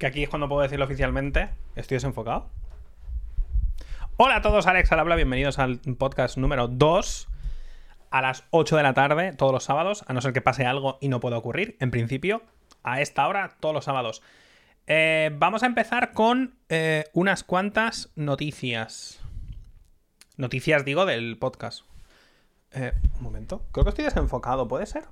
que aquí es cuando puedo decirlo oficialmente. Estoy desenfocado. Hola a todos, Alex al habla, bienvenidos al podcast número 2 a las 8 de la tarde todos los sábados, a no ser que pase algo y no pueda ocurrir, en principio, a esta hora todos los sábados. Eh, vamos a empezar con eh, unas cuantas noticias. Noticias, digo, del podcast. Eh, un momento. Creo que estoy desenfocado, ¿puede ser?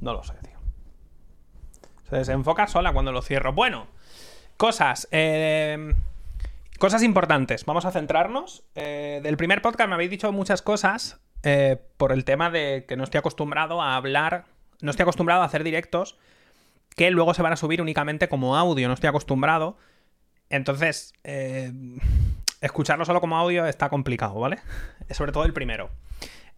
No lo sé, tío. Se desenfoca sola cuando lo cierro. Bueno, cosas. Eh, cosas importantes. Vamos a centrarnos. Eh, del primer podcast me habéis dicho muchas cosas eh, por el tema de que no estoy acostumbrado a hablar. No estoy acostumbrado a hacer directos que luego se van a subir únicamente como audio. No estoy acostumbrado. Entonces, escucharlo solo como audio está complicado, ¿vale? Sobre todo el primero.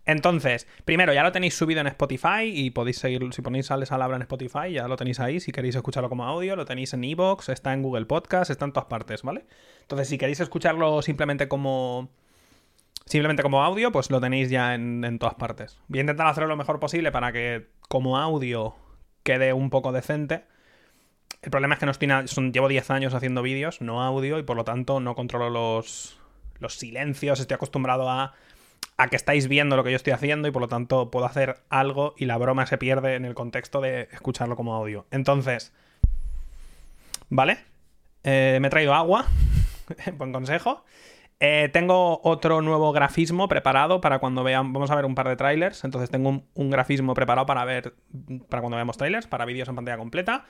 Entonces, primero, ya lo tenéis subido en Spotify y podéis seguir, si ponéis Sales al habla en Spotify, ya lo tenéis ahí. Si queréis escucharlo como audio, lo tenéis en Evox, está en Google Podcast, está en todas partes, ¿vale? Entonces, si queréis escucharlo simplemente como. Simplemente como audio, pues lo tenéis ya en, todas partes. Voy a intentar hacerlo lo mejor posible para que como audio quede un poco decente. El problema es que no estoy llevo 10 años haciendo vídeos, no audio, y por lo tanto no controlo los, los silencios. Estoy acostumbrado a a que estáis viendo lo que yo estoy haciendo y por lo tanto puedo hacer algo y la broma se pierde en el contexto de escucharlo como audio. Entonces, ¿vale? Eh, me he traído agua, buen consejo. Eh, tengo otro nuevo grafismo preparado para cuando vean. Vamos a ver un par de trailers. Entonces tengo un, grafismo preparado para ver. Para cuando veamos trailers, para vídeos en pantalla completa.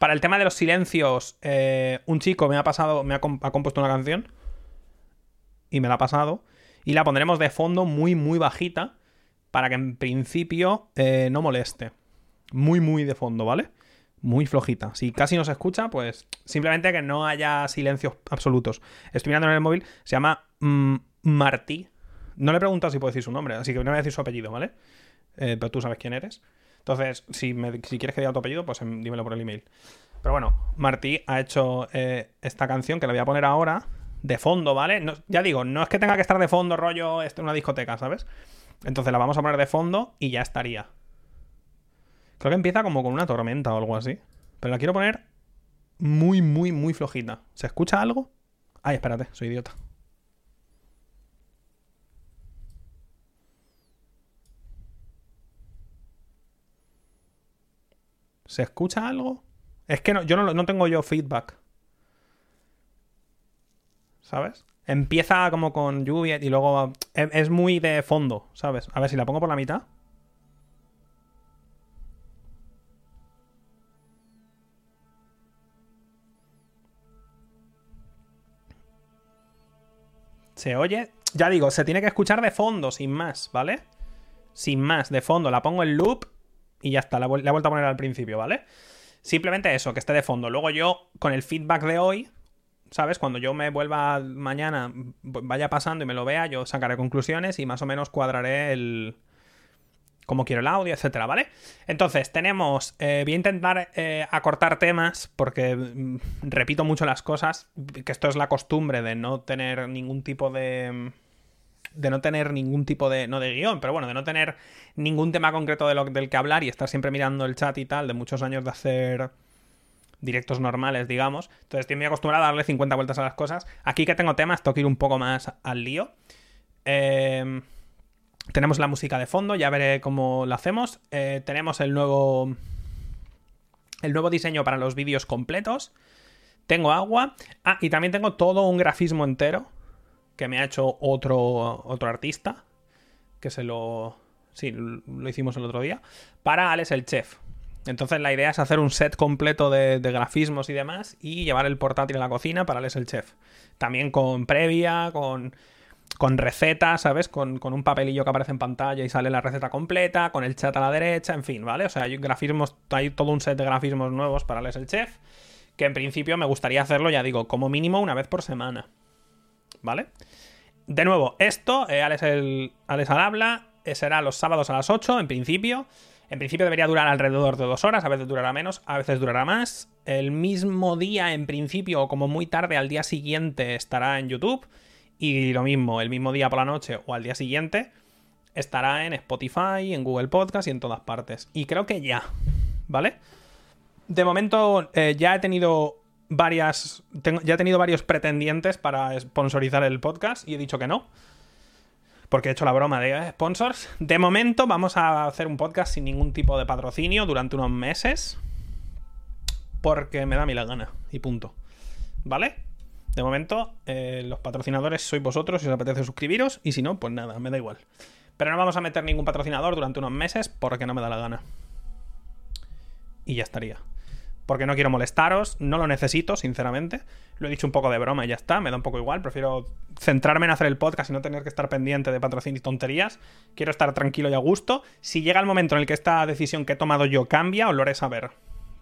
Para el tema de los silencios, eh, un chico me ha pasado. Me ha compuesto una canción. Y me la ha pasado. Y la pondremos de fondo muy, muy bajita para que en principio eh, no moleste. Muy, muy de fondo, ¿vale? Muy flojita. Si casi no se escucha, pues simplemente que no haya silencios absolutos. Estoy mirando en el móvil, se llama mm, Martí. No le he preguntado si puedo decir su nombre, así que no voy a decir su apellido, ¿vale? Eh, pero tú sabes quién eres. Entonces, si, si quieres que diga tu apellido, pues em, dímelo por el email. Pero bueno, Martí ha hecho eh, esta canción que le voy a poner ahora de fondo, ¿vale? ya digo, no es que tenga que estar de fondo, rollo, esto una discoteca, ¿sabes? Entonces la vamos a poner de fondo y ya estaría. Creo que empieza como con una tormenta o algo así. Pero la quiero poner muy, muy, muy flojita. ¿Se escucha algo? Ay, espérate, soy idiota. ¿Se escucha algo? Es que no, yo no, no tengo yo feedback. ¿Sabes? Empieza como con lluvia y luego es, muy de fondo, ¿sabes? A ver si la pongo por la mitad. Se oye, ya digo, se tiene que escuchar de fondo, sin más, ¿vale? Sin más, de fondo. La pongo en loop y ya está, la, he vuelto a poner al principio, ¿vale? Simplemente eso, que esté de fondo. Luego yo, con el feedback de hoy, ¿sabes? Cuando yo me vuelva mañana, vaya pasando y me lo vea, yo sacaré conclusiones y más o menos cuadraré el... cómo quiero el audio, etcétera, ¿vale? Entonces, tenemos... Eh, voy a intentar eh, acortar temas porque mm, repito mucho las cosas, que esto es la costumbre de no tener ningún tipo de... De no tener ningún tipo de. No de guion, pero bueno, de no tener ningún tema concreto del que hablar y estar siempre mirando el chat y tal, de muchos años de hacer directos normales, digamos. Entonces estoy muy acostumbrado a darle 50 vueltas a las cosas. Aquí que tengo temas, tengo que ir un poco más al lío. Em, tenemos la música de fondo, ya veré cómo lo hacemos. Eh, tenemos el nuevo. El nuevo diseño para los vídeos completos. Tengo agua. Ah, y también tengo todo un grafismo entero. Que me ha hecho otro, otro artista. Que se lo. Sí, lo hicimos el otro día. Para Alex el Chef. Entonces la idea es hacer un set completo de, grafismos y demás y llevar el portátil a la cocina para Les el Chef. También con previa, con, recetas, ¿sabes? Con, un papelillo que aparece en pantalla y sale la receta completa, con el chat a la derecha, en fin, ¿vale? O sea, hay grafismos, hay todo un set de grafismos nuevos para Les el Chef, que en principio me gustaría hacerlo, ya digo, como mínimo una vez por semana. ¿Vale? De nuevo, esto, eh, el, Alex al habla, eh, será los sábados a las 8, en principio. En principio debería durar alrededor de dos horas, a veces durará menos, a veces durará más. El mismo día, en principio, o como muy tarde al día siguiente, estará en YouTube. Y lo mismo, el mismo día por la noche o al día siguiente, estará en Spotify, en Google Podcast y en todas partes. Y creo que ya, ¿vale? De momento eh, ya he tenido varias. ya he tenido varios pretendientes para sponsorizar el podcast y he dicho que no. Porque he hecho la broma de eh, sponsors. De momento vamos a hacer un podcast sin ningún tipo de patrocinio durante unos meses. Porque me da a mí la gana. Y punto. ¿Vale? De momento, eh, los patrocinadores sois vosotros si os apetece suscribiros. Y si no, pues nada, me da igual. Pero no vamos a meter ningún patrocinador durante unos meses porque no me da la gana. Y ya estaría. Porque no quiero molestaros, no lo necesito, sinceramente. Lo he dicho un poco de broma y ya está, me da un poco igual. Prefiero centrarme en hacer el podcast y no tener que estar pendiente de patrocinio y tonterías. Quiero estar tranquilo y a gusto. Si llega el momento en el que esta decisión que he tomado yo cambia, os lo haré saber.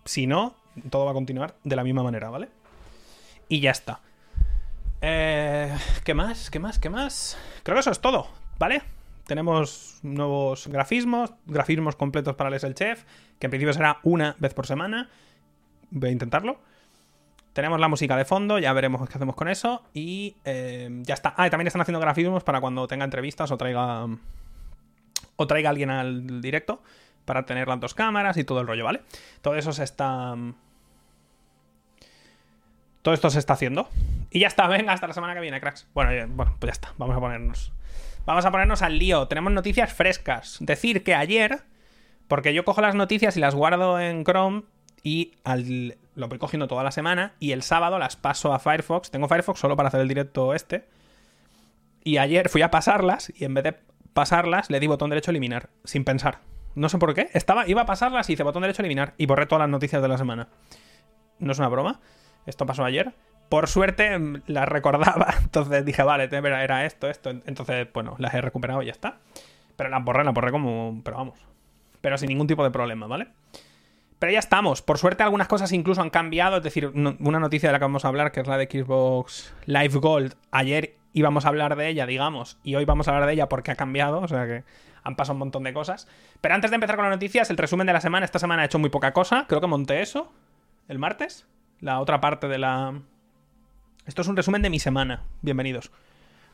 Si no, todo va a continuar de la misma manera, ¿vale? Y ya está. Eh, ¿Qué más? ¿Qué más? ¿Qué más? Creo que eso es todo, ¿vale? Tenemos nuevos grafismos, grafismos completos para el Chef, que en principio será una vez por semana. Voy a intentarlo. Tenemos la música de fondo, ya veremos qué hacemos con eso. Y eh, ya está. Ah, también están haciendo grafismos para cuando tenga entrevistas o traiga. O traiga alguien al directo. Para tener las dos cámaras y todo el rollo, ¿vale? Todo eso se está. Todo esto se está haciendo. Y ya está, venga, hasta la semana que viene, cracks. Bueno, bueno, pues ya está, vamos a ponernos. Vamos a ponernos al lío. Tenemos noticias frescas. Decir que ayer, porque yo cojo las noticias y las guardo en Chrome y lo voy cogiendo toda la semana y el sábado las paso a Firefox. Tengo Firefox solo para hacer el directo este. Y ayer fui a pasarlas y en vez de pasarlas le di botón derecho eliminar, sin pensar. No sé por qué. Estaba, iba a pasarlas y hice botón derecho eliminar y borré todas las noticias de la semana. No es una broma. Esto pasó ayer. Por suerte mm, las recordaba. Entonces dije, vale, era esto, esto. Entonces, bueno, las he recuperado y ya está. Pero las borré, las borré como. Pero vamos. Pero sin ningún tipo de problema, ¿vale? Pero ya estamos. Por suerte algunas cosas incluso han cambiado. Es decir, una noticia de la que vamos a hablar, que es la de Xbox Live Gold. Ayer íbamos a hablar de ella, digamos, y hoy vamos a hablar de ella porque ha cambiado. O sea que han pasado un montón de cosas. Pero antes de empezar con las noticias, el resumen de la semana. Esta semana he hecho muy poca cosa. Creo que monté eso el martes la otra parte de la... Esto es un resumen de mi semana. Bienvenidos.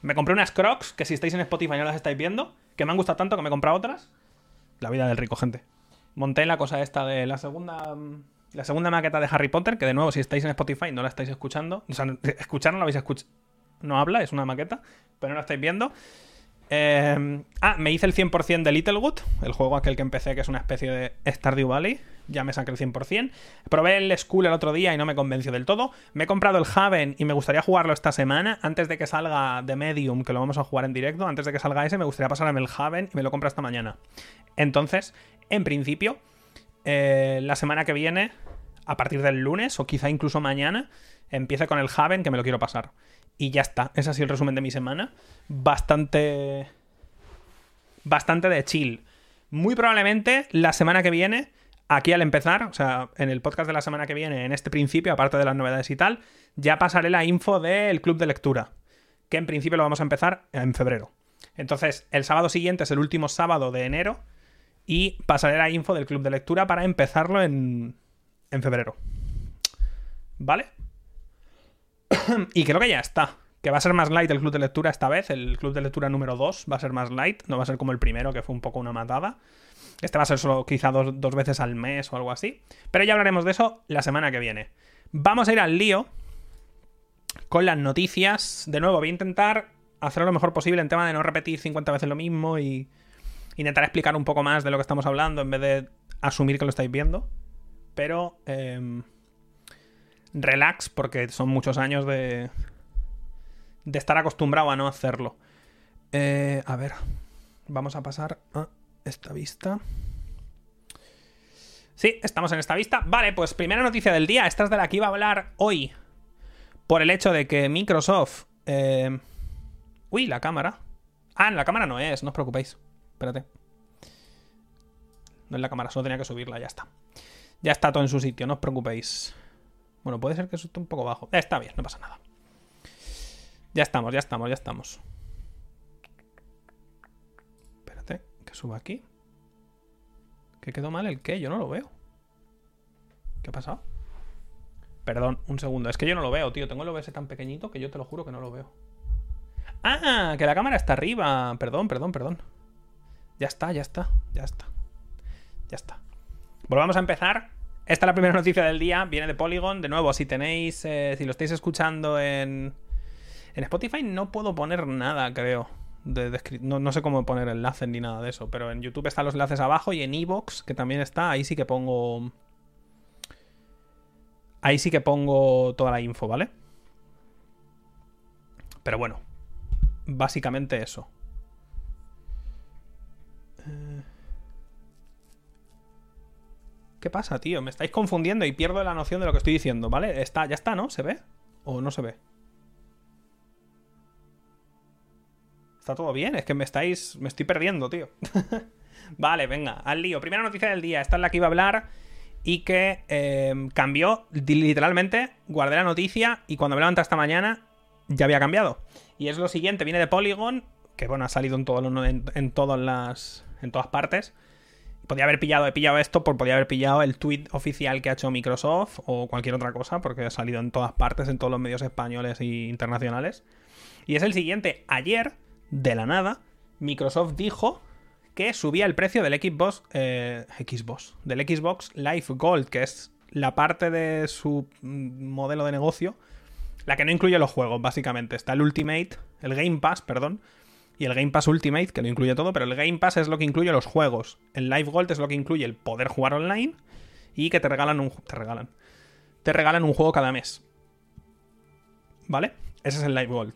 Me compré unas crocs, que si estáis en Spotify no las estáis viendo, que me han gustado tanto que me he comprado otras. La vida del rico, gente. Monté la cosa esta de la segunda... La segunda maqueta de Harry Potter, que de nuevo, si estáis en Spotify no la estáis escuchando. O sea, escuchar no la habéis escuchado. No habla, es una maqueta, pero no la estáis viendo. Eh, ah, me hice el 100% de Littlewood, el juego aquel que empecé, que es una especie de Stardew Valley. Ya me saqué el 100%. Probé el School el otro día y no me convenció del todo. Me he comprado el Haven y me gustaría jugarlo esta semana. Antes de que salga The Medium, que lo vamos a jugar en directo, antes de que salga ese, me gustaría pasarme el Haven y me lo compro esta mañana. Entonces, en principio, eh, la semana que viene, a partir del lunes o quizá incluso mañana, empiece con el Haven que me lo quiero pasar. Y ya está. Ese ha sido el resumen de mi semana. Bastante. Bastante de chill. Muy probablemente la semana que viene, aquí al empezar, o sea, en el podcast de la semana que viene, en este principio, aparte de las novedades y tal, ya pasaré la info del club de lectura. Que en principio lo vamos a empezar en febrero. Entonces, el sábado siguiente es el último sábado de enero. Y pasaré la info del club de lectura para empezarlo en, en febrero. ¿Vale? y creo que ya está. Que va a ser más light el club de lectura esta vez. El club de lectura número 2 va a ser más light. No va a ser como el primero, que fue un poco una matada. Este va a ser solo quizá dos, veces al mes o algo así. Pero ya hablaremos de eso la semana que viene. Vamos a ir al lío con las noticias. De nuevo, voy a intentar hacer lo mejor posible en tema de no repetir 50 veces lo mismo y intentar explicar un poco más de lo que estamos hablando en vez de asumir que lo estáis viendo. Pero... Em, relax porque son muchos años de, de estar acostumbrado a no hacerlo. Eh, a ver, vamos a pasar a esta vista. Sí, estamos en esta vista. Vale, pues primera noticia del día. Esta es de la que iba a hablar hoy. Por el hecho de que Microsoft... Eh, uy, la cámara. Ah, la cámara no es, no os preocupéis. Espérate. No es la cámara, solo tenía que subirla, ya está. Ya está todo en su sitio, no os preocupéis. Bueno, puede ser que esté un poco bajo. Está bien, no pasa nada. Ya estamos, ya estamos, ya estamos. Espérate, que suba aquí. ¿Que quedó mal el qué? Yo no lo veo. ¿Qué ha pasado? Perdón, un segundo. Es que yo no lo veo, tío. Tengo el OBS tan pequeñito que yo te lo juro que no lo veo. ¡Ah! Que la cámara está arriba. Perdón, perdón, perdón. Ya está, ya está, ya está. Ya está. Volvamos a empezar. Esta es la primera noticia del día, viene de Polygon. De nuevo, si tenéis, eh, si lo estáis escuchando en, en Spotify, no puedo poner nada, creo. De, no, no, sé cómo poner enlaces ni nada de eso, pero en YouTube están los enlaces abajo y en Evox, que también está, ahí sí que pongo. Ahí sí que pongo toda la info, ¿vale? Pero bueno, básicamente eso. ¿Qué pasa, tío? Me estáis confundiendo y pierdo la noción de lo que estoy diciendo, ¿vale? Está, ya está, ¿no? ¿Se ve? ¿O no se ve? ¿Está todo bien? Es que me estáis. Me estoy perdiendo, tío. vale, venga, al lío. Primera noticia del día. Esta es la que iba a hablar. Y que eh, cambió literalmente. Guardé la noticia. Y cuando me levanté esta mañana. Ya había cambiado. Y es lo siguiente. Viene de Polygon. Que bueno, ha salido todo, en todas las. En todas partes podía haber pillado, he pillado esto por podía haber pillado el tweet oficial que ha hecho Microsoft o cualquier otra cosa, porque ha salido en todas partes, en todos los medios españoles e internacionales. Y es el siguiente. Ayer, de la nada, Microsoft dijo que subía el precio del Xbox, eh, Xbox, del Xbox Live Gold, que es la parte de su mm, modelo de negocio, la que no incluye los juegos, básicamente. Está el Ultimate, el Game Pass, perdón, y el Game Pass Ultimate, que lo incluye todo, pero el Game Pass es lo que incluye los juegos. El Live Gold es lo que incluye el poder jugar online y que te regalan un te regalan. Te regalan un juego cada mes. ¿Vale? Ese es el Live Gold.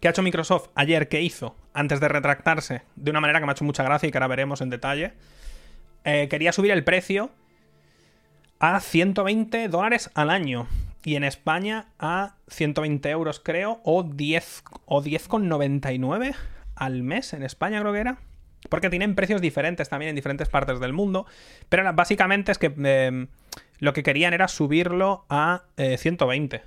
¿Qué ha hecho Microsoft ayer? ¿Qué hizo? Antes de retractarse, de una manera que me ha hecho mucha gracia y que ahora veremos en detalle. Eh, quería subir el precio a 120 dólares al año y en España a 120 euros creo, o 10 o 10,99 al mes en España creo que era. Porque tienen precios diferentes también en diferentes partes del mundo. Pero básicamente es que em, lo que querían era subirlo a 120. Eh,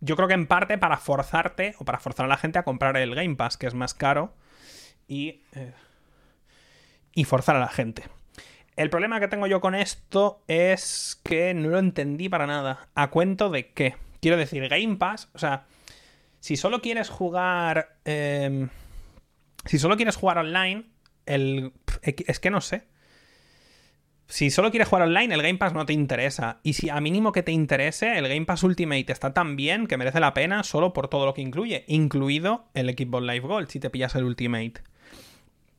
Yo creo que en parte para forzarte o para forzar a la gente a comprar el Game Pass, que es más caro. Y, eh, y forzar a la gente. El problema que tengo yo con esto es que no lo entendí para nada. ¿A cuento de qué? Quiero decir, Game Pass, o sea, si solo quieres jugar... Em, si solo quieres jugar online, el... Es que no sé. Si solo quieres jugar online, el Game Pass no te interesa. Y si a mínimo que te interese, el Game Pass Ultimate está tan bien que merece la pena solo por todo lo que incluye, incluido el Xbox Live Gold, si te pillas el Ultimate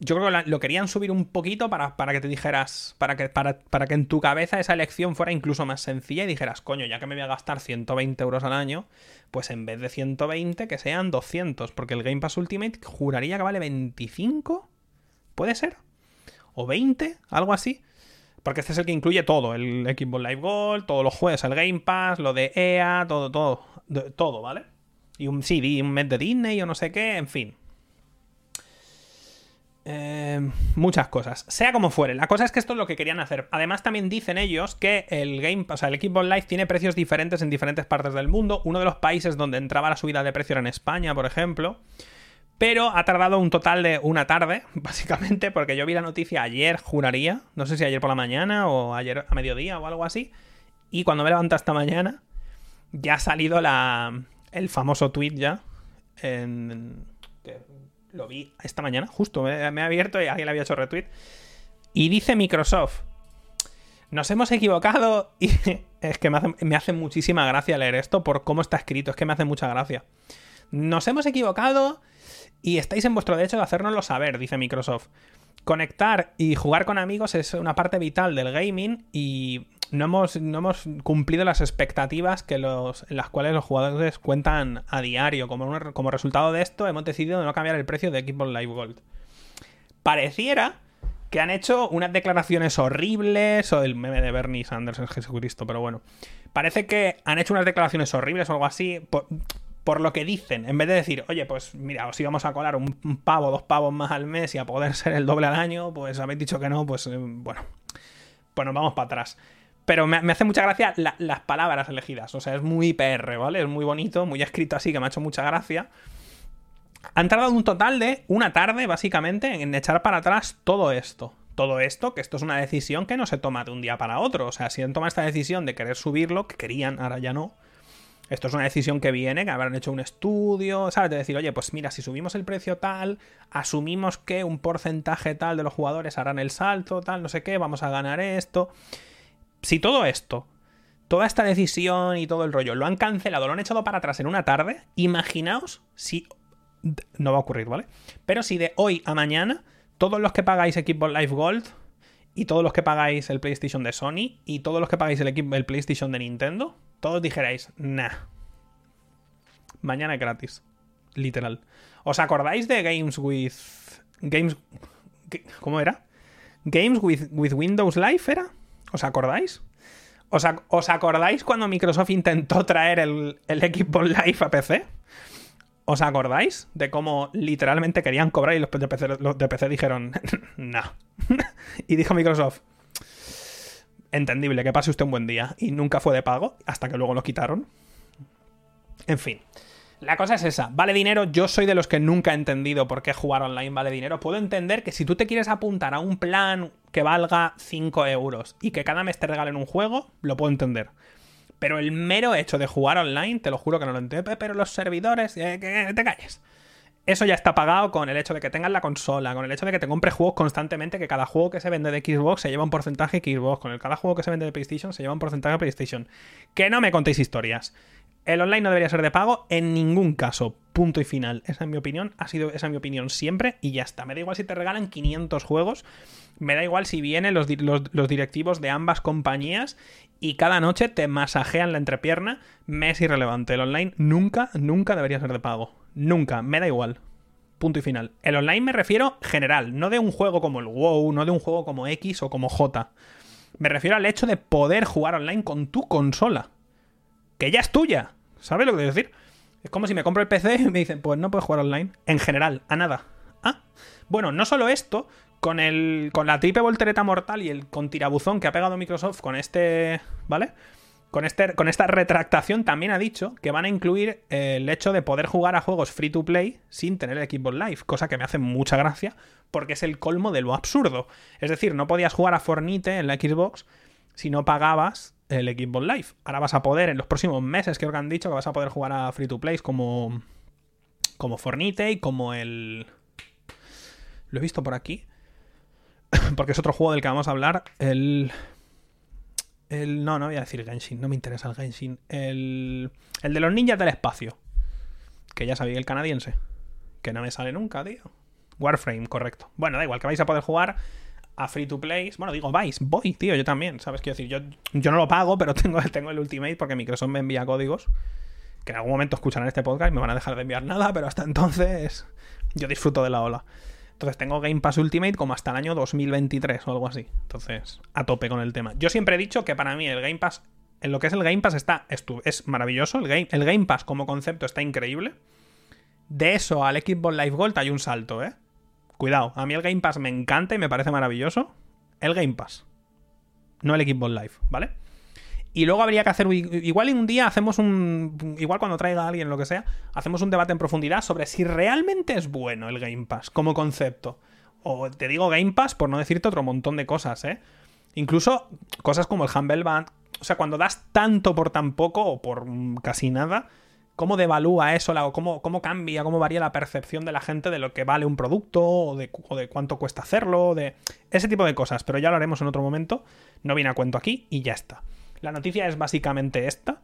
yo creo que lo querían subir un poquito para, para que te dijeras, para que, para, para, que en tu cabeza esa elección fuera incluso más sencilla y dijeras, coño, ya que me voy a gastar 120 euros al año, pues en vez de 120 que sean 200, porque el Game Pass Ultimate juraría que vale 25, ¿puede ser? ¿O 20? Algo así. Porque este es el que incluye todo, el Xbox Live Gold, todos los juegos, el Game Pass, lo de EA, todo, todo, todo, ¿vale? Y un CD, un mes de Disney o no sé qué, en fin. Eh, muchas cosas. Sea como fuere, la cosa es que esto es lo que querían hacer. Además, también dicen ellos que el Game, o sea, el Xbox Live tiene precios diferentes en diferentes partes del mundo. Uno de los países donde entraba la subida de precio era en España, por ejemplo. Pero ha tardado un total de una tarde, básicamente, porque yo vi la noticia ayer, juraría. No sé si ayer por la mañana o ayer a mediodía o algo así. Y cuando me levanto esta mañana, ya ha salido la, el famoso tweet ya. En, lo vi esta mañana, justo, me, ha abierto y alguien le había hecho retweet. Y dice Microsoft, nos hemos equivocado y es que me hace, me hace, muchísima gracia leer esto por cómo está escrito, es que me hace mucha gracia. Nos hemos equivocado y estáis en vuestro derecho de hacérnoslo saber, dice Microsoft. Conectar y jugar con amigos es una parte vital del gaming y no hemos, no hemos cumplido las expectativas que los, en las cuales los jugadores cuentan a diario. Como, como resultado de esto, hemos decidido no cambiar el precio de Xbox Live Gold. Pareciera que han hecho unas declaraciones horribles, o el meme de Bernie Sanders en Jesucristo, pero bueno. Parece que han hecho unas declaraciones horribles o algo así, por, lo que dicen. En vez de decir, oye, pues mira, os íbamos a colar un, pavo, dos pavos más al mes y a poder ser el doble al año, pues habéis dicho que no, pues eh, bueno, pues nos vamos para atrás. Pero me, hace mucha gracia las palabras elegidas. O sea, es muy PR, ¿vale? Es muy bonito, muy escrito así, que me ha hecho mucha gracia. Han tardado un total de una tarde, básicamente, en echar para atrás todo esto. Todo esto, que esto es una decisión que no se toma de un día para otro. O sea, si han tomado esta decisión de querer subirlo, que querían, ahora ya no, Esto es una decisión que viene, que habrán hecho un estudio, ¿sabes? De decir, oye, pues mira, si subimos el precio tal, asumimos que un porcentaje tal de los jugadores harán el salto, tal, no sé qué, vamos a ganar esto. Si todo esto, toda esta decisión y todo el rollo lo han cancelado, lo han echado para atrás en una tarde, imaginaos si... No va a ocurrir, ¿vale? Pero si de hoy a mañana, todos los que pagáis Xbox Live Gold y todos los que pagáis el PlayStation de Sony y todos los que pagáis el, el PlayStation de Nintendo, todos dijerais, nah. Mañana es gratis. Literal. ¿Os acordáis de Games with. Games. ¿Cómo era? Games with, with Windows Live era? ¿Os acordáis? ¿Os, acordáis cuando Microsoft intentó traer el, el Xbox Live a PC? ¿Os acordáis de cómo literalmente querían cobrar y los de PC, los de PC dijeron, no? y dijo Microsoft, entendible, que pase usted un buen día. Y nunca fue de pago, hasta que luego lo quitaron. En fin. La cosa es esa, vale dinero, yo soy de los que nunca he entendido por qué jugar online vale dinero. Puedo entender que si tú te quieres apuntar a un plan que valga 5 euros y que cada mes te regalen un juego, lo puedo entender. Pero el mero hecho de jugar online, te lo juro que no lo entiendo. Pero los servidores, eh, que te calles eso ya está pagado con el hecho de que tengas la consola, con el hecho de que te compres juegos constantemente, que cada juego que se vende de Xbox se lleva un porcentaje de Xbox, con el cada juego que se vende de PlayStation se lleva un porcentaje de PlayStation. Que no me contéis historias. El online no debería ser de pago en ningún caso. Punto y final. Esa es mi opinión. Ha sido esa es mi opinión siempre y ya está. Me da igual si te regalan 500 juegos. Me da igual si vienen los, los directivos de ambas compañías y cada noche te masajean la entrepierna. Me es irrelevante. El online nunca, nunca debería ser de pago. Nunca, me da igual. Punto y final. El online me refiero general, no de un juego como el WoW, no de un juego como X o como J. Me refiero al hecho de poder jugar online con tu consola. Que ya es tuya. ¿Sabes lo que quiero decir? Es como si me compro el PC y me dicen, pues no puedes jugar online. En general, a nada. Ah. Bueno, no solo esto, con el. con la triple voltereta mortal y el con tirabuzón que ha pegado Microsoft con este. ¿Vale? con, este, con esta retractación también ha dicho que van a incluir el hecho de poder jugar a juegos free to play sin tener el Xbox Live, cosa que me hace mucha gracia porque es el colmo de lo absurdo. Es decir, no podías jugar a Fornite en la Xbox si no pagabas el Xbox Live. Ahora vas a poder, en los próximos meses, creo que han dicho que vas a poder jugar a free to play como, como Fornite y como el... Lo he visto por aquí. porque es otro juego del que vamos a hablar. El el, no, no voy a decir Genshin, no me interesa el Genshin. El, el de los ninjas del espacio. Que ya sabía el canadiense. Que no me sale nunca, tío. Warframe, correcto. Bueno, da igual, que vais a poder jugar a free to play. Bueno, digo, vais, voy, tío, yo también. ¿Sabes qué decir? Yo, yo no lo pago, pero tengo, tengo el Ultimate porque Microsoft me envía códigos. Que en algún momento escucharán este podcast y me van a dejar de enviar nada, pero hasta entonces yo disfruto de la ola. Entonces tengo Game Pass Ultimate como hasta el año 2023 o algo así. Entonces, a tope con el tema. Yo siempre he dicho que para mí el Game Pass, en lo que es el Game Pass está, es maravilloso. El Game, el Game Pass como concepto está increíble. De eso al Xbox Live Gold hay un salto, ¿eh? Cuidado, a mí el Game Pass me encanta y me parece maravilloso. El Game Pass. No el Xbox Live, ¿vale? Y luego habría que hacer. Igual en un día hacemos un. Igual cuando traiga a alguien, lo que sea, hacemos un debate en profundidad sobre si realmente es bueno el Game Pass como concepto. O te digo Game Pass por no decirte otro montón de cosas, ¿eh? Incluso cosas como el Humble Band. O sea, cuando das tanto por tan poco o por casi nada, ¿cómo devalúa eso? O cómo, cambia, cómo varía la percepción de la gente de lo que vale un producto o de, o de cuánto cuesta hacerlo? De ese tipo de cosas. Pero ya lo haremos en otro momento. No viene a cuento aquí y ya está. La noticia es básicamente esta.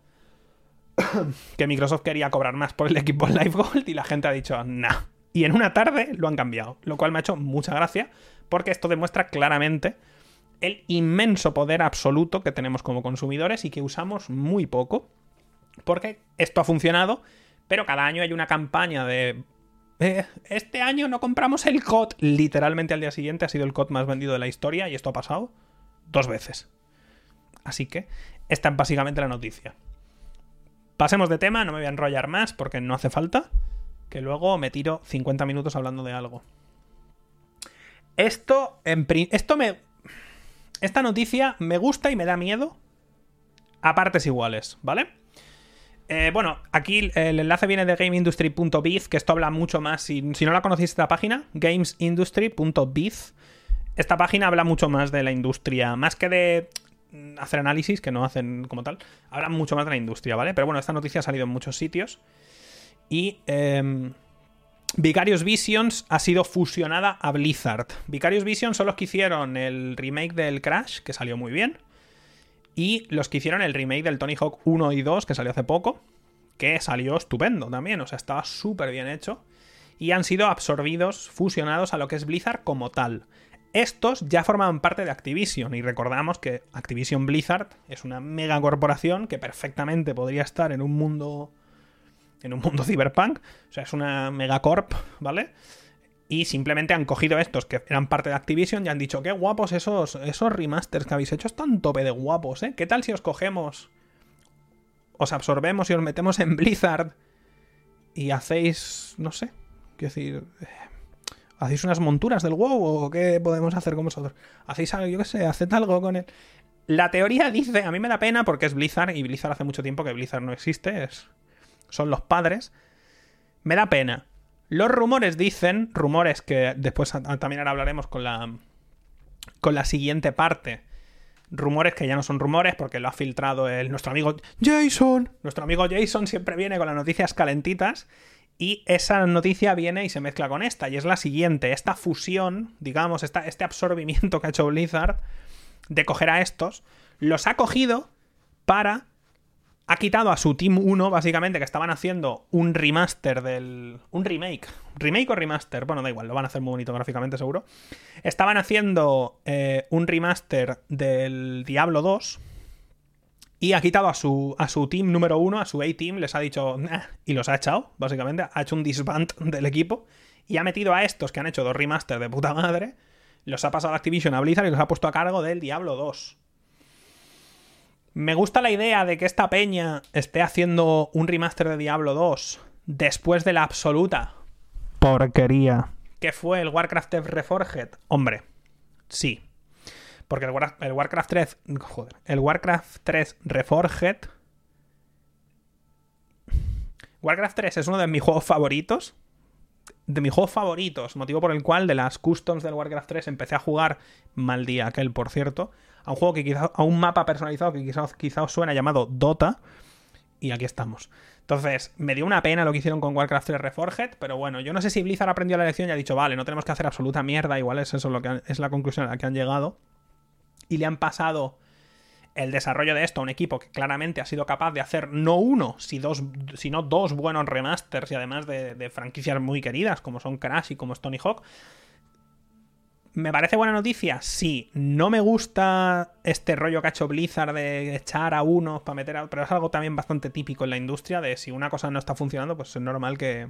que Microsoft quería cobrar más por el equipo Live Gold y la gente ha dicho, nah. Y en una tarde lo han cambiado, lo cual me ha hecho mucha gracia porque esto demuestra claramente el inmenso poder absoluto que tenemos como consumidores y que usamos muy poco. Porque esto ha funcionado, pero cada año hay una campaña de... Eh, este año no compramos el COD. Literalmente al día siguiente ha sido el COD más vendido de la historia y esto ha pasado dos veces. Así que esta es básicamente la noticia. Pasemos de tema, no me voy a enrollar más porque no hace falta, que luego me tiro 50 minutos hablando de algo. Esto, esto me... Esta noticia me gusta y me da miedo a partes iguales, ¿vale? Eh, bueno, aquí el enlace viene de gameindustry.biz, que esto habla mucho más. Si, no la conocéis esta página, gamesindustry.biz. Esta página habla mucho más de la industria, más que de hacer análisis que no hacen como tal. Hablan mucho más de la industria, ¿vale? Pero bueno, esta noticia ha salido en muchos sitios. Y em, Vicarious Visions ha sido fusionada a Blizzard. Vicarious Visions son los que hicieron el remake del Crash, que salió muy bien. Y los que hicieron el remake del Tony Hawk 1 y 2, que salió hace poco, que salió estupendo también, o sea, estaba súper bien hecho. Y han sido absorbidos, fusionados a lo que es Blizzard como tal. Estos ya formaban parte de Activision y recordamos que Activision Blizzard es una mega corporación que perfectamente podría estar en un mundo en un mundo cyberpunk, o sea, es una megacorp, ¿vale? Y simplemente han cogido estos que eran parte de Activision y han dicho, qué guapos esos, esos remasters que habéis hecho, están tope de guapos, ¿eh? ¿Qué tal si os cogemos, os absorbemos y os metemos en Blizzard y hacéis, no sé, quiero decir, eh, hacéis unas monturas del WoW o qué podemos hacer con vosotros? Hacéis algo, yo qué sé, haced algo con él. La teoría dice, a mí me da pena porque es Blizzard y Blizzard hace mucho tiempo que Blizzard no existe, es, son los padres. Me da pena. Los rumores dicen, rumores que después también ahora hablaremos con la, con la siguiente parte. Rumores que ya no son rumores porque lo ha filtrado el, nuestro amigo Jason. Nuestro amigo Jason siempre viene con las noticias calentitas y esa noticia viene y se mezcla con esta y es la siguiente. Esta fusión, digamos, esta, este absorbimiento que ha hecho Blizzard de coger a estos, los ha cogido para ha quitado a su Team 1, básicamente, que estaban haciendo un remaster del. Un remake. ¿Remake o remaster? Bueno, da igual, lo van a hacer muy bonito gráficamente, seguro. Estaban haciendo eh, un remaster del Diablo 2. Y ha quitado a su, a su team número 1, a su A-Team, les ha dicho. y los ha echado, básicamente. Ha hecho un disband del equipo. Y ha metido a estos que han hecho dos remasters de puta madre. Los ha pasado a Activision a Blizzard y los ha puesto a cargo del Diablo 2. Me gusta la idea de que esta peña esté haciendo un remaster de Diablo 2 después de la absoluta porquería que fue el Warcraft 3 Reforged. Hombre, sí. Porque el, Warcraft 3. Joder. El Warcraft 3 Reforged. Warcraft 3 es uno de mis juegos favoritos. De mis juegos favoritos. Motivo por el cual de las customs del Warcraft 3 empecé a jugar mal día aquel, por cierto a un juego que quizá, a un mapa personalizado que quizás quizá os suena llamado Dota. Y aquí estamos. Entonces, me dio una pena lo que hicieron con Warcraft 3 Reforged, pero bueno, yo no sé si Blizzard aprendió la lección y ha dicho, vale, no tenemos que hacer absoluta mierda, igual es eso lo que es la conclusión a la que han llegado. Y le han pasado el desarrollo de esto a un equipo que claramente ha sido capaz de hacer no uno, sino dos buenos remasters y además de, de franquicias muy queridas como son Crash y como es Tony Hawk. ¿Me parece buena noticia? Sí. No me gusta este rollo que ha hecho Blizzard de echar a unos para meter a... Pero es algo también bastante típico en la industria de si una cosa no está funcionando, pues es normal que...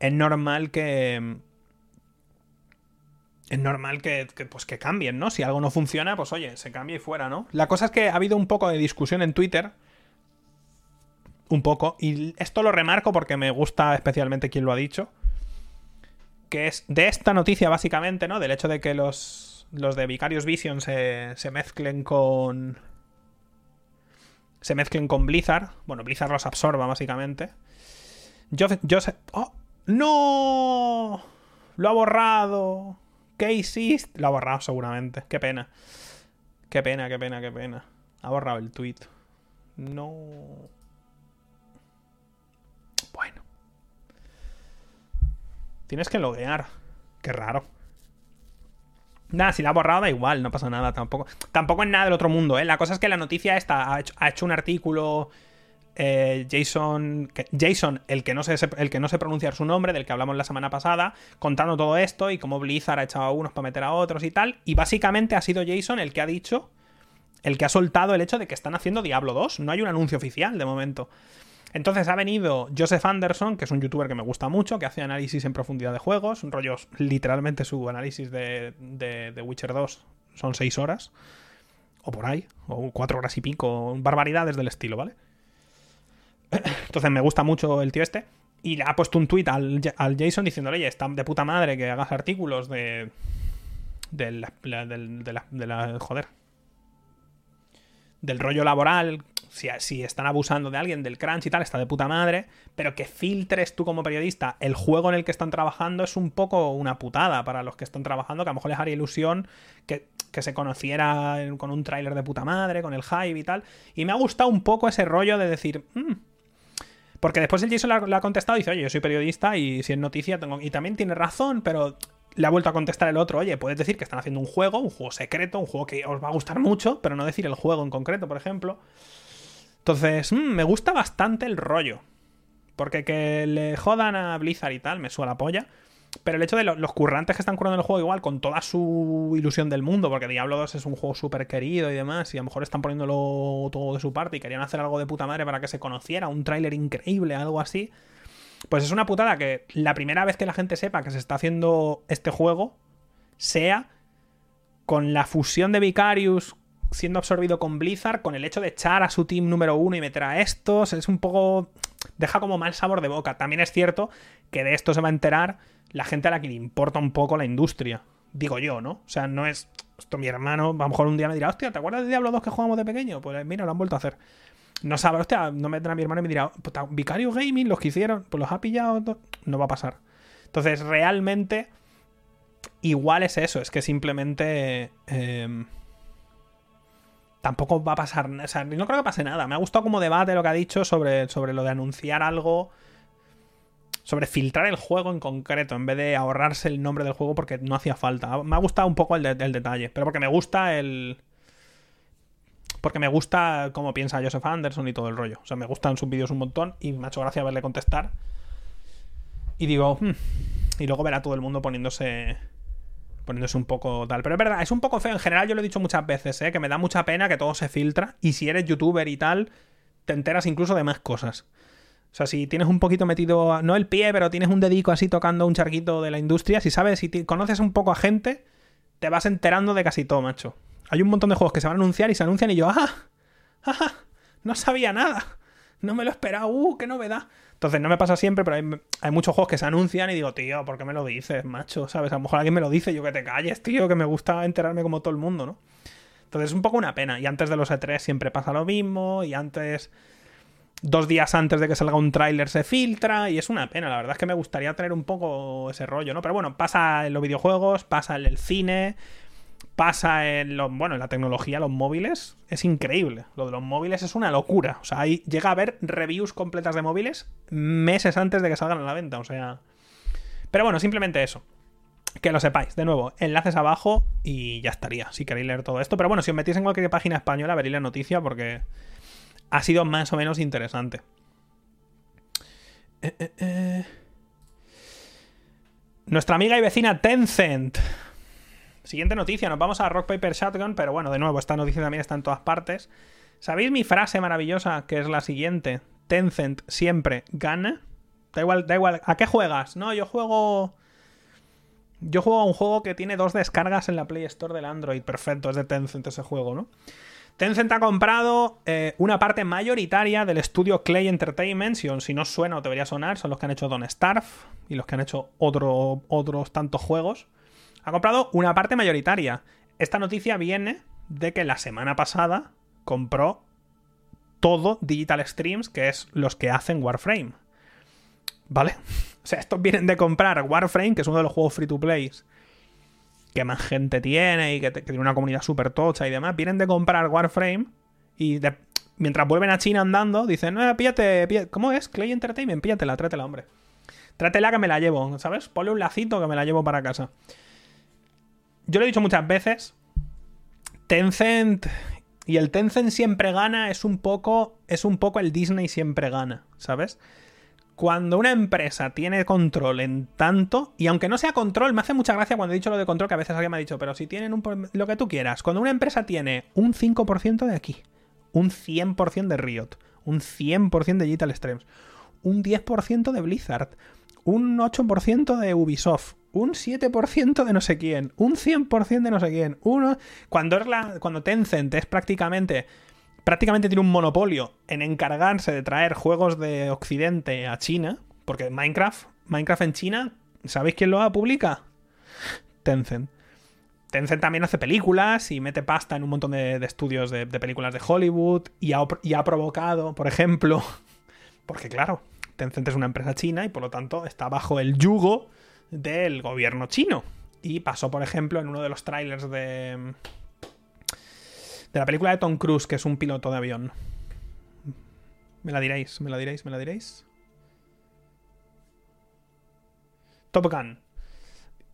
Es normal que... Es normal que, pues que cambien, ¿no? Si algo no funciona, pues oye, se cambia y fuera, ¿no? La cosa es que ha habido un poco de discusión en Twitter. Un poco. Y esto lo remarco porque me gusta especialmente quien lo ha dicho que es de esta noticia básicamente, ¿no? Del hecho de que los, los de Vicarious Vision se, se mezclen con... Se mezclen con Blizzard. Bueno, Blizzard los absorba básicamente. Yo, sé... ¡Oh! ¡No! Lo ha borrado. ¿Qué hiciste? Lo ha borrado seguramente. Qué pena. Qué pena, qué pena, qué pena. Ha borrado el tweet. No. Tienes que loguear. Qué raro. Nada, si la ha borrado da igual, no pasa nada tampoco. Tampoco es nada del otro mundo, ¿eh? La cosa es que la noticia esta ha hecho, un artículo eh, Jason, Jason el, que no sé, el que no sé pronunciar su nombre, del que hablamos la semana pasada, contando todo esto y cómo Blizzard ha echado a unos para meter a otros y tal. Y básicamente ha sido Jason el que ha dicho, el que ha soltado el hecho de que están haciendo Diablo 2. No hay un anuncio oficial de momento. Entonces ha venido Joseph Anderson, que es un youtuber que me gusta mucho, que hace análisis en profundidad de juegos, rollos, literalmente su análisis de, de, Witcher 2 son 6 horas, o por ahí, o 4 horas y pico, barbaridades del estilo, ¿vale? Entonces me gusta mucho el tío este. Y le ha puesto un tweet al, Jason diciéndole, oye, está de puta madre que hagas artículos de. de la, de la, joder. Del rollo laboral si, están abusando de alguien del crunch y tal, está de puta madre, pero que filtres tú como periodista el juego en el que están trabajando es un poco una putada para los que están trabajando, que a lo mejor les haría ilusión que que se conociera con un tráiler de puta madre, con el hype y tal. Y me ha gustado un poco ese rollo de decir, "Mm". porque después el Jason le ha contestado y dice, oye, yo soy periodista y si es noticia tengo... Y también tiene razón, pero le ha vuelto a contestar el otro, oye, puedes decir que están haciendo un juego, un juego secreto, un juego que os va a gustar mucho, pero no decir el juego en concreto, por ejemplo. Entonces, mm, me gusta bastante el rollo. Porque que le jodan a Blizzard y tal, me suena la polla. Pero el hecho de lo- los currantes que están currando el juego igual, con toda su ilusión del mundo, porque Diablo 2 es un juego súper querido y demás, y a lo mejor están poniéndolo todo de su parte y querían hacer algo de puta madre para que se conociera, un tráiler increíble, algo así. Pues es una putada que la primera vez que la gente sepa que se está haciendo este juego sea con la fusión de Vicarius siendo absorbido con Blizzard, con el hecho de echar a su team número uno y meter a estos, es un poco... deja como mal sabor de boca. También es cierto que de esto se va a enterar la gente a la que le importa un poco la industria. Digo yo, ¿no? O sea, no es... Esto mi hermano, a lo mejor un día me dirá, hostia, ¿te acuerdas de Diablo 2 que jugamos de pequeño? Pues mira, lo han vuelto a hacer. No sabe, hostia, no me vendrá mi hermano y me dirá, puta, Vicario Gaming, los que hicieron, pues los ha pillado. to-". No va a pasar. Entonces, realmente, igual es eso, es que simplemente. eh, tampoco va a pasar. O sea, no creo que pase nada. Me ha gustado como debate lo que ha dicho sobre, sobre lo de anunciar algo. Sobre filtrar el juego en concreto, en vez de ahorrarse el nombre del juego porque no hacía falta. Me ha gustado un poco el, el detalle, pero porque me gusta el. Porque me gusta cómo piensa Joseph Anderson y todo el rollo. O sea, me gustan sus vídeos un montón y me ha hecho gracia verle contestar. Y digo, "Hmm". y luego verá todo el mundo poniéndose poniéndose un poco tal. Pero es verdad, es un poco feo. En general, yo lo he dicho muchas veces, ¿eh? que me da mucha pena que todo se filtra. Y si eres youtuber y tal, te enteras incluso de más cosas. O sea, si tienes un poquito metido, no el pie, pero tienes un dedico así tocando un charquito de la industria, si sabes, si conoces un poco a gente, te vas enterando de casi todo, macho. Hay un montón de juegos que se van a anunciar y se anuncian y yo, ¡ah! ¡ah! No sabía nada. No me lo esperaba. ¡Uh! ¡Qué novedad! Entonces, no me pasa siempre, pero hay, hay muchos juegos que se anuncian y digo, tío, ¿por qué me lo dices, macho? ¿Sabes? A lo mejor alguien me lo dice, yo que te calles, tío, que me gusta enterarme como todo el mundo, ¿no? Entonces es un poco una pena. Y antes de los E3 siempre pasa lo mismo. Y antes, dos días antes de que salga un tráiler se filtra. Y es una pena. La verdad es que me gustaría tener un poco ese rollo, ¿no? Pero bueno, pasa en los videojuegos, pasa en el cine, pasa en los, bueno, en la tecnología, los móviles. Es increíble. Lo de los móviles es una locura. O sea, ahí llega a haber reviews completas de móviles meses antes de que salgan a la venta. O sea. Pero bueno, simplemente eso. Que lo sepáis, de nuevo, enlaces abajo y ya estaría, si queréis leer todo esto. Pero bueno, si os metís en cualquier página española, veréis la noticia porque ha sido más o menos interesante. Eh, eh, eh. Nuestra amiga y vecina Tencent. Siguiente noticia, nos vamos a Rock Paper Shotgun, pero bueno, de nuevo, esta noticia también está en todas partes. ¿Sabéis mi frase maravillosa que es la siguiente? Tencent siempre gana. Da igual, da igual. ¿A qué juegas? No, yo juego. Yo juego a un juego que tiene dos descargas en la Play Store del Android. Perfecto, es de Tencent ese juego, ¿no? Tencent ha comprado eh, una parte mayoritaria del estudio Clay Entertainment. Si, si no suena o debería sonar, son los que han hecho Don't Starve y los que han hecho otro, otros tantos juegos. Ha comprado una parte mayoritaria. Esta noticia viene de que la semana pasada compró todo Digital Streams, que es los que hacen Warframe. ¿Vale? O sea, estos vienen de comprar Warframe, que es uno de los juegos free to play que más gente tiene y que, tiene una comunidad súper tocha y demás. Vienen de comprar Warframe y mientras vuelven a China andando, dicen, no, píllate, ¿cómo es? Clay Entertainment, píllatela, tráetela, hombre. Trátela que me la llevo, ¿sabes? Ponle un lacito que me la llevo para casa. Yo lo he dicho muchas veces. Tencent y el Tencent siempre gana es un poco es un poco el Disney siempre gana, ¿sabes? Cuando una empresa tiene control en tanto, y aunque no sea control, me hace mucha gracia cuando he dicho lo de control, que a veces alguien me ha dicho, pero si tienen un, lo que tú quieras, cuando una empresa tiene un 5% de aquí, un 100% de Riot, un 100% de Digital Streams, un 10% de Blizzard, un 8% de Ubisoft, un 7% de no sé quién, un 100% de no sé quién, uno... Cuando, es la, cuando Tencent es prácticamente... Prácticamente tiene un monopolio en encargarse de traer juegos de Occidente a China, porque Minecraft, Minecraft en China, ¿sabéis quién lo publica? Tencent. Tencent también hace películas y mete pasta en un montón de, estudios de, de películas de Hollywood y ha, y ha provocado, por ejemplo, porque claro, Tencent es una empresa china y por lo tanto está bajo el yugo del gobierno chino. Y pasó, por ejemplo, en uno de los trailers de, De la película de Tom Cruise, que es un piloto de avión. Me la diréis, me la diréis, me la diréis. Top Gun.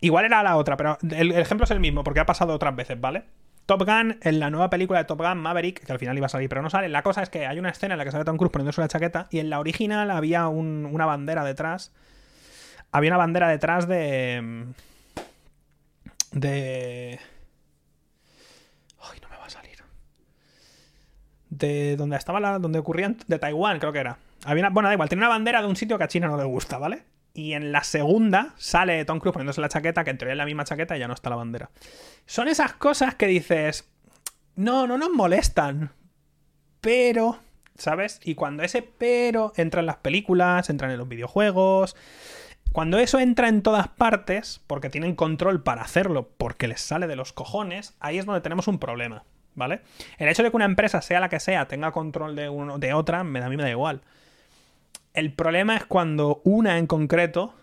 Igual era la otra, pero el, ejemplo es el mismo, porque ha pasado otras veces, ¿vale? Top Gun, en la nueva película de Top Gun Maverick, que al final iba a salir, pero no sale. La cosa es que hay una escena en la que sale Tom Cruise poniéndose una chaqueta y en la original había una bandera detrás. Había una bandera detrás de. De. Ay, no me va a salir. De donde estaba la. donde ocurrían. De Taiwán, creo que era. Había bueno, da igual, tiene una bandera de un sitio que a China no le gusta, ¿vale? Y en la segunda sale Tom Cruise poniéndose la chaqueta, que en teoría es la misma chaqueta y ya no está la bandera. Son esas cosas que dices, no, no nos molestan, pero, ¿sabes? Y cuando ese pero entra en las películas, entra en los videojuegos, cuando eso entra en todas partes, porque tienen control para hacerlo, porque les sale de los cojones, ahí es donde tenemos un problema, ¿vale? El hecho de que una empresa, sea la que sea, tenga control de, uno, de otra, me a mí me da igual. El problema es cuando una en concreto,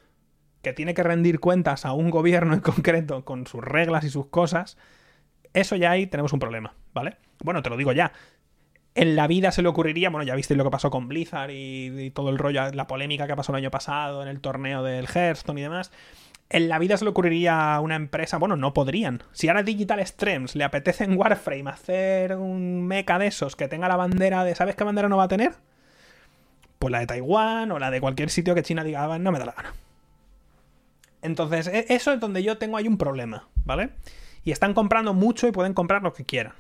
que tiene que rendir cuentas a un gobierno en concreto con sus reglas y sus cosas, eso ya ahí tenemos un problema, ¿vale? Bueno, te lo digo ya. En la vida se le ocurriría, bueno, ya visteis lo que pasó con Blizzard y, todo el rollo, la polémica que pasó el año pasado en el torneo del Hearthstone y demás. En la vida se le ocurriría a una empresa, bueno, no podrían. Si ahora Digital Streams le apetece en Warframe hacer un mecha de esos que tenga la bandera de. ¿Sabes qué bandera no va a tener? pues la de Taiwán o la de cualquier sitio que China diga, ah, no me da la gana. Entonces, e, eso es donde yo tengo ahí un problema, ¿vale? Y están comprando mucho y pueden comprar lo que quieran.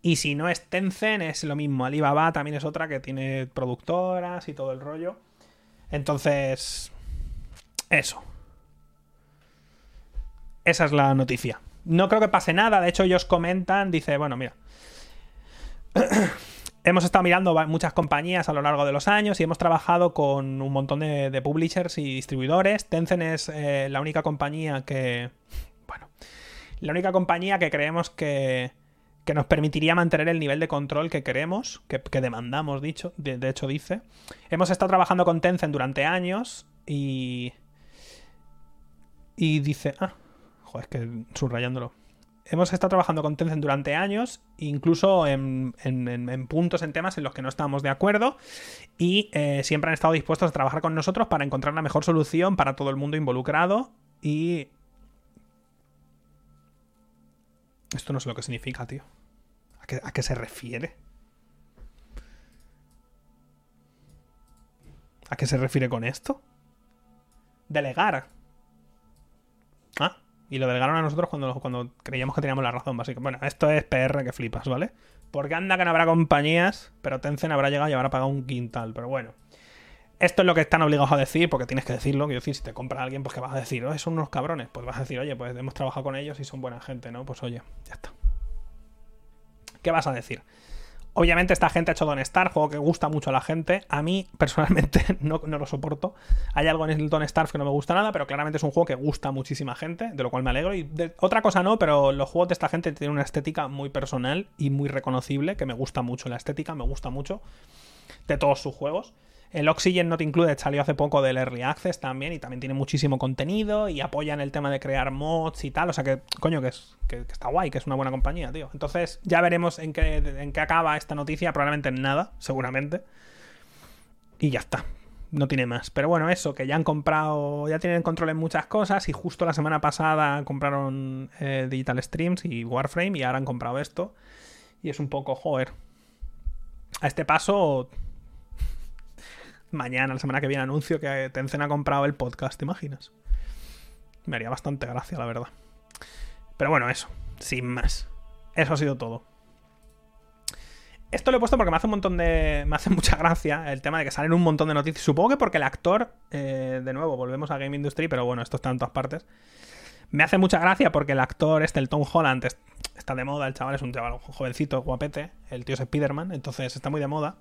Y si no es Tencent, es lo mismo. Alibaba también es otra que tiene productoras y todo el rollo. Entonces, eso. Esa es la noticia. No creo que pase nada. De hecho, ellos comentan, dice, bueno, mira. Hemos estado mirando muchas compañías a lo largo de los años y hemos trabajado con un montón de, publishers y distribuidores. Tencent es eh, la única compañía que. Bueno. La única compañía que creemos que, que nos permitiría mantener el nivel de control que queremos, que, demandamos, dicho, de, hecho dice. Hemos estado trabajando con Tencent durante años y... Y dice... Ah, joder, es que subrayándolo hemos estado trabajando con Tencent durante años, incluso en, puntos, en temas en los que no estábamos de acuerdo, y eh, siempre han estado dispuestos a trabajar con nosotros para encontrar la mejor solución para todo el mundo involucrado. Y... Esto no sé lo que significa, tío. ¿A qué, se refiere? ¿A qué se refiere con esto? Delegar. Ah. Y lo delegaron a nosotros cuando, cuando creíamos que teníamos la razón, básicamente. Bueno, esto es PR que flipas, ¿vale? Porque anda que no habrá compañías, pero Tencent habrá llegado y habrá pagado un quintal. Pero bueno, esto es lo que están obligados a decir, porque tienes que decirlo. Quiero decir, si te compra alguien, pues que vas a decir, oh, son unos cabrones. Pues vas a decir, oye, pues hemos trabajado con ellos y son buena gente, ¿no? Pues oye, ya está. ¿Qué vas a decir? Obviamente esta gente ha hecho Don Star, juego que gusta mucho a la gente. A mí, personalmente, no, lo soporto. Hay algo en el Don Star que no me gusta nada, pero claramente es un juego que gusta muchísima gente, de lo cual me alegro. Y otra cosa no, pero los juegos de esta gente tienen una estética muy personal y muy reconocible, que me gusta mucho. La estética me gusta mucho de todos sus juegos. El Oxygen Not Included salió hace poco del Early Access también y también tiene muchísimo contenido y apoyan el tema de crear mods y tal. O sea que, coño, que, es, que, está guay, que es una buena compañía, tío. Entonces ya veremos en qué, en qué acaba esta noticia. Probablemente en nada, seguramente. Y ya está. No tiene más. Pero bueno, eso, que ya han comprado, ya tienen control en muchas cosas y justo la semana pasada compraron eh, Digital Streams y Warframe y ahora han comprado esto. Y es un poco, joder. A este paso mañana, la semana que viene, anuncio que Tencent ha comprado el podcast, ¿te imaginas? Me haría bastante gracia, la verdad. Pero bueno, eso, sin más. Eso ha sido todo. Esto lo he puesto porque me hace un montón de. Me hace mucha gracia el tema de que salen un montón de noticias. Supongo que porque el actor. Eh, de nuevo, volvemos a Game Industry, pero bueno, esto está en todas partes. Me hace mucha gracia porque el actor, este, el Tom Holland, está de moda. El chaval es un chaval jovencito, guapete. El tío es Spider-Man, entonces está muy de moda.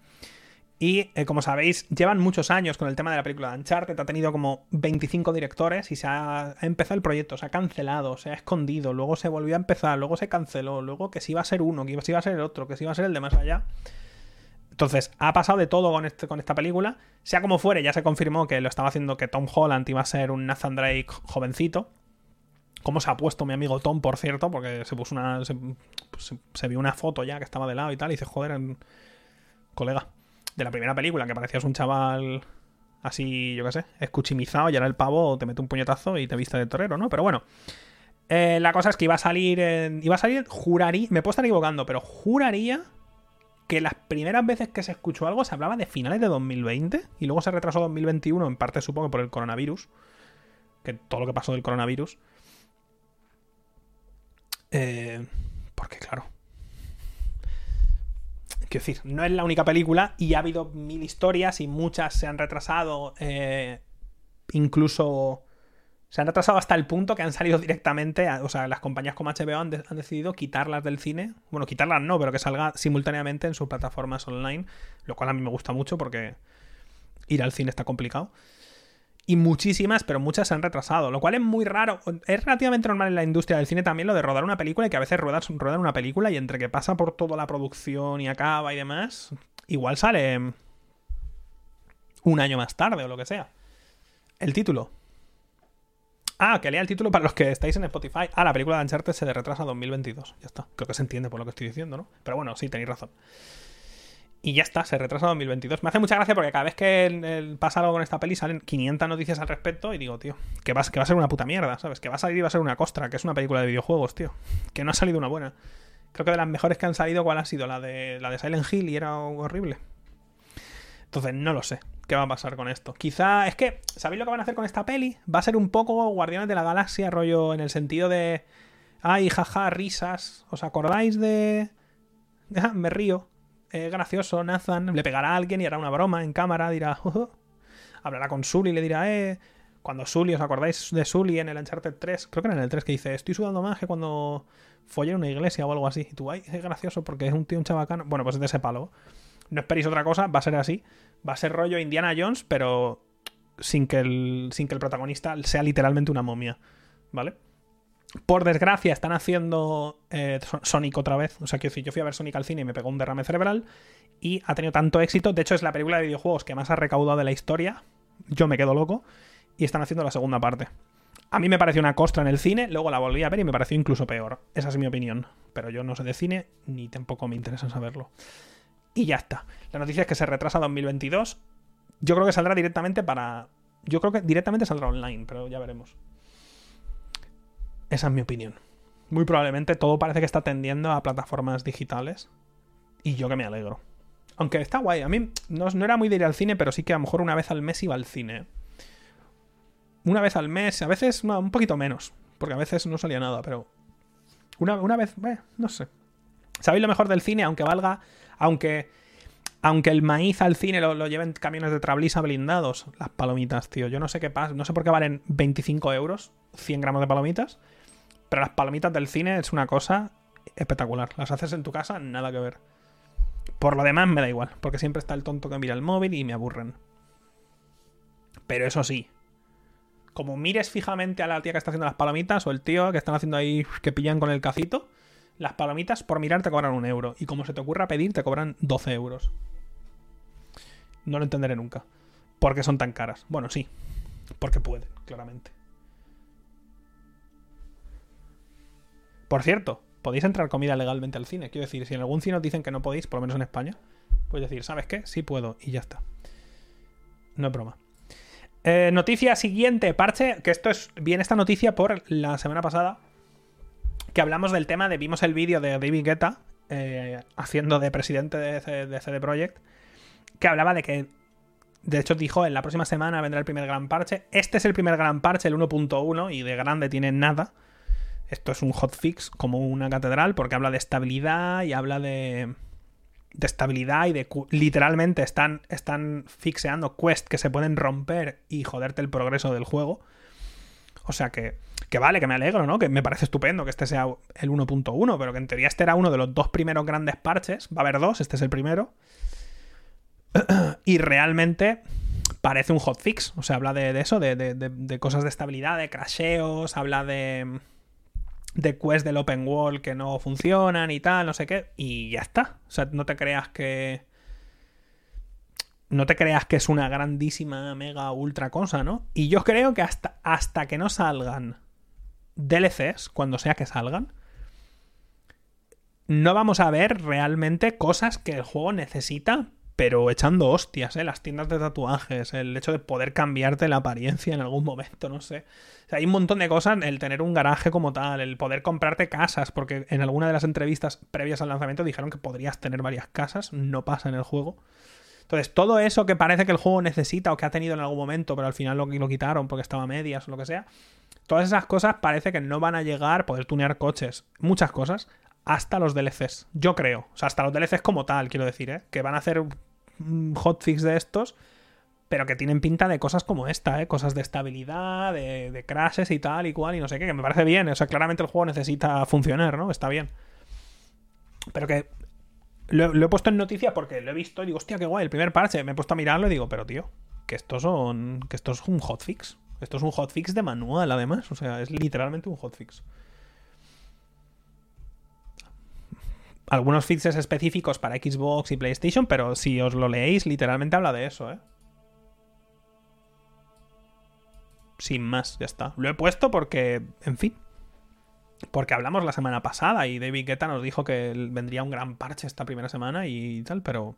Y eh, como sabéis, llevan muchos años con el tema de la película de Uncharted. Ha tenido como 25 directores y se ha, empezado el proyecto, se ha cancelado, se ha escondido, luego se volvió a empezar, luego se canceló, luego que si iba a ser uno, que si iba a ser el otro, que si iba a ser el de más allá. Entonces, ha pasado de todo con, este, con esta película. Sea como fuere, ya se confirmó que lo estaba haciendo que Tom Holland iba a ser un Nathan Drake jovencito. ¿Cómo se ha puesto mi amigo Tom, por cierto? Porque se puso una. Se, pues, se vio una foto ya que estaba de lado y tal, y dice, joder, colega, de la primera película, que parecías un chaval así, yo qué sé, escuchimizado, y ahora el pavo te mete un puñetazo y te viste de torero, ¿no? Pero bueno. Eh, la cosa es que iba a salir. iba a salir, juraría. Me puedo estar equivocando, pero juraría que las primeras veces que se escuchó algo se hablaba de finales de 2020 y luego se retrasó 2021, en parte supongo por el coronavirus. Que todo lo que pasó del coronavirus. Eh, porque, claro. Quiero decir, no es la única película y ha habido mil historias y muchas se han retrasado. Eh, incluso se han retrasado hasta el punto que han salido directamente, o sea, las compañías como HBO han, decidido quitarlas del cine. Bueno, quitarlas no, pero que salga simultáneamente en sus plataformas online, lo cual a mí me gusta mucho porque ir al cine está complicado. Y muchísimas, pero muchas se han retrasado, lo cual es muy raro. Es relativamente normal en la industria del cine también lo de rodar una película y que a veces ruedas, ruedan una película y entre que pasa por toda la producción y acaba y demás, igual sale un año más tarde o lo que sea. El título, Ah, que lea el título para los que estáis en Spotify. Ah, la película de Uncharted se retrasa a 2022. Ya está. Creo que se entiende por lo que estoy diciendo, ¿no? Pero bueno, sí, tenéis razón. Y ya está, se retrasa a 2022. Me hace mucha gracia porque cada vez que pasa algo con esta peli salen 500 noticias al respecto y digo, tío, que va, que va a ser una puta mierda, ¿sabes? Que va a salir y va a ser una costra, que es una película de videojuegos, tío. Que no ha salido una buena. Creo que de las mejores que han salido, ¿cuál ha sido? La de, la de Silent Hill y era horrible. Entonces, no lo sé qué va a pasar con esto. Quizá, es que, ¿sabéis lo que van a hacer con esta peli? Va a ser un poco Guardianes de la Galaxia, rollo, en el sentido de... Ay, jaja, risas. ¿Os acordáis de...? Ah, me río. Es gracioso, Nathan le pegará a alguien y hará una broma en cámara, dirá... Hablará con Sully y le dirá, eh... Cuando Sully, ¿os acordáis de Sully en el Uncharted 3? Creo que era en el 3 que dice, estoy sudando más que cuando follé en una iglesia o algo así. Y tú, ay, es gracioso porque es un tío un chabacano. Bueno, pues es de ese palo. No esperéis otra cosa, va a ser así. Va a ser rollo Indiana Jones, pero sin que el, sin que el protagonista sea literalmente una momia. ¿Vale? Por desgracia, están haciendo eh, Sonic otra vez. O sea, quiero yo fui a ver Sonic al cine y me pegó un derrame cerebral. Y ha tenido tanto éxito. De hecho, es la película de videojuegos que más ha recaudado de la historia. Yo me quedo loco. Y están haciendo la segunda parte. A mí me pareció una costra en el cine, luego la volví a ver y me pareció incluso peor. Esa es mi opinión. Pero yo no sé de cine, ni tampoco me interesa saberlo y ya está. La noticia es que se retrasa a 2022. Yo creo que saldrá directamente para. Yo creo que directamente saldrá online, pero ya veremos. Esa es mi opinión. Muy probablemente todo parece que está tendiendo a plataformas digitales. Y yo que me alegro. Aunque está guay. A mí no, era muy de ir al cine, pero sí que a lo mejor una vez al mes iba al cine. Una vez al mes, a veces un poquito menos. Porque a veces no salía nada, pero. Una, una vez, eh, no sé. ¿Sabéis lo mejor del cine? Aunque valga aunque, aunque el maíz al cine lo, lleven camiones de trablisa blindados, las palomitas, tío. Yo no sé qué pasa, no sé por qué valen 25 euros, 100 gramos de palomitas, pero las palomitas del cine es una cosa espectacular. Las haces en tu casa, nada que ver. Por lo demás me da igual, porque siempre está el tonto que mira el móvil y me aburren. Pero eso sí, como mires fijamente a la tía que está haciendo las palomitas o el tío que están haciendo ahí que pillan con el cacito, las palomitas por mirar te cobran un euro. Y como se te ocurra pedir, te cobran 12 euros. No lo entenderé nunca. ¿Por qué son tan caras? Bueno, sí. Porque pueden, claramente. Por cierto, podéis entrar comida legalmente al cine. Quiero decir, si en algún cine os dicen que no podéis, por lo menos en España, puedes decir, ¿sabes qué? Sí puedo. Y ya está. No es broma. Eh, noticia siguiente, parche. Que esto es bien esta noticia por la semana pasada que hablamos del tema de. Vimos el vídeo de David Guetta eh, haciendo de presidente de, CD Projekt, que hablaba de que. De hecho, dijo: en la próxima semana vendrá el primer gran parche. Este es el primer gran parche, el 1.1, y de grande tiene nada. Esto es un hotfix como una catedral, porque habla de estabilidad y habla de. De estabilidad y de. Literalmente están, están fixeando quests que se pueden romper y joderte el progreso del juego. O sea que que vale, que me alegro, ¿no? Que me parece estupendo que este sea el 1.1, pero que en teoría este era uno de los dos primeros grandes parches. Va a haber dos, este es el primero. y realmente parece un hotfix. O sea, habla de, eso, de, cosas de estabilidad, de crasheos, habla de. De quests del open world que no funcionan y tal, no sé qué. Y ya está. O sea, no te creas que no te creas que es una grandísima, mega, ultra cosa, ¿no? Y yo creo que hasta, hasta que no salgan DLCs, cuando sea que salgan, no vamos a ver realmente cosas que el juego necesita, pero echando hostias, ¿eh? Las tiendas de tatuajes, el hecho de poder cambiarte la apariencia en algún momento, no sé. O sea, hay un montón de cosas, el tener un garaje como tal, el poder comprarte casas, porque en alguna de las entrevistas previas al lanzamiento dijeron que podrías tener varias casas, no pasa en el juego. Entonces, todo eso que parece que el juego necesita o que ha tenido en algún momento, pero al final lo, lo quitaron porque estaba a medias o lo que sea, todas esas cosas parece que no van a llegar, poder tunear coches, muchas cosas, hasta los DLCs. Yo creo. O sea, hasta los DLCs como tal, quiero decir, ¿eh? Que van a hacer hotfix de estos, pero que tienen pinta de cosas como esta, ¿eh? Cosas de estabilidad, de, crashes y tal y cual, y no sé qué, que me parece bien. O sea, claramente el juego necesita funcionar, ¿no? Está bien. Pero que lo, he puesto en noticia porque lo he visto y digo, hostia, qué guay, el primer parche. Me he puesto a mirarlo y digo, pero tío, que estos son. que esto es un hotfix. Esto es un hotfix de manual, además. O sea, es literalmente un hotfix. Algunos fixes específicos para Xbox y PlayStation, pero si os lo leéis, literalmente habla de eso, ¿eh? Sin más, ya está. Lo he puesto porque, en fin, porque hablamos la semana pasada y David Guetta nos dijo que vendría un gran parche esta primera semana y tal, pero...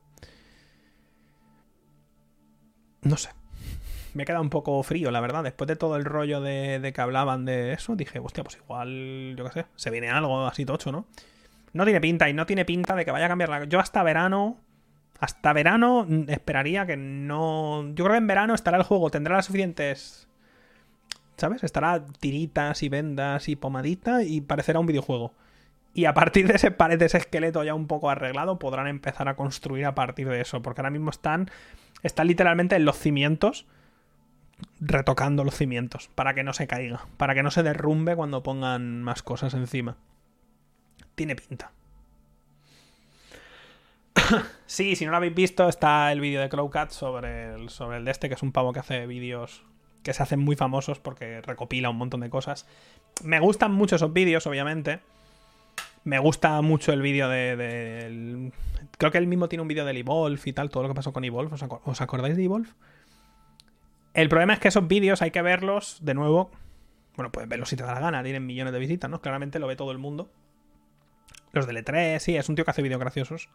No sé. Me he quedado un poco frío, la verdad. Después de todo el rollo de, que hablaban de eso, dije, hostia, pues igual, yo qué sé, se viene algo así tocho, ¿no? No tiene pinta y no tiene pinta de que vaya a cambiar la... Yo hasta verano... Hasta verano esperaría que no... Yo creo que en verano estará el juego, tendrá las suficientes ¿sabes? Estará tiritas y vendas y pomadita y parecerá un videojuego. Y a partir de ese de ese esqueleto ya un poco arreglado, podrán empezar a construir a partir de eso. Porque ahora mismo están, están literalmente en los cimientos, retocando los cimientos, para que no se caiga, para que no se derrumbe cuando pongan más cosas encima. Tiene pinta. sí, si no lo habéis visto, está el vídeo de Crowcat sobre el, sobre el de este, que es un pavo que hace vídeos que se hacen muy famosos porque recopila un montón de cosas. Me gustan mucho esos vídeos, obviamente. Me gusta mucho el vídeo de, Creo que él mismo tiene un vídeo del Evolve y tal, todo lo que pasó con Evolve. ¿Os, acordáis de Evolve? El problema es que esos vídeos hay que verlos de nuevo. Bueno, puedes verlos si te da la gana, tienen millones de visitas, ¿no? Claramente lo ve todo el mundo. Los del E3, sí, es un tío que hace vídeos graciosos.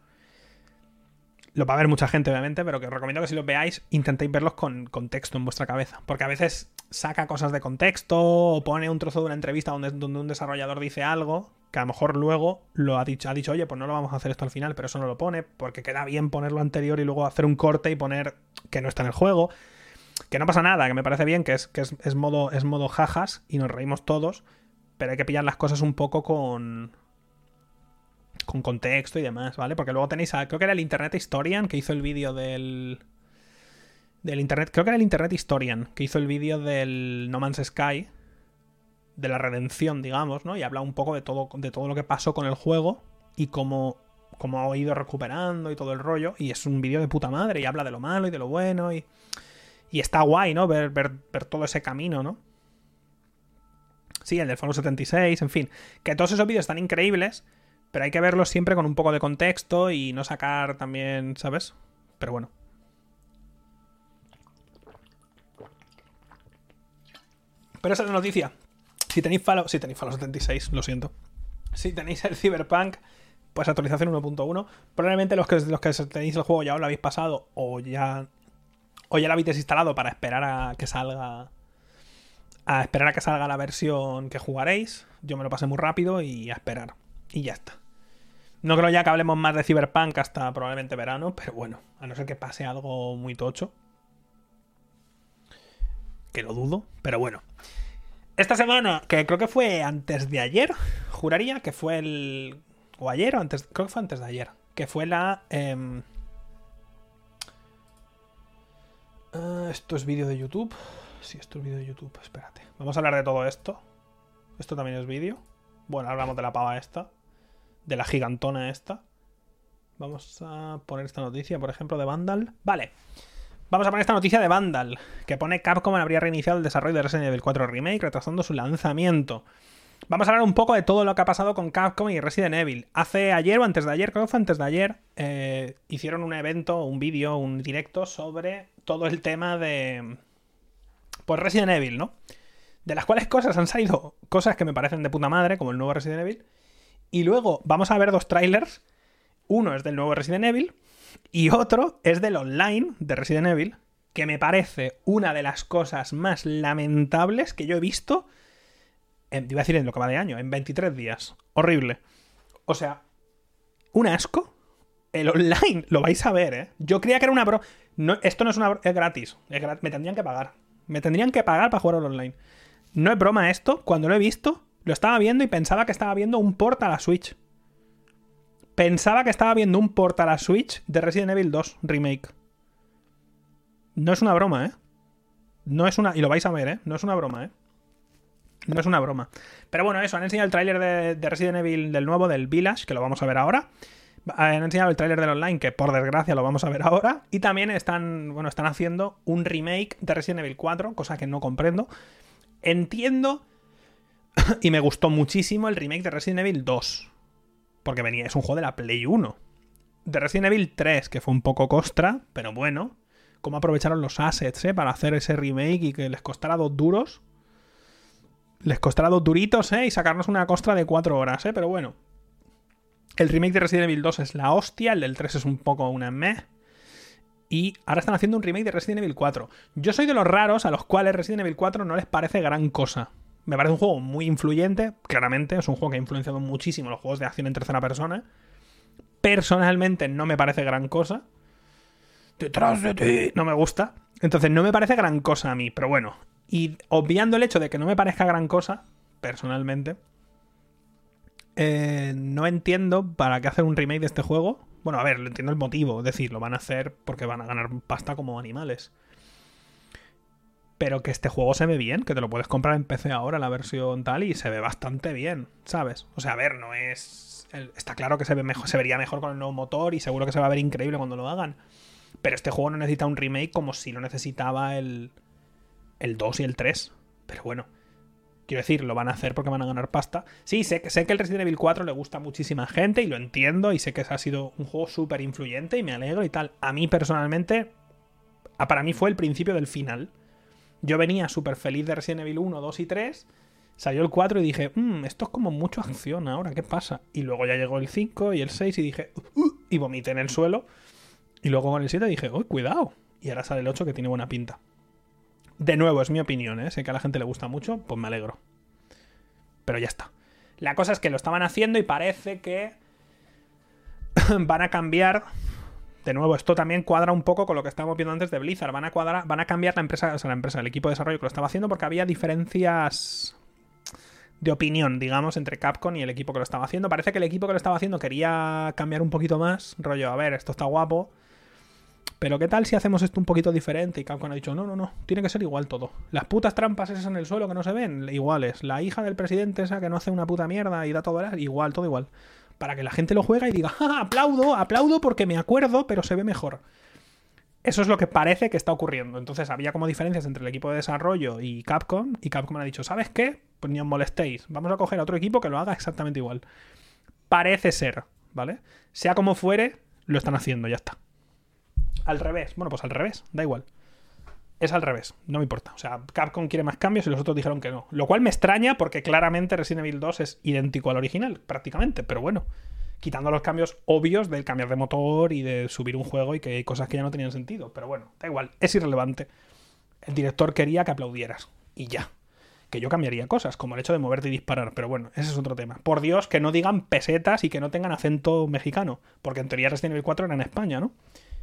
Lo va a ver mucha gente, obviamente, pero que os recomiendo que si los veáis, intentéis verlos con contexto en vuestra cabeza. Porque a veces saca cosas de contexto o pone un trozo de una entrevista donde, donde un desarrollador dice algo que a lo mejor luego lo ha dicho, ha dicho, oye, pues no lo vamos a hacer esto al final, pero eso no lo pone, porque queda bien ponerlo anterior y luego hacer un corte y poner que no está en el juego. Que no pasa nada, que me parece bien, que es, que es, modo, es modo jajas y nos reímos todos, pero hay que pillar las cosas un poco con, con contexto y demás, ¿vale? Porque luego tenéis a, creo que era el Internet Historian que hizo el vídeo del del internet, creo que era el Internet Historian que hizo el vídeo del No Man's Sky de la redención, digamos, ¿no? Y habla un poco de todo de todo lo que pasó con el juego y cómo cómo ha ido recuperando y todo el rollo y es un vídeo de puta madre y habla de lo malo y de lo bueno y está guay, ¿no? Ver, ver, ver todo ese camino, ¿no? Sí, el del Fallout 76, en fin. Que todos esos vídeos están increíbles, pero hay que verlo siempre con un poco de contexto y no sacar también, ¿sabes? Pero bueno. Pero esa es la noticia. Si tenéis Fallout, si tenéis Fallout 76, lo siento. Si tenéis el Cyberpunk, pues actualización 1.1. Probablemente los que, los que tenéis el juego ya os lo habéis pasado o ya o ya lo habéis desinstalado para esperar a que salga a esperar a que salga la versión que jugaréis. Yo me lo pasé muy rápido y a esperar. Y ya está. No creo ya que hablemos más de Cyberpunk hasta probablemente verano, pero bueno, a no ser que pase algo muy tocho. Que lo dudo, pero bueno. Esta semana, que creo que fue antes de ayer, juraría que fue el. O ayer o antes. Creo que fue antes de ayer. Que fue la. Em, ah, esto es vídeo de YouTube. Sí, esto es vídeo de YouTube. Espérate. Vamos a hablar de todo esto. Esto también es vídeo. Bueno, hablamos de la pava esta de la gigantona esta. Vamos a poner esta noticia, por ejemplo, de Vandal. Vale. Vamos a poner esta noticia de Vandal, que pone Capcom habría reiniciado el desarrollo de Resident Evil 4 Remake, retrasando su lanzamiento. Vamos a hablar un poco de todo lo que ha pasado con Capcom y Resident Evil. Hace ayer o antes de ayer, creo que fue antes de ayer, eh, hicieron un evento, un vídeo, un directo sobre todo el tema de... Pues Resident Evil, ¿no? De las cuales cosas han salido cosas que me parecen de puta madre, como el nuevo Resident Evil, Y luego vamos a ver dos trailers. Uno es del nuevo Resident Evil y otro es del online de Resident Evil, que me parece una de las cosas más lamentables que yo he visto, en, iba a decir en lo que va de año, en 23 días. Horrible. O sea, un asco. El online, lo vais a ver, ¿eh? Yo creía que era una bro... No, esto no es una... Es. Es gratis. Me tendrían que pagar. Me tendrían que pagar para jugar al online. No es broma esto. Cuando lo he visto, lo estaba viendo y pensaba que estaba viendo un port a la Switch. Pensaba que estaba viendo un port a la Switch de Resident Evil 2 Remake. No es una broma, ¿eh? No es una... Y lo vais a ver, ¿eh? No es una broma, ¿eh? No es una broma. Pero bueno, eso, han enseñado el tráiler de, de, Resident Evil del nuevo, del Village, que lo vamos a ver ahora. Han enseñado el tráiler del online, que por desgracia lo vamos a ver ahora. Y también están, bueno, están haciendo un remake de Resident Evil 4, cosa que no comprendo. Entiendo y me gustó muchísimo el remake de Resident Evil 2. Porque venía, es un juego de la Play 1. De Resident Evil 3, que fue un poco costra, pero bueno. Cómo aprovecharon los assets, ¿eh? Para hacer ese remake y que les costara dos duros. Les costará dos duritos, ¿eh? Y sacarnos una costra de cuatro horas, ¿eh? Pero bueno. El remake de Resident Evil 2 es la hostia, el del 3 es un poco una meh. Y ahora están haciendo un remake de Resident Evil 4. Yo soy de los raros a los cuales Resident Evil 4 no les parece gran cosa. Me parece un juego muy influyente, claramente, es un juego que ha influenciado muchísimo los juegos de acción en tercera persona. Personalmente no me parece gran cosa. Detrás de ti. No me gusta. Entonces no me parece gran cosa a mí, pero bueno. Y obviando el hecho de que no me parezca gran cosa, personalmente, eh, no entiendo para qué hacer un remake de este juego. Bueno, a ver, entiendo el motivo, es decir, lo van a hacer porque van a ganar pasta como animales pero que este juego se ve bien, que te lo puedes comprar en PC ahora, la versión tal, y se ve bastante bien, ¿sabes? O sea, a ver, no es. Está claro que se, ve mejor, se vería mejor con el nuevo motor y seguro que se va a ver increíble cuando lo hagan. Pero este juego no necesita un remake como si lo necesitaba el, el 2 y el 3. Pero bueno, quiero decir, lo van a hacer porque van a ganar pasta. Sí, sé, sé que el Resident Evil 4 le gusta muchísima gente y lo entiendo y sé que ha sido un juego súper influyente y me alegro y tal. A mí personalmente, para mí fue el principio del final. Yo venía súper feliz de Resident Evil 1, 2 y 3. Salió el 4 y dije, mmm, esto es como mucho acción ahora, ¿qué pasa? Y luego ya llegó el 5 y el 6 y dije, uh, uh", y vomité en el suelo. Y luego con el 7 dije, uy, cuidado. Y ahora sale el 8 que tiene buena pinta. De nuevo, es mi opinión, ¿eh? Sé que a la gente le gusta mucho, pues me alegro. Pero ya está. La cosa es que lo estaban haciendo y parece que van a cambiar de nuevo, esto también cuadra un poco con lo que estábamos viendo antes de Blizzard. Van a cuadrar, van a cambiar la empresa, o sea, la empresa, el equipo de desarrollo que lo estaba haciendo, porque había diferencias de opinión, digamos, entre Capcom y el equipo que lo estaba haciendo. Parece que el equipo que lo estaba haciendo quería cambiar un poquito más. Rollo, a ver, esto está guapo. Pero ¿qué tal si hacemos esto un poquito diferente? Y Capcom ha dicho, no, no, no, tiene que ser igual todo. Las putas trampas esas en el suelo que no se ven, iguales. La hija del presidente esa que no hace una puta mierda y da todo igual, todo igual para que la gente lo juegue y diga, ¡Ah, aplaudo, aplaudo porque me acuerdo, pero se ve mejor. Eso es lo que parece que está ocurriendo. Entonces había como diferencias entre el equipo de desarrollo y Capcom, y Capcom ha dicho, ¿sabes qué? Pues ni os molestéis, vamos a coger a otro equipo que lo haga exactamente igual. Parece ser, ¿vale? Sea como fuere, lo están haciendo, ya está. Al revés, bueno, pues al revés, da igual es al revés, no me importa. O sea, Capcom quiere más cambios y los otros dijeron que no. Lo cual me extraña porque claramente Resident Evil 2 es idéntico al original, prácticamente, pero bueno. Quitando los cambios obvios del cambiar de motor y de subir un juego y que hay cosas que ya no tenían sentido. Pero bueno, da igual, es irrelevante. El director quería que aplaudieras. Y ya. Que yo cambiaría cosas, como el hecho de moverte y disparar. Pero bueno, ese es otro tema. Por Dios, que no digan pesetas y que no tengan acento mexicano. Porque en teoría Resident Evil 4 era en España, ¿no?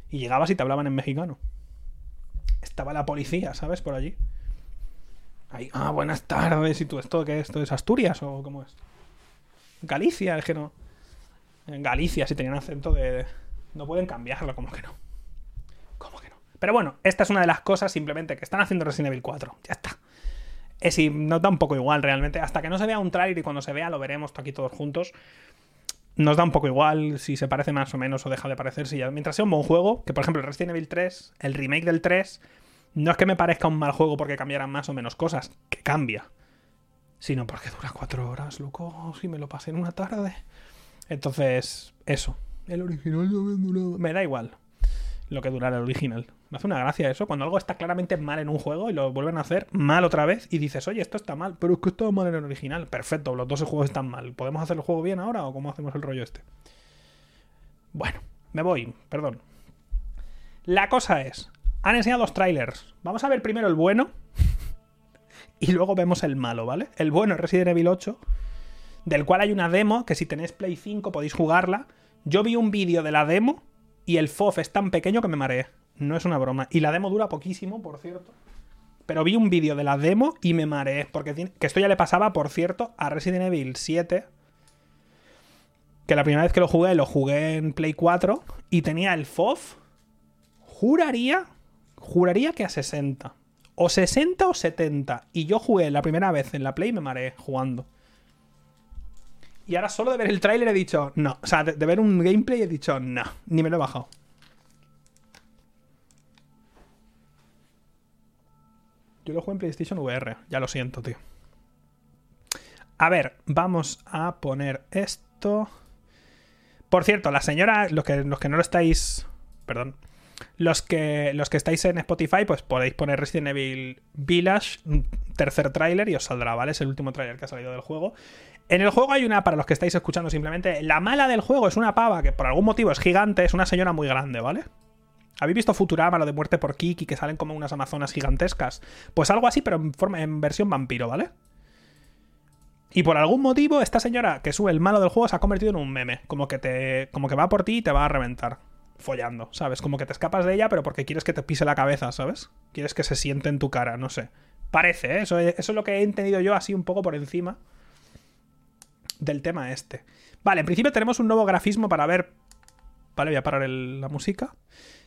Y llegabas y te hablaban en mexicano estaba la policía, ¿sabes? Por allí. Ahí, ah, buenas tardes. ¿Y tú esto qué es? ¿Esto es Asturias o cómo es? Galicia, es que no. En Galicia si tenían acento de... No pueden cambiarlo, como que no. ¿Cómo que no? Pero bueno, esta es una de las cosas simplemente que están haciendo Resident Evil 4. Ya está. Es y nos da un poco igual realmente. Hasta que no se vea un trailer y cuando se vea lo veremos aquí todos juntos nos da un poco igual si se parece más o menos o deja de parecerse. Ya. Mientras sea un buen juego, que por ejemplo el Resident Evil 3, el remake del 3, no es que me parezca un mal juego porque cambiaran más o menos cosas, que cambia, sino porque dura cuatro horas, loco, si me lo pasé en una tarde. Entonces, eso. El original no me Me da igual. Lo que dura el original. Me hace una gracia eso, cuando algo está claramente mal en un juego y lo vuelven a hacer mal otra vez y dices, oye, esto está mal, pero es que está mal en el original. Perfecto, los dos juegos están mal. ¿Podemos hacer el juego bien ahora o cómo hacemos el rollo este? Bueno, me voy, perdón. La cosa es, han enseñado dos trailers. Vamos a ver primero el bueno y luego vemos el malo, ¿vale? El bueno es Resident Evil 8, del cual hay una demo que si tenéis Play 5 podéis jugarla. Yo vi un vídeo de la demo y el FOF es tan pequeño que me mareé. No es una broma. Y la demo dura poquísimo, por cierto. Pero vi un vídeo de la demo y me mareé. Porque que esto ya le pasaba, por cierto, a Resident Evil 7. Que la primera vez que lo jugué, lo jugué en Play 4. Y tenía el FOF. Juraría. Juraría que a 60. O 60 o 70. Y yo jugué la primera vez en la Play y me mareé jugando. Y ahora solo de ver el tráiler he dicho no. O sea, de, ver un gameplay he dicho no. Ni me lo he bajado. Yo lo juego en PlayStation VR. Ya lo siento, tío. A ver, vamos a poner esto. Por cierto, la señora, los que, los que no lo estáis. Perdón. Los que, los que estáis en Spotify, pues podéis poner Resident Evil Village, tercer tráiler, y os saldrá, ¿vale? Es el último tráiler que ha salido del juego. En el juego hay una, para los que estáis escuchando simplemente, la mala del juego es una pava que por algún motivo es gigante, es una señora muy grande, ¿vale? ¿Habéis visto Futurama, lo de muerte por Kiki, que salen como unas amazonas gigantescas? Pues algo así, pero en, forma, en versión vampiro, ¿vale? Y por algún motivo, esta señora que sube el malo del juego se ha convertido en un meme. Como que te. Como que va por ti y te va a reventar. Follando, ¿sabes? Como que te escapas de ella, pero porque quieres que te pise la cabeza, ¿sabes? Quieres que se siente en tu cara, no sé. Parece, ¿eh? Eso, eso es lo que he entendido yo así un poco por encima del tema este. Vale, en principio tenemos un nuevo grafismo para ver... Vale, voy a parar la música.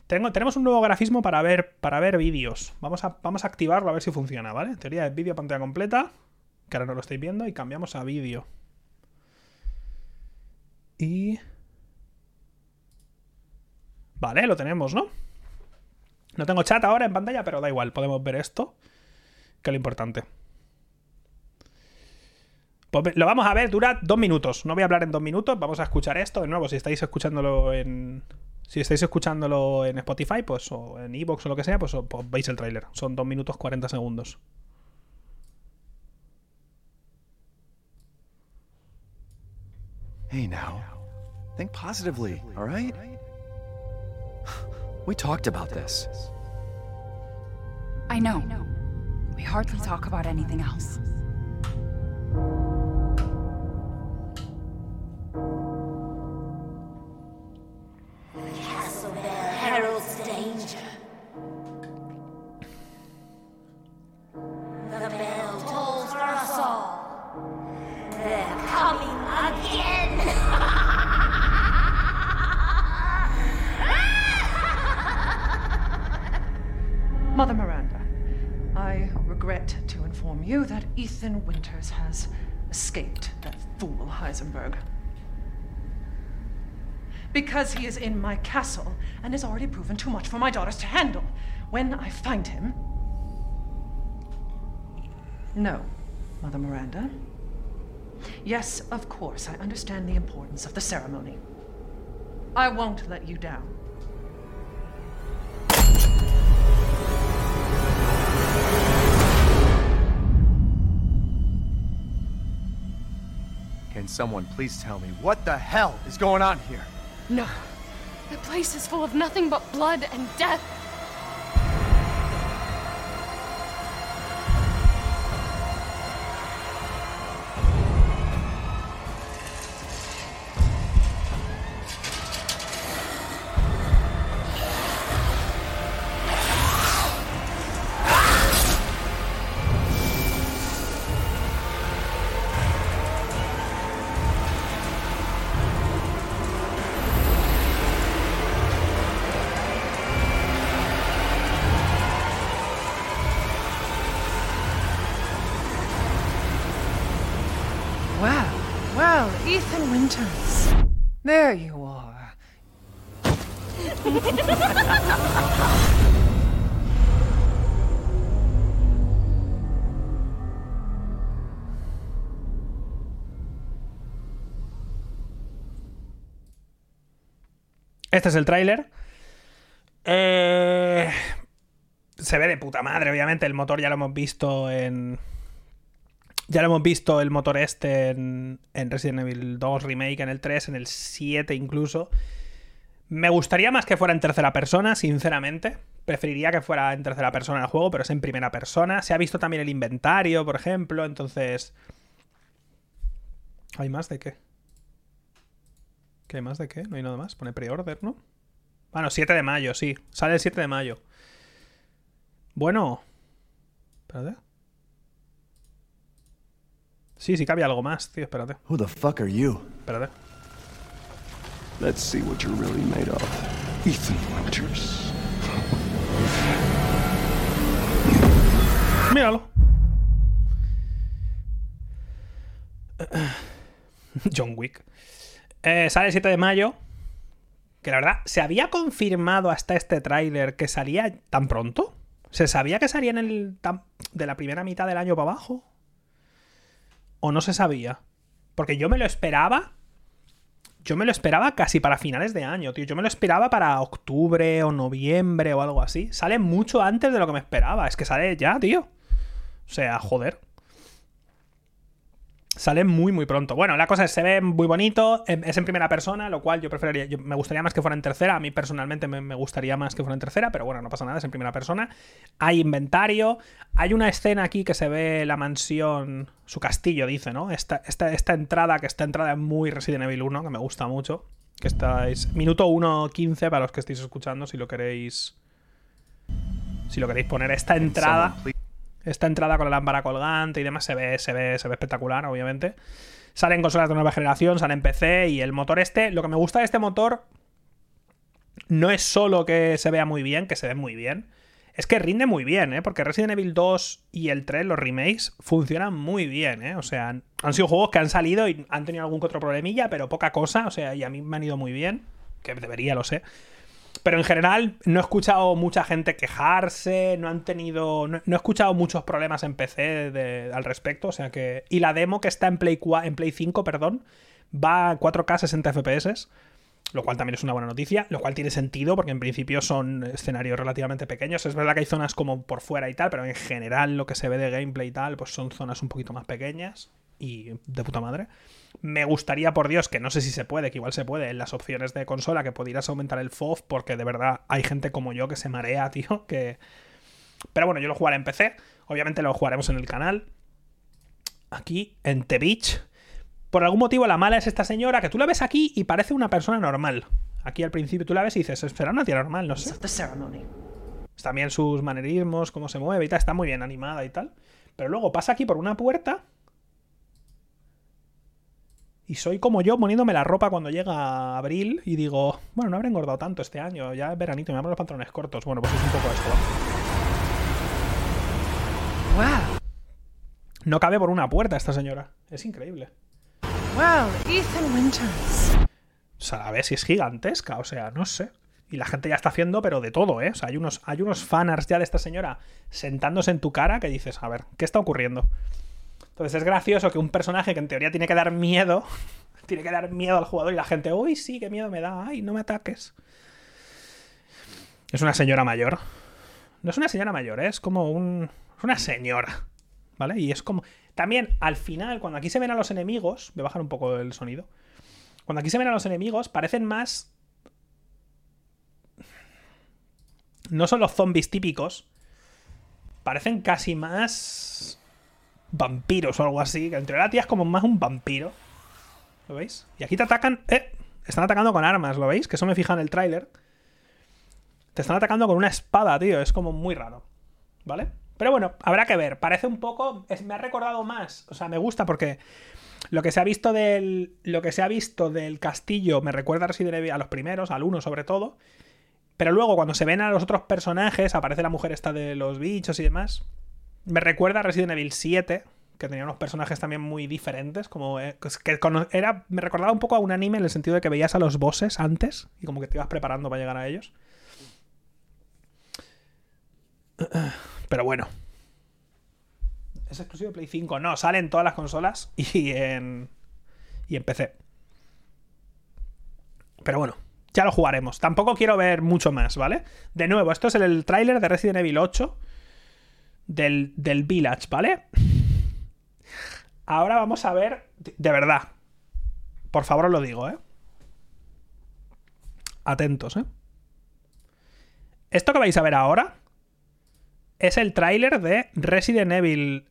Tengo, tenemos un nuevo grafismo para ver, para ver vídeos. Vamos a, vamos a activarlo a ver si funciona, ¿vale? Teoría es vídeo pantalla completa, que ahora no lo estáis viendo, y cambiamos a vídeo. Y... Vale, lo tenemos, ¿no? No tengo chat ahora en pantalla, pero da igual, podemos ver esto, que es lo importante. Pues lo vamos a ver, dura dos minutos. No voy a hablar en dos minutos, vamos a escuchar esto. De nuevo, si estáis escuchándolo en. Si estáis escuchándolo en Spotify, pues, o en Evox o lo que sea, pues, pues veis el tráiler. Son dos minutos 40 segundos. Hey now. Think positively, alright? We talked about this. I know. We hardly talk about anything else. Because he is in my castle and has already proven too much for my daughters to handle. When I find him. No, Mother Miranda. Yes, of course, I understand the importance of the ceremony. I won't let you down. Can someone please tell me what the hell is going on here? No. The place is full of nothing but blood and death. There you are. Este es el tráiler. Eh, se ve de puta madre, obviamente. El motor ya lo hemos visto en. Ya lo hemos visto el motor este en, en Resident Evil 2 Remake, en el 3, en el 7 incluso. Me gustaría más que fuera en tercera persona, sinceramente. Preferiría que fuera en tercera persona el juego, pero es en primera persona. Se ha visto también el inventario, por ejemplo, entonces... ¿Hay más de qué? ¿Qué hay más de qué? No hay nada más. Pone pre-order, ¿no? Bueno, 7 de mayo, sí. Sale el 7 de mayo. Bueno. Espérate. Sí, sí que había algo más, tío. Espérate. Who the fuck are you? Espérate. Let's see what you're really made of. Ethan Winters. Míralo. John Wick. Eh, sale el 7 de mayo. Que la verdad, ¿se había confirmado hasta este tráiler que salía tan pronto? ¿Se sabía que salía en el de la primera mitad del año para abajo? ¿O no se sabía? Porque yo me lo esperaba. Yo me lo esperaba casi para finales de año, tío. Yo me lo esperaba para octubre o noviembre o algo así. Sale mucho antes de lo que me esperaba. Es que sale ya, tío. O sea, joder. Sale muy, muy pronto. Bueno, la cosa es, se ve muy bonito, em, es en primera persona, lo cual yo preferiría, yo- me gustaría más que fuera en tercera, a mí personalmente me, me gustaría más que fuera en tercera, pero bueno, no pasa nada, es en primera persona. Hay inventario, hay una escena aquí que se ve la mansión, su castillo, dice, ¿no? Esta, esta, esta entrada, que esta entrada es muy Resident Evil 1, que me gusta mucho, que estáis... Minuto 1.15 para los que estéis escuchando, si lo queréis... Si lo queréis poner, esta entrada... Esta entrada con la lámpara colgante y demás se ve, se ve, se ve espectacular, obviamente. Salen consolas de nueva generación, sale en PC y el motor este. Lo que me gusta de este motor no es solo que se vea muy bien, que se ve muy bien. Es que rinde muy bien, ¿eh? Porque Resident Evil 2 y el 3, los remakes, funcionan muy bien, ¿eh? O sea, han, han sido juegos que han salido y han tenido algún que otro problemilla, pero poca cosa. O sea, y a mí me han ido muy bien. Que debería, lo sé. Pero en general no he escuchado mucha gente quejarse, no han tenido. No, he escuchado muchos problemas en PC al respecto. O sea que. Y la demo que está en Play, 4 en Play 5, perdón, va a 4K 60 FPS. Lo cual también es una buena noticia. Lo cual tiene sentido, porque en principio son escenarios relativamente pequeños. Es verdad que hay zonas como por fuera y tal, pero en general lo que se ve de gameplay y tal, pues son zonas un poquito más pequeñas. Y de puta madre. Me gustaría, por Dios, que no sé si se puede, que igual se puede, en las opciones de consola, que pudieras aumentar el FOV, porque de verdad hay gente como yo que se marea, tío, que... Pero bueno, yo lo jugaré en PC, obviamente lo jugaremos en el canal. Aquí, en The Beach. Por algún motivo la mala es esta señora, que tú la ves aquí y parece una persona normal. Aquí al principio tú la ves y dices, será una tía normal, no sé. También sus manerismos, cómo se mueve y tal, está muy bien animada y tal. Pero luego pasa aquí por una puerta. Y soy como yo poniéndome la ropa cuando llega abril y digo, bueno, no habré engordado tanto este año, ya es veranito, me abro los pantalones cortos. Bueno, pues es un poco esto. Wow. No cabe por una puerta esta señora. Es increíble. Well, Ethan Winters. O sea, a ver si es gigantesca, o sea, no sé. Y la gente ya está haciendo, pero de todo, ¿eh? O sea, hay unos, hay unos fanarts ya de esta señora sentándose en tu cara que dices, a ver, ¿qué está ocurriendo? Entonces es gracioso que un personaje que en teoría tiene que dar miedo, tiene que dar miedo al jugador y la gente, uy, sí, qué miedo me da, ay, no me ataques. Es una señora mayor. No es una señora mayor, ¿eh? es como un... Es una señora, ¿vale? Y es como... También, al final, cuando aquí se ven a los enemigos, voy a bajar un poco el sonido. Cuando aquí se ven a los enemigos, parecen más. No son los zombies típicos. Parecen casi más. Vampiros o algo así. Que entre la tía es como más un vampiro. ¿Lo veis? Y aquí te atacan. ¡Eh! Están atacando con armas, ¿lo veis? Que eso me fija en el tráiler. Te están atacando con una espada, tío. Es como muy raro. ¿Vale? Pero bueno, habrá que ver. Parece un poco. es- me ha recordado más. O sea, me gusta porque. Lo que se ha visto del. Lo que se ha visto del castillo me recuerda a Resident Evil a los primeros, al 1 sobre todo. Pero luego, cuando se ven a los otros personajes, aparece la mujer esta de los bichos y demás. Me recuerda a Resident Evil 7, que tenía unos personajes también muy diferentes. Como eh, que era. Me recordaba un poco a un anime en el sentido de que veías a los bosses antes y como que te ibas preparando para llegar a ellos. Pero bueno. ¿Es exclusivo de Play 5? No, sale en todas las consolas y en. y en PC. Pero bueno, Ya lo jugaremos. Tampoco quiero ver mucho más, ¿vale? De nuevo, esto es el, tráiler de Resident Evil 8 del, del Village, ¿vale? Ahora vamos a ver, de verdad. Por favor os lo digo, ¿eh? Atentos, ¿eh? Esto que vais a ver ahora es el tráiler de Resident Evil.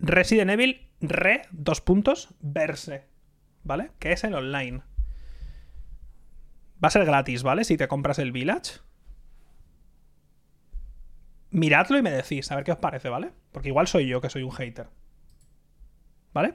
Resident Evil Re, dos puntos, verse. ¿Vale? Que es el online. Va a ser gratis, ¿vale? Si te compras el Village. Miradlo y me decís, a ver qué os parece, ¿vale? Porque igual soy yo que soy un hater. ¿Vale?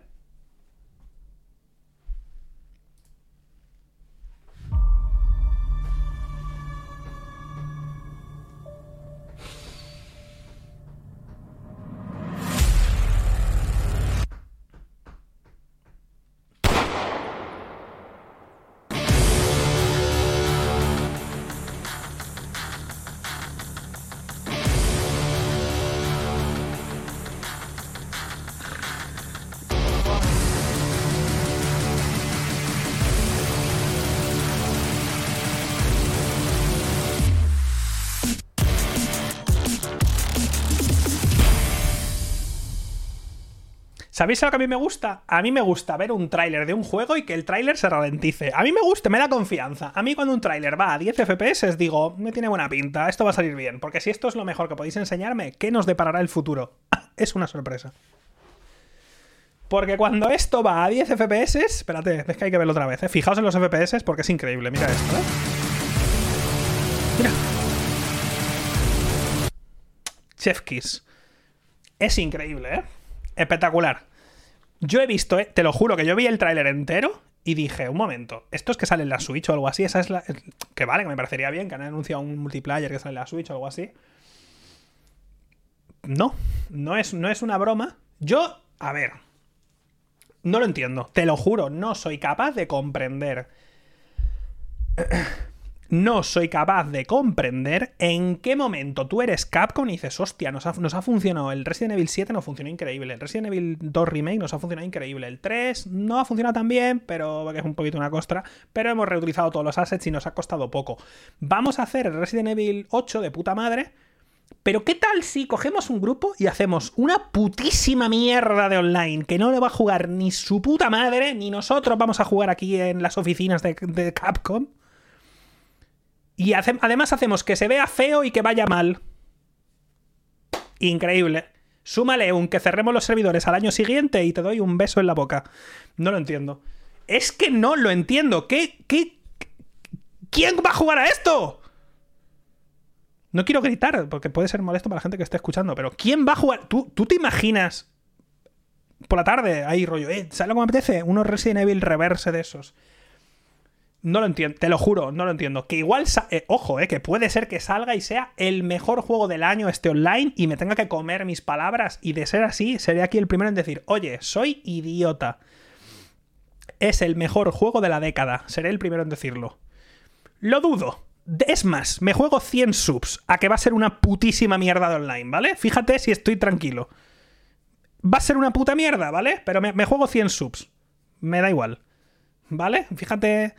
¿Sabéis lo que a mí me gusta? A mí me gusta ver un tráiler de un juego y que el tráiler se ralentice. A mí me gusta, me da confianza. A mí cuando un tráiler va a 10 FPS digo, me tiene buena pinta, esto va a salir bien. Porque si esto es lo mejor que podéis enseñarme, ¿qué nos deparará el futuro? es una sorpresa. Porque cuando esto va a 10 FPS, espérate, es que hay que verlo otra vez. ¿eh? Fijaos en los FPS porque es increíble. Mira esto, ¿eh? Mira. Chef Kiss. Es increíble, ¿eh? Espectacular. Yo he visto, eh, te lo juro, que yo vi el tráiler entero y dije, un momento, esto es que sale en la Switch o algo así, esa es la... Que vale, que me parecería bien que han anunciado un multiplayer que sale en la Switch o algo así. No, no es, no es una broma. Yo, a ver, no lo entiendo, te lo juro, no soy capaz de comprender no soy capaz de comprender en qué momento tú eres Capcom y dices, hostia, nos ha, funcionado. El Resident Evil 7 nos funcionó increíble. El Resident Evil 2 Remake nos ha funcionado increíble. El 3 no ha funcionado tan bien, pero es un poquito una costra. Pero hemos reutilizado todos los assets y nos ha costado poco. Vamos a hacer el Resident Evil 8 de puta madre. Pero ¿qué tal si cogemos un grupo y hacemos una putísima mierda de online que no le va a jugar ni su puta madre, ni nosotros vamos a jugar aquí en las oficinas de Capcom? Y además hacemos que se vea feo y que vaya mal. Increíble. Súmale un que cerremos los servidores al año siguiente y te doy un beso en la boca. No lo entiendo. Es que no lo entiendo. ¿Qué, ¿Quién va a jugar a esto? No quiero gritar, porque puede ser molesto para la gente que esté escuchando, pero ¿quién va a jugar? ¿Tú, tú te imaginas por la tarde ahí rollo, eh, ¿sabes lo que me apetece? Unos Resident Evil reverse de esos. No lo entiendo, te lo juro, no lo entiendo. Que igual, eh, ojo, eh, que puede ser que salga y sea el mejor juego del año este online y me tenga que comer mis palabras y de ser así, seré aquí el primero en decir, oye, soy idiota. Es el mejor juego de la década, seré el primero en decirlo. Lo dudo. Es más, me juego 100 subs a que va a ser una putísima mierda de online, ¿vale? Fíjate si estoy tranquilo. Va a ser una puta mierda, ¿vale? Pero me, me juego 100 subs. Me da igual. ¿Vale? Fíjate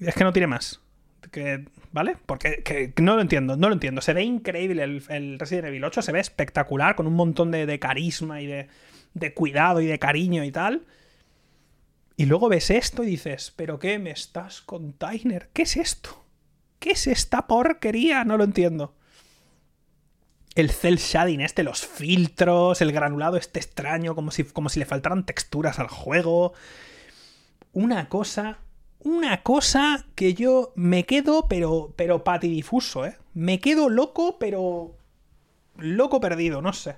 es que no tiene más. Que, ¿Vale? Porque no lo entiendo, no lo entiendo. Se ve increíble el, Resident Evil 8, se ve espectacular, con un montón de, carisma y de, de, cuidado y de cariño y tal. Y luego ves esto y dices, ¿pero qué me estás container? ¿Qué es esto? ¿Qué es esta porquería? No lo entiendo. El cel shading este, los filtros, el granulado este extraño, como si, como si le faltaran texturas al juego. Una cosa una cosa que yo me quedo, pero, pero patidifuso, ¿eh? Me quedo loco, pero... Loco perdido, no sé.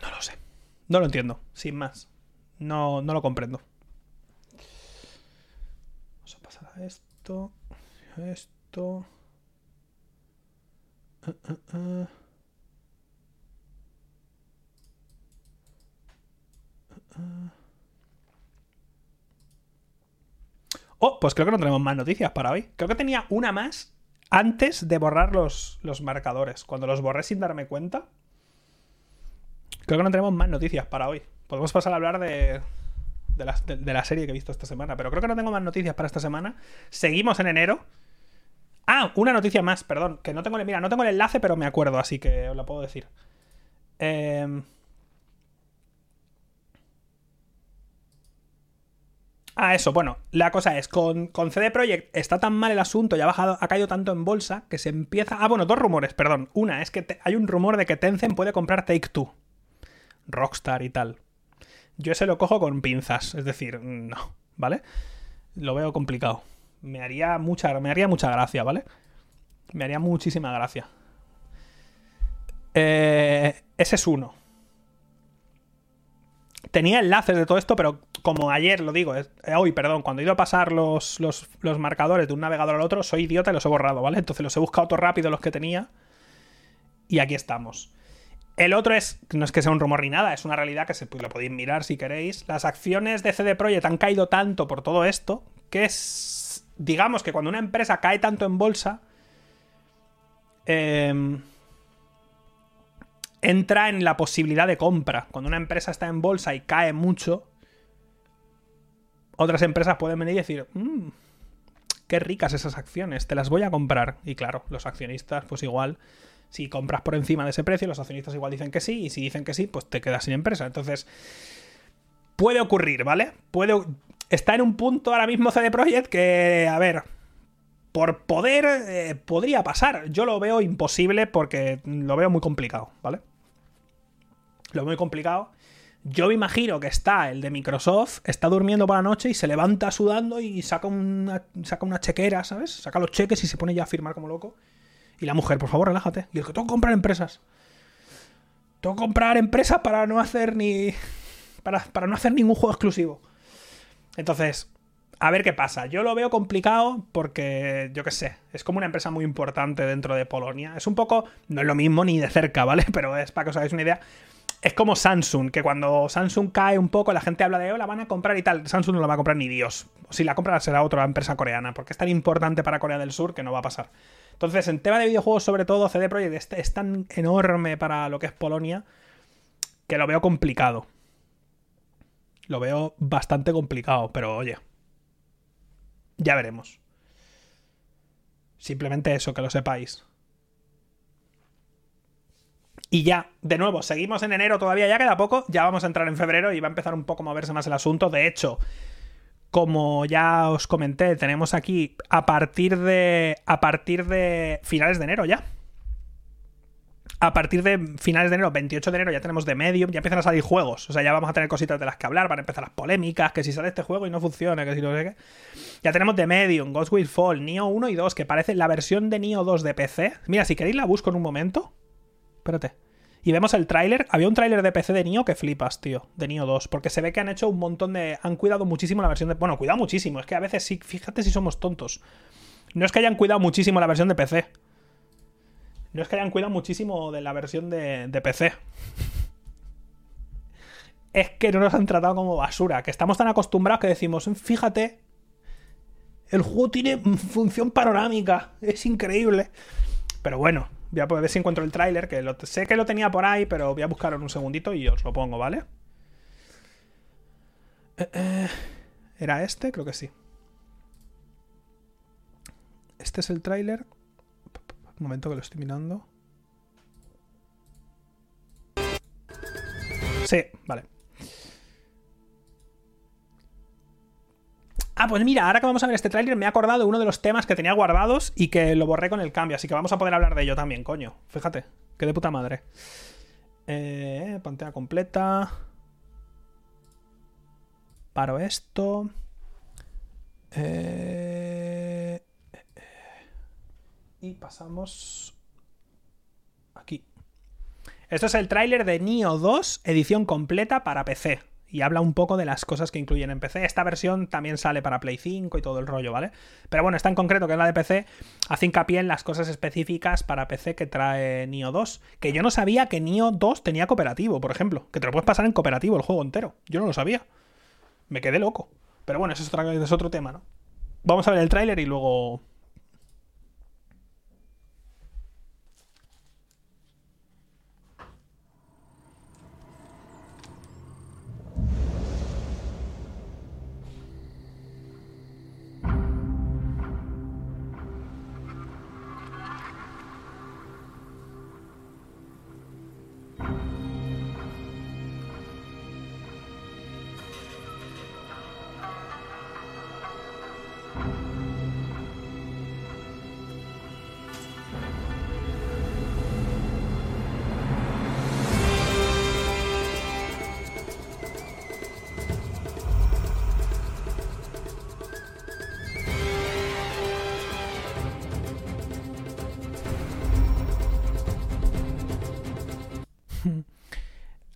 No lo sé. No lo entiendo, sin más. No, no lo comprendo. Vamos a pasar a esto. A esto. Uh, uh, uh. Oh, pues creo que no tenemos más noticias para hoy. Creo que tenía una más antes de borrar los, los marcadores. Cuando los borré sin darme cuenta. Creo que no tenemos más noticias para hoy. Podemos pasar a hablar de, de, la, de- la serie que he visto esta semana, pero creo que no tengo más noticias para esta semana. Seguimos en enero. Ah, una noticia más, perdón, que no tengo, mira, no tengo el enlace, pero me acuerdo, así que os la puedo decir. Em, Ah, eso, bueno, la cosa es, con, con CD Projekt está tan mal el asunto y ha bajado, ha caído tanto en bolsa que se empieza. Ah, bueno, dos rumores, perdón. Una es que hay un rumor de que Tencent puede comprar Take Two, Rockstar y tal. Yo ese lo cojo con pinzas, es decir, no, ¿vale? Lo veo complicado. Me haría mucha, me haría mucha gracia, ¿vale? Me haría muchísima gracia. Eh, ese es uno. Tenía enlaces de todo esto, pero como ayer lo digo, eh, hoy, perdón, cuando he ido a pasar los, los, los marcadores de un navegador al otro, soy idiota y los he borrado, ¿vale? Entonces los he buscado todo rápido los que tenía. Y aquí estamos. El otro es, no es que sea un rumor ni nada, es una realidad que se, lo podéis mirar si queréis. Las acciones de CD Projekt han caído tanto por todo esto que es, digamos que cuando una empresa cae tanto en bolsa, em, entra en la posibilidad de compra. Cuando una empresa está en bolsa y cae mucho, otras empresas pueden venir y decir, "Mm, qué ricas esas acciones, te las voy a comprar. Y claro, los accionistas, pues igual, si compras por encima de ese precio, los accionistas igual dicen que sí, y si dicen que sí, pues te quedas sin empresa. Entonces, puede ocurrir, ¿vale? Puede... Está en un punto ahora mismo CD Projekt que, a ver, por poder eh, podría pasar. Yo lo veo imposible porque lo veo muy complicado, ¿vale? Lo veo muy complicado. Yo me imagino que está el de Microsoft, está durmiendo por la noche y se levanta sudando y saca una, saca una chequera, ¿sabes? Saca los cheques y se pone ya a firmar como loco. Y la mujer, por favor, relájate. Y el que tengo que comprar empresas. Tengo que comprar empresas para no hacer ni. Para, para no hacer ningún juego exclusivo. Entonces, a ver qué pasa. Yo lo veo complicado porque, yo qué sé, es como una empresa muy importante dentro de Polonia. Es un poco, no es lo mismo ni de cerca, ¿vale? Pero es para que os hagáis una idea. Es como Samsung, que cuando Samsung cae un poco, la gente habla de, oh, la van a comprar y tal. Samsung no la va a comprar ni Dios. Si la compra será otra empresa coreana, porque es tan importante para Corea del Sur que no va a pasar. Entonces, en tema de videojuegos, sobre todo, CD Projekt es, es tan enorme para lo que es Polonia que lo veo complicado. Lo veo bastante complicado, pero oye, ya veremos. Simplemente eso, que lo sepáis. Y ya, de nuevo, seguimos en enero todavía, ya queda poco, ya vamos a entrar en febrero y va a empezar un poco a moverse más el asunto. De hecho, como ya os comenté, tenemos aquí a partir de. a partir de finales de enero ya. A partir de finales de enero, 28 de enero, ya tenemos de Medium, ya empiezan a salir juegos. O sea, ya vamos a tener cositas de las que hablar, van a empezar las polémicas, que si sale este juego y no funciona, que si no sé qué. Ya tenemos de Medium, Ghost Will Fall, Neo 1 y 2, que parece la versión de Neo 2 de PC. Mira, si queréis la busco en un momento. Espérate. Y vemos el tráiler. Había un tráiler de PC de Neo que flipas, tío. De Neo 2. Porque se ve que han hecho un montón de. Han cuidado muchísimo la versión de. Bueno, cuidado muchísimo. Es que a veces sí. Fíjate si somos tontos. No es que hayan cuidado muchísimo la versión de PC. No es que hayan cuidado muchísimo de la versión de, de PC. Es que no nos han tratado como basura. Que estamos tan acostumbrados que decimos, fíjate. El juego tiene función panorámica. Es increíble. Pero bueno, voy a ver si encuentro el tráiler, que sé que lo tenía por ahí, pero voy a buscarlo en un segundito y os lo pongo, ¿vale? Eh, eh, ¿Era este? Creo que sí. Este es el tráiler. Un momento que lo estoy mirando. Sí, vale. Ah, pues mira, ahora que vamos a ver este tráiler me he acordado de uno de los temas que tenía guardados y que lo borré con el cambio, así que vamos a poder hablar de ello también, coño. Fíjate, qué de puta madre. Eh, pantalla completa. Paro esto. Eh, y pasamos aquí. Esto es el tráiler de Neo 2, edición completa para PC. Y habla un poco de las cosas que incluyen en PC. Esta versión también sale para Play 5 y todo el rollo, ¿vale? Pero bueno, esta en concreto, que es la de PC, hace hincapié en las cosas específicas para PC que trae Neo 2. Que yo no sabía que Neo 2 tenía cooperativo, por ejemplo. Que te lo puedes pasar en cooperativo el juego entero. Yo no lo sabía. Me quedé loco. Pero bueno, eso es, otra- es otro tema, ¿no? Vamos a ver el tráiler y luego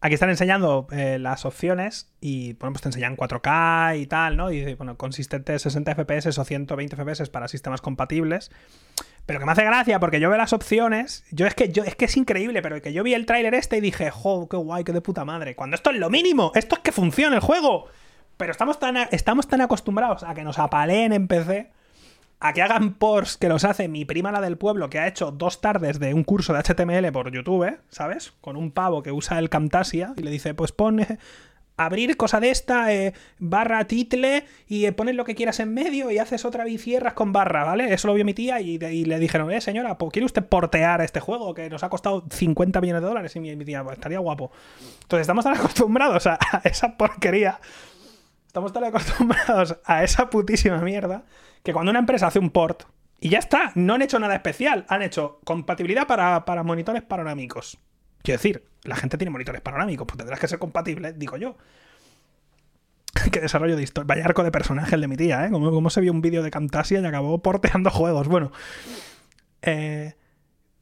Aquí están enseñando eh, las opciones y, bueno, pues te enseñan 4K y tal, ¿no? Y bueno, consistente 60 FPS o 120 FPS para sistemas compatibles. Pero que me hace gracia porque yo veo las opciones. Yo es que es que es increíble, pero que yo vi el tráiler este y dije, jo, qué guay, qué de puta madre. Cuando esto es lo mínimo, esto es que funcione el juego. Pero estamos tan, estamos tan acostumbrados a que nos apaleen en PC, a que hagan ports que los hace mi prima la del pueblo, que ha hecho dos tardes de un curso de HTML por YouTube, ¿sabes? Con un pavo que usa el Camtasia y le dice, pues pon eh, abrir cosa de esta, eh, barra title, y eh, pones lo que quieras en medio y haces otra y cierras con barra, ¿vale? Eso lo vio mi tía y, le dijeron, eh, señora, ¿quiere usted portear este juego que nos ha costado 50 millones de dólares? Y mi, tía, pues estaría guapo. Entonces estamos tan acostumbrados a esa porquería Estamos tan acostumbrados a esa putísima mierda que cuando una empresa hace un port y ya está, no han hecho nada especial, han hecho compatibilidad para, para monitores panorámicos. Quiero decir, la gente tiene monitores panorámicos, pues tendrás que ser compatible, digo yo. Qué desarrollo de historia. Vaya arco de personaje el de mi tía, ¿eh? Como, como se vio un vídeo de Camtasia y acabó porteando juegos. Bueno. Eh,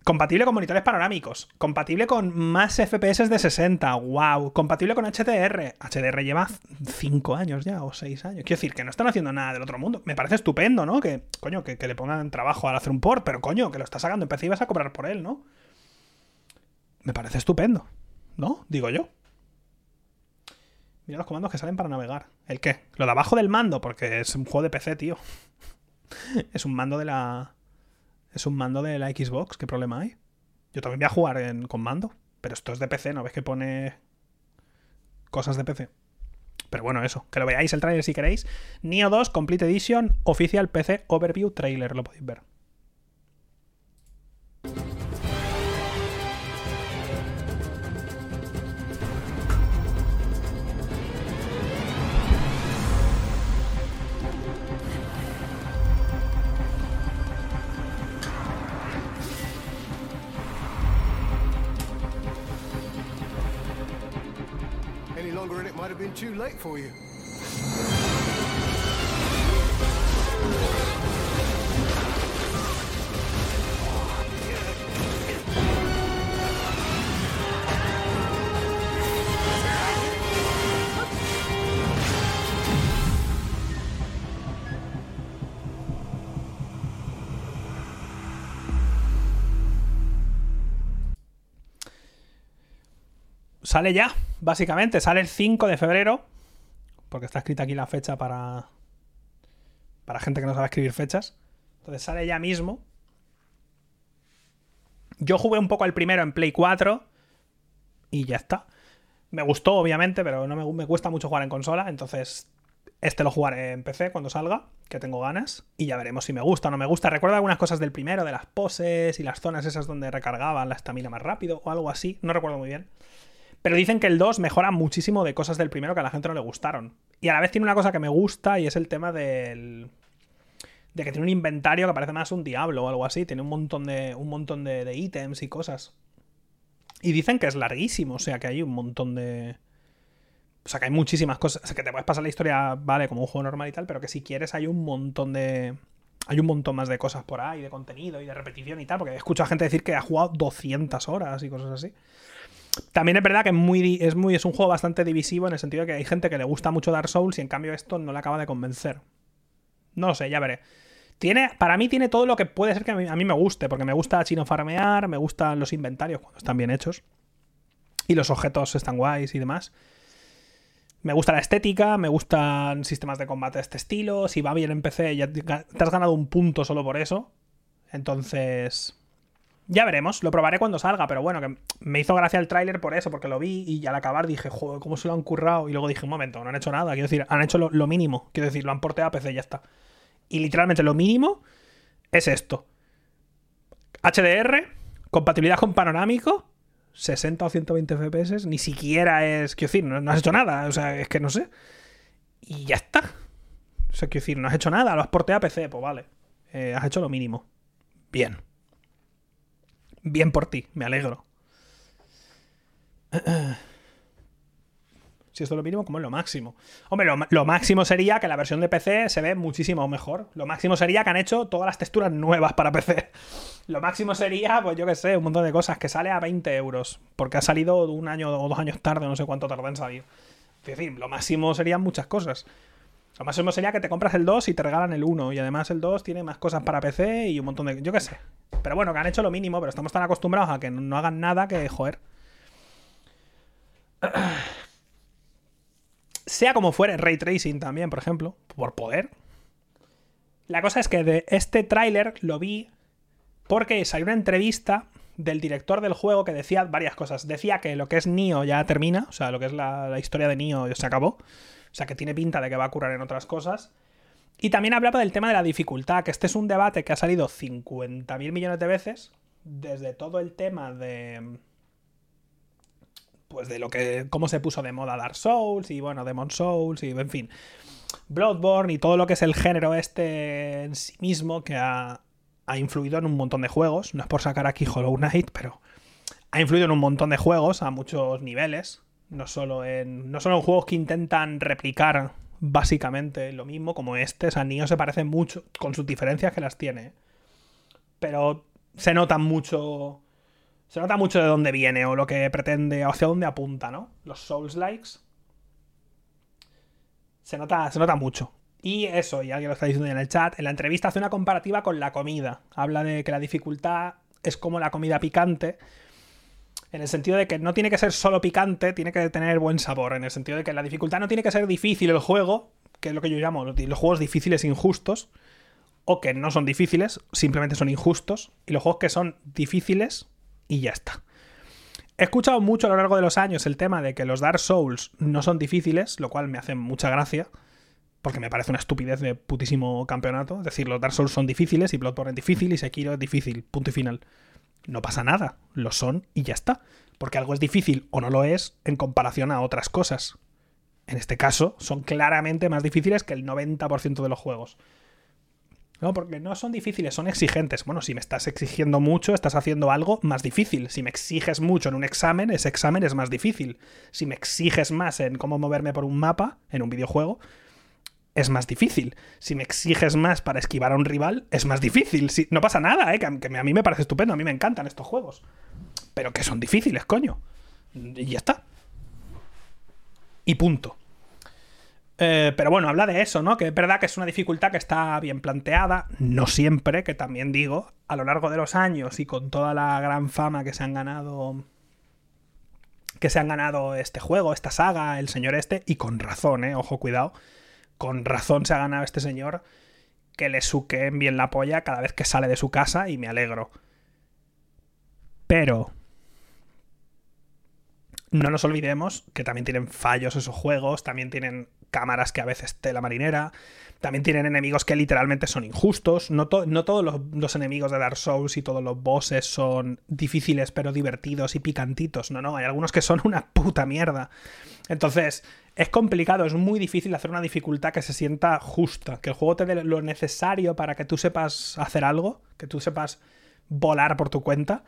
compatible con monitores panorámicos. Compatible con más FPS de 60. ¡Wow! Compatible con HDR. HDR lleva 5 años ya, o 6 años. Quiero decir, que no están haciendo nada del otro mundo. Me parece estupendo, ¿no? Que, coño, que, que le pongan trabajo al hacer un port, pero coño, que lo estás sacando en PC y vas a cobrar por él, ¿no? Me parece estupendo. ¿No? Digo yo. Mira los comandos que salen para navegar. ¿El qué? Lo de abajo del mando, porque es un juego de PC, tío. es un mando de la. Es un mando de la Xbox. ¿Qué problema hay? Yo también voy a jugar en- con mando. Pero esto es de PC, ¿no ves que pone cosas de PC? Pero bueno, eso. Que lo veáis el trailer si queréis. Neo 2 Complete Edition Oficial PC Overview Trailer. Lo podéis ver. Longer and it might have been too late for you. Sale ya, básicamente. Sale el 5 de febrero. Porque está escrita aquí la fecha para. Para gente que no sabe escribir fechas. Entonces sale ya mismo. Yo jugué un poco al primero en Play 4. Y ya está. Me gustó, obviamente, pero no me, me cuesta mucho jugar en consola. Entonces, este lo jugaré en PC cuando salga, que tengo ganas. Y ya veremos si me gusta o no me gusta. Recuerdo algunas cosas del primero, de las poses y las zonas esas donde recargaban la estamina más rápido o algo así. No recuerdo muy bien. Pero dicen que el 2 mejora muchísimo de cosas del primero que a la gente no le gustaron. Y a la vez tiene una cosa que me gusta y es el tema del. De que tiene un inventario que parece más un diablo o algo así. Tiene un montón de. un montón de, ítems y cosas. Y dicen que es larguísimo, o sea que hay un montón de. O sea que hay muchísimas cosas. O sea que te puedes pasar la historia, vale, como un juego normal y tal, pero que si quieres hay un montón de. Hay un montón más de cosas por ahí, de contenido y de repetición y tal, porque he escuchado a gente decir que ha jugado 200 horas y cosas así. También es verdad que es muy, es muy es un juego bastante divisivo en el sentido de que hay gente que le gusta mucho Dark Souls y en cambio esto no le acaba de convencer. No lo sé, ya veré. Tiene, para mí tiene todo lo que puede ser que a mí, a mí me guste, porque me gusta chino farmear, me gustan los inventarios cuando están bien hechos y los objetos están guays y demás. Me gusta la estética, me gustan sistemas de combate de este estilo. Si va bien en PC, ya te has ganado un punto solo por eso. Entonces, ya veremos, lo probaré cuando salga, pero bueno, que me hizo gracia el tráiler por eso, porque lo vi y al acabar dije, joder, ¿cómo se lo han currado? Y luego dije, un momento, no han hecho nada, quiero decir, han hecho lo, lo mínimo, quiero decir, lo han porteado a PC y ya está. Y literalmente lo mínimo es esto. HDR, compatibilidad con panorámico, 60 o 120 FPS, ni siquiera es, quiero decir, no, has hecho nada, o sea, es que no sé. Y ya está. O sea, quiero decir, no has hecho nada, lo has porteado a PC, pues vale. Eh, has hecho lo mínimo. Bien. Bien por ti, me alegro. Si esto es lo mínimo, ¿cómo es lo máximo? Hombre, lo, lo máximo sería que la versión de PC se ve muchísimo mejor. Lo máximo sería que han hecho todas las texturas nuevas para PC. Lo máximo sería, pues yo qué sé, un montón de cosas que sale a 20 euros. Porque ha salido un año o dos años tarde, no sé cuánto tardó en salir. Es decir, lo máximo serían muchas cosas. Lo máximo sería que te compras el 2 y te regalan el 1. Y además el 2 tiene más cosas para PC y un montón de. Yo qué sé. Pero bueno, que han hecho lo mínimo, pero estamos tan acostumbrados a que no hagan nada que, joder. Sea como fuere, Ray Tracing también, por ejemplo, por poder. La cosa es que de este tráiler lo vi porque salió una entrevista del director del juego que decía varias cosas. Decía que lo que es Nio ya termina, o sea, lo que es la, historia de Nio se acabó. O sea, que tiene pinta de que va a curar en otras cosas. Y también hablaba del tema de la dificultad, que este es un debate que ha salido 50.000 millones de veces, desde todo el tema de... Pues de lo que... cómo se puso de moda Dark Souls y bueno, Demon Souls y en fin. Bloodborne y todo lo que es el género este en sí mismo que ha, ha influido en un montón de juegos. No es por sacar aquí Hollow Knight, pero ha influido en un montón de juegos a muchos niveles. No solo en, no solo en juegos que intentan replicar básicamente lo mismo como este. O sea, Nioh se parece mucho, con sus diferencias que las tiene. Pero se nota mucho. Se nota mucho de dónde viene o lo que pretende, o hacia dónde apunta, ¿no? Los Souls likes. Se nota, se nota mucho. Y eso, y alguien lo está diciendo en el chat, en la entrevista hace una comparativa con la comida. Habla de que la dificultad es como la comida picante, en el sentido de que no tiene que ser solo picante, tiene que tener buen sabor. En el sentido de que la dificultad no tiene que ser difícil el juego, que es lo que yo llamo los juegos difíciles e injustos, o que no son difíciles, simplemente son injustos, y los juegos que son difíciles y ya está. He escuchado mucho a lo largo de los años el tema de que los Dark Souls no son difíciles, lo cual me hace mucha gracia, porque me parece una estupidez de putísimo campeonato. Es decir, los Dark Souls son difíciles y Bloodborne es difícil y Sekiro es difícil, punto y final. No pasa nada, lo son y ya está. Porque algo es difícil o no lo es en comparación a otras cosas. En este caso, son claramente más difíciles que el 90% de los juegos. No, porque no son difíciles, son exigentes. Bueno, si me estás exigiendo mucho, estás haciendo algo más difícil. Si me exiges mucho en un examen, ese examen es más difícil. Si me exiges más en cómo moverme por un mapa, en un videojuego, es más difícil. Si me exiges más para esquivar a un rival, es más difícil. Si, no pasa nada, ¿eh? que, a- mí me parece estupendo, a mí me encantan estos juegos. Pero que son difíciles, coño. Y ya está. Y punto. Eh, pero bueno, habla de eso, ¿no? Que es verdad que es una dificultad que está bien planteada, no siempre, que también digo, a lo largo de los años y con toda la gran fama que se han ganado que se han ganado este juego, esta saga, el señor este, y con razón, ¿eh? Ojo, cuidado. Con razón se ha ganado este señor que le suquen bien la polla cada vez que sale de su casa y me alegro. Pero no nos olvidemos que también tienen fallos esos juegos, también tienen cámaras que a veces te la marinera, también tienen enemigos que literalmente son injustos. No, to- no todos los, los enemigos de Dark Souls y todos los bosses son difíciles pero divertidos y picantitos. No, no, hay algunos que son una puta mierda. Entonces, es complicado, es muy difícil hacer una dificultad que se sienta justa, que el juego te dé lo necesario para que tú sepas hacer algo, que tú sepas volar por tu cuenta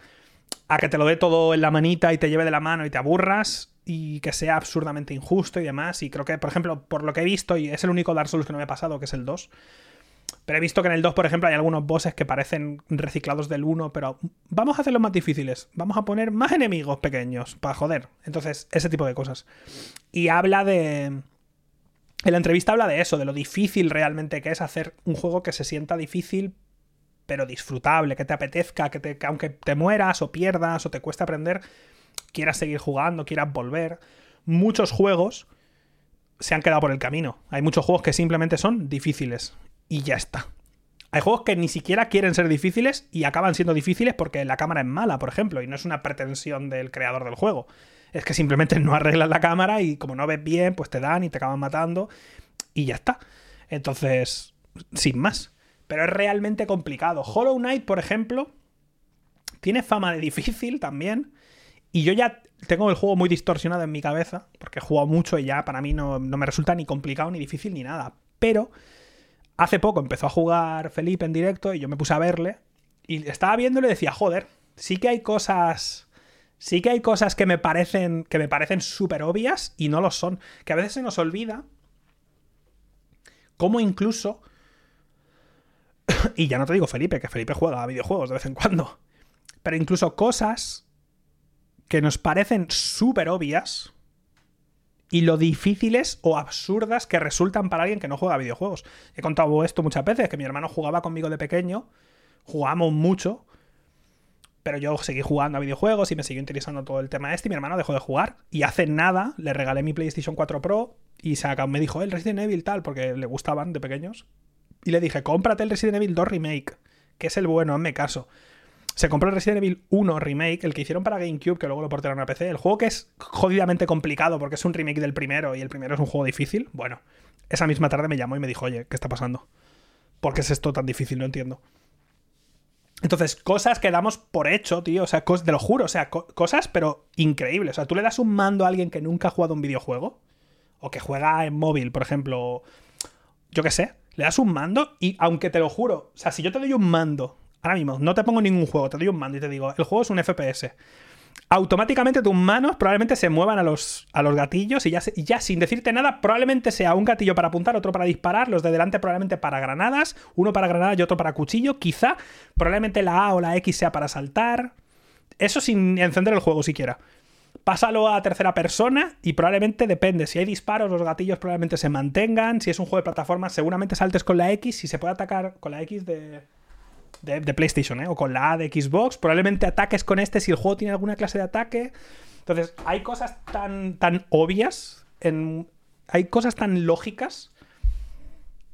a que te lo dé todo en la manita y te lleve de la mano y te aburras y que sea absurdamente injusto y demás. Y creo que, por ejemplo, por lo que he visto, y es el único Dark Souls que no me ha pasado, que es el 2, pero he visto que en el 2, por ejemplo, hay algunos bosses que parecen reciclados del 1, pero vamos a hacerlos más difíciles. Vamos a poner más enemigos pequeños para joder. Entonces, ese tipo de cosas. Y habla de... En la entrevista habla de eso, de lo difícil realmente que es hacer un juego que se sienta difícil pero disfrutable, que te apetezca, que, que aunque te mueras o pierdas o te cueste aprender, quieras seguir jugando, quieras volver. Muchos juegos se han quedado por el camino. Hay muchos juegos que simplemente son difíciles y ya está. Hay juegos que ni siquiera quieren ser difíciles y acaban siendo difíciles porque la cámara es mala, por ejemplo, y no es una pretensión del creador del juego. Es que simplemente no arreglan la cámara y como no ves bien, pues te dan y te acaban matando y ya está. Entonces, sin más. Pero es realmente complicado. Hollow Knight, por ejemplo, tiene fama de difícil también. Y yo ya tengo el juego muy distorsionado en mi cabeza, porque he jugado mucho y ya para mí no, no me resulta ni complicado, ni difícil, ni nada. Pero hace poco empezó a jugar Felipe en directo y yo me puse a verle. Y estaba viendo y decía, joder, sí que hay cosas Sí que hay cosas que me parecen que me parecen súper obvias y no lo son. Que a veces se nos olvida cómo incluso... y ya no te digo Felipe, que Felipe juega a videojuegos de vez en cuando. Pero incluso cosas que nos parecen súper obvias y lo difíciles o absurdas que resultan para alguien que no juega videojuegos. He contado esto muchas veces, que mi hermano jugaba conmigo de pequeño, jugamos mucho, pero yo seguí jugando a videojuegos y me siguió interesando todo el tema este y mi hermano dejó de jugar. Y hace nada le regalé mi PlayStation 4 Pro y se acabó- me dijo, el Resident Evil tal, porque le gustaban de pequeños. Y le dije, cómprate el Resident Evil 2 Remake, que es el bueno, hazme caso. Se compró el Resident Evil 1 Remake, el que hicieron para GameCube, que luego lo portaron a PC. El juego que es jodidamente complicado porque es un remake del primero y el primero es un juego difícil. Bueno, esa misma tarde me llamó y me dijo, oye, ¿qué está pasando? ¿Por qué es esto tan difícil? No entiendo. Entonces, cosas que damos por hecho, tío. O sea, te lo juro, o sea, co- cosas, pero increíbles. O sea, tú le das un mando a alguien que nunca ha jugado un videojuego, o que juega en móvil, por ejemplo, yo qué sé, le das un mando y aunque te lo juro, o sea, si yo te doy un mando, ahora mismo, no te pongo ningún juego, te doy un mando y te digo, el juego es un FPS. Automáticamente tus manos probablemente se muevan a los, a los gatillos y ya, y sin decirte nada, probablemente sea un gatillo para apuntar, otro para disparar, los de delante probablemente para granadas, uno para granada y otro para cuchillo, quizá, probablemente la A o la X sea para saltar. Eso sin encender el juego siquiera. Pásalo a tercera persona y probablemente depende. Si hay disparos, los gatillos probablemente se mantengan. Si es un juego de plataformas, seguramente saltes con la X. Si se puede atacar con la X de, de, de PlayStation, ¿eh? O con la A de Xbox. Probablemente ataques con este si el juego tiene alguna clase de ataque. Entonces, hay cosas tan, tan obvias. En, hay cosas tan lógicas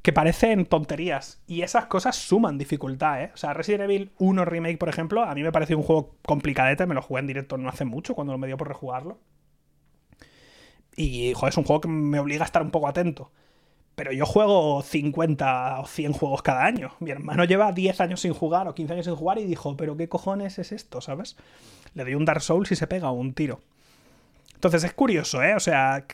que parecen tonterías. Y esas cosas suman dificultad, ¿eh? O sea, Resident Evil 1 Remake, por ejemplo, a mí me pareció un juego complicadete. Me lo jugué en directo no hace mucho, cuando me dio por rejugarlo. Y, joder, es un juego que me obliga a estar un poco atento. Pero yo juego 50 o 100 juegos cada año. Mi hermano lleva 10 años sin jugar o 15 años sin jugar y dijo, pero ¿qué cojones es esto? ¿Sabes? Le doy un Dark Souls y se pega un tiro. Entonces es curioso, ¿eh? O sea,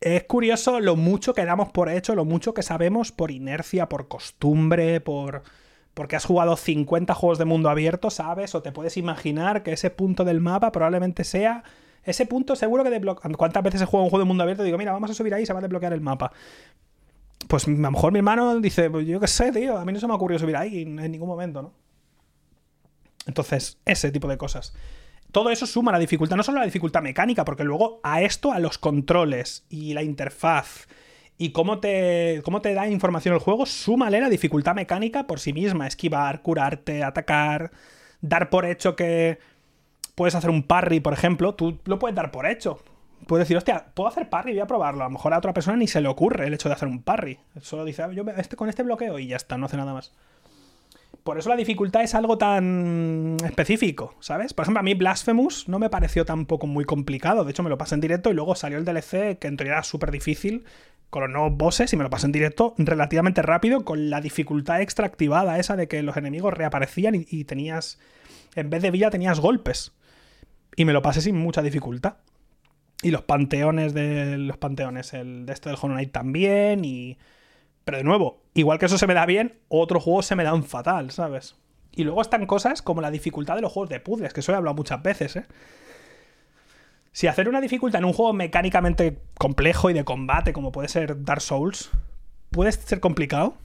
es curioso lo mucho que damos por hecho, lo mucho que sabemos por inercia, por costumbre, por... Porque has jugado 50 juegos de mundo abierto, ¿sabes? O te puedes imaginar que ese punto del mapa probablemente sea... Ese punto seguro que desbloquea... ¿Cuántas veces he jugado un juego de mundo abierto digo, mira, vamos a subir ahí y se va a desbloquear el mapa? Pues a lo mejor mi hermano dice, pues yo qué sé, tío, a mí no se me ha ocurrido subir ahí en ningún momento, ¿no? Entonces, ese tipo de cosas. Todo eso suma la dificultad, no solo la dificultad mecánica, porque luego a esto, a los controles y la interfaz y cómo te, cómo te da información el juego, súmale la dificultad mecánica por sí misma. Esquivar, curarte, atacar, dar por hecho que puedes hacer un parry, por ejemplo, tú lo puedes dar por hecho. Puedes decir, hostia, puedo hacer parry, voy a probarlo. A lo mejor a otra persona ni se le ocurre el hecho de hacer un parry. Solo dice, "Ah, yo me- este, con este bloqueo y ya está, no hace nada más. Por eso la dificultad es algo tan específico, ¿sabes? Por ejemplo, a mí Blasphemous no me pareció tampoco muy complicado. De hecho, me lo pasé en directo y luego salió el DLC que en teoría era súper difícil con los nuevos bosses y me lo pasé en directo relativamente rápido con la dificultad extra activada esa de que los enemigos reaparecían y, tenías... En vez de vida tenías golpes. Y me lo pasé sin mucha dificultad. Y los panteones de los panteones, el de este del Hollow Knight también y... Pero de nuevo, igual que eso se me da bien, otros juegos se me dan fatal, ¿sabes? Y luego están cosas como la dificultad de los juegos de puzzles, que eso he hablado muchas veces, ¿eh? Si hacer una dificultad en un juego mecánicamente complejo y de combate, como puede ser Dark Souls, puede ser complicado.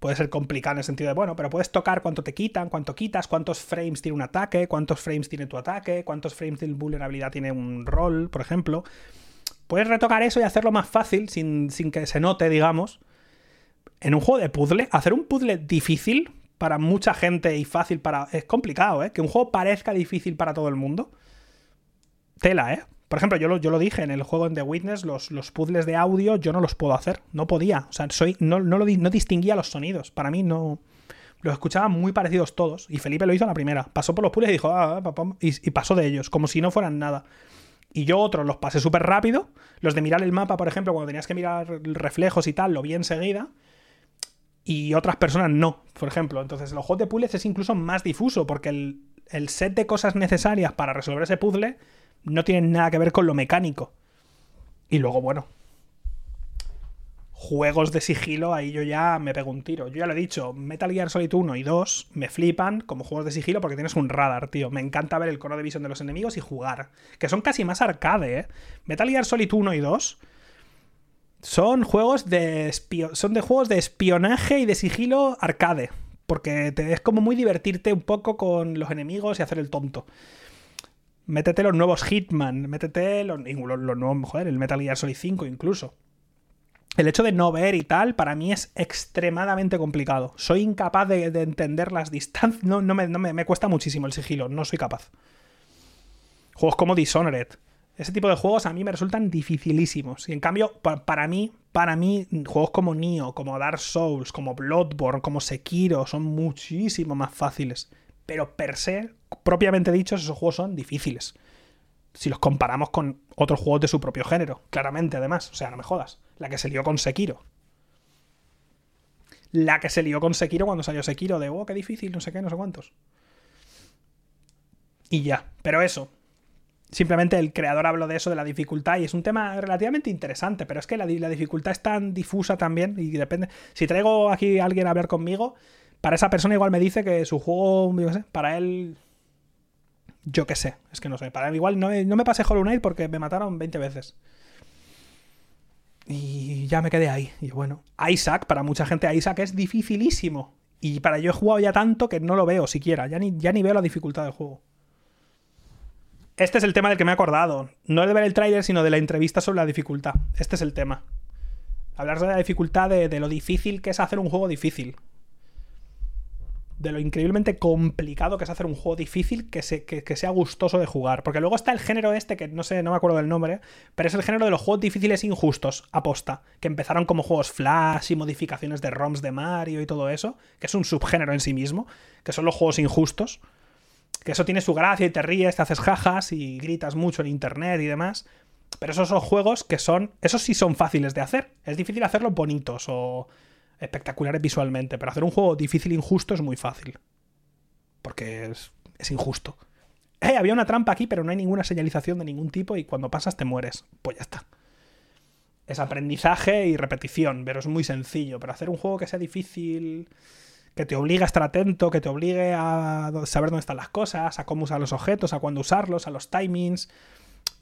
Puede ser complicado en el sentido de, bueno, pero puedes tocar cuánto te quitan, cuánto quitas, cuántos frames tiene un ataque, cuántos frames tiene tu ataque, cuántos frames de vulnerabilidad tiene un rol, por ejemplo. Puedes retocar eso y hacerlo más fácil, sin, sin que se note, digamos. En un juego de puzzle, hacer un puzzle difícil para mucha gente y fácil para... Es complicado, ¿eh? Que un juego parezca difícil para todo el mundo. Tela, ¿eh? Por ejemplo, yo lo, yo lo dije en el juego en The Witness, los, los puzzles de audio yo no los puedo hacer. No podía. O sea, soy, no, no, lo, no distinguía los sonidos. Para mí no... Los escuchaba muy parecidos todos. Y Felipe lo hizo a la primera. Pasó por los puzzles y dijo... "Ah, ah, pa, pam", y, y pasó de ellos, como si no fueran nada. Y yo otros los pasé súper rápido. Los de mirar el mapa, por ejemplo, cuando tenías que mirar reflejos y tal, lo vi enseguida. Y otras personas no, por ejemplo. Entonces, los juegos de puzzles es incluso más difuso, porque el, el set de cosas necesarias para resolver ese puzzle no tienen nada que ver con lo mecánico. Y luego, bueno. juegos de sigilo, ahí yo ya me pego un tiro. Yo ya lo he dicho, Metal Gear Solid 1 y 2 me flipan como juegos de sigilo porque tienes un radar, tío. Me encanta ver el cono de visión de los enemigos y jugar. Que son casi más arcade, ¿eh? Metal Gear Solid 1 y 2 son juegos de son de juegos de espionaje y de sigilo arcade. Porque te, es como muy divertirte un poco con los enemigos y hacer el tonto. Métete los nuevos Hitman, métete los, los- los nuevos, joder, el Metal Gear Solid 5 incluso. El hecho de no ver y tal, para mí es extremadamente complicado. Soy incapaz de, de entender las distancias. No, no, me, no me- me cuesta muchísimo el sigilo, no soy capaz. Juegos como Dishonored. Ese tipo de juegos a mí me resultan dificilísimos. Y en cambio, pa- para mí, para mí, juegos como Nioh, como Dark Souls, como Bloodborne, como Sekiro, son muchísimo más fáciles. Pero per se, propiamente dichos, esos juegos son difíciles. Si los comparamos con otros juegos de su propio género, claramente además. O sea, no me jodas. La que se lió con Sekiro. La que se lió con Sekiro cuando salió Sekiro, de, oh, qué difícil, no sé qué, no sé cuántos. Y ya. Pero eso, Simplemente el creador habló de eso, de la dificultad, y es un tema relativamente interesante, pero es que la, la dificultad es tan difusa también, y depende. Si traigo aquí a alguien a hablar conmigo, para esa persona igual me dice que su juego, yo qué sé, para él. Yo qué sé, es que no sé. Para igual no, no me pasé Hollow Knight porque me mataron 20 veces. Y ya me quedé ahí. Y bueno, Isaac, para mucha gente, Isaac es dificilísimo. Y para yo he jugado ya tanto que no lo veo siquiera. Ya ni, ya ni veo la dificultad del juego. Este es el tema del que me he acordado. No de ver el tráiler, sino de la entrevista sobre la dificultad. Este es el tema. Hablar de la dificultad, de, de lo difícil que es hacer un juego difícil. De lo increíblemente complicado que es hacer un juego difícil que, se- que- que sea gustoso de jugar. Porque luego está el género este, que no sé, no me acuerdo del nombre, pero es el género de los juegos difíciles injustos, aposta. Que empezaron como juegos Flash y modificaciones de ROMs de Mario y todo eso, que es un subgénero en sí mismo, que son los juegos injustos que eso tiene su gracia y te ríes, te haces jajas y gritas mucho en internet y demás. Pero esos son juegos que son. Esos sí son fáciles de hacer. Es difícil hacerlos bonitos o espectaculares visualmente. Pero hacer un juego difícil e injusto es muy fácil. Porque es, es injusto. Eh, había una trampa aquí, pero no hay ninguna señalización de ningún tipo y cuando pasas te mueres. Pues ya está. Es aprendizaje y repetición, pero es muy sencillo. Pero hacer un juego que sea difícil que te obligue a estar atento, que te obligue a saber dónde están las cosas, a cómo usar los objetos, a cuándo usarlos, a los timings.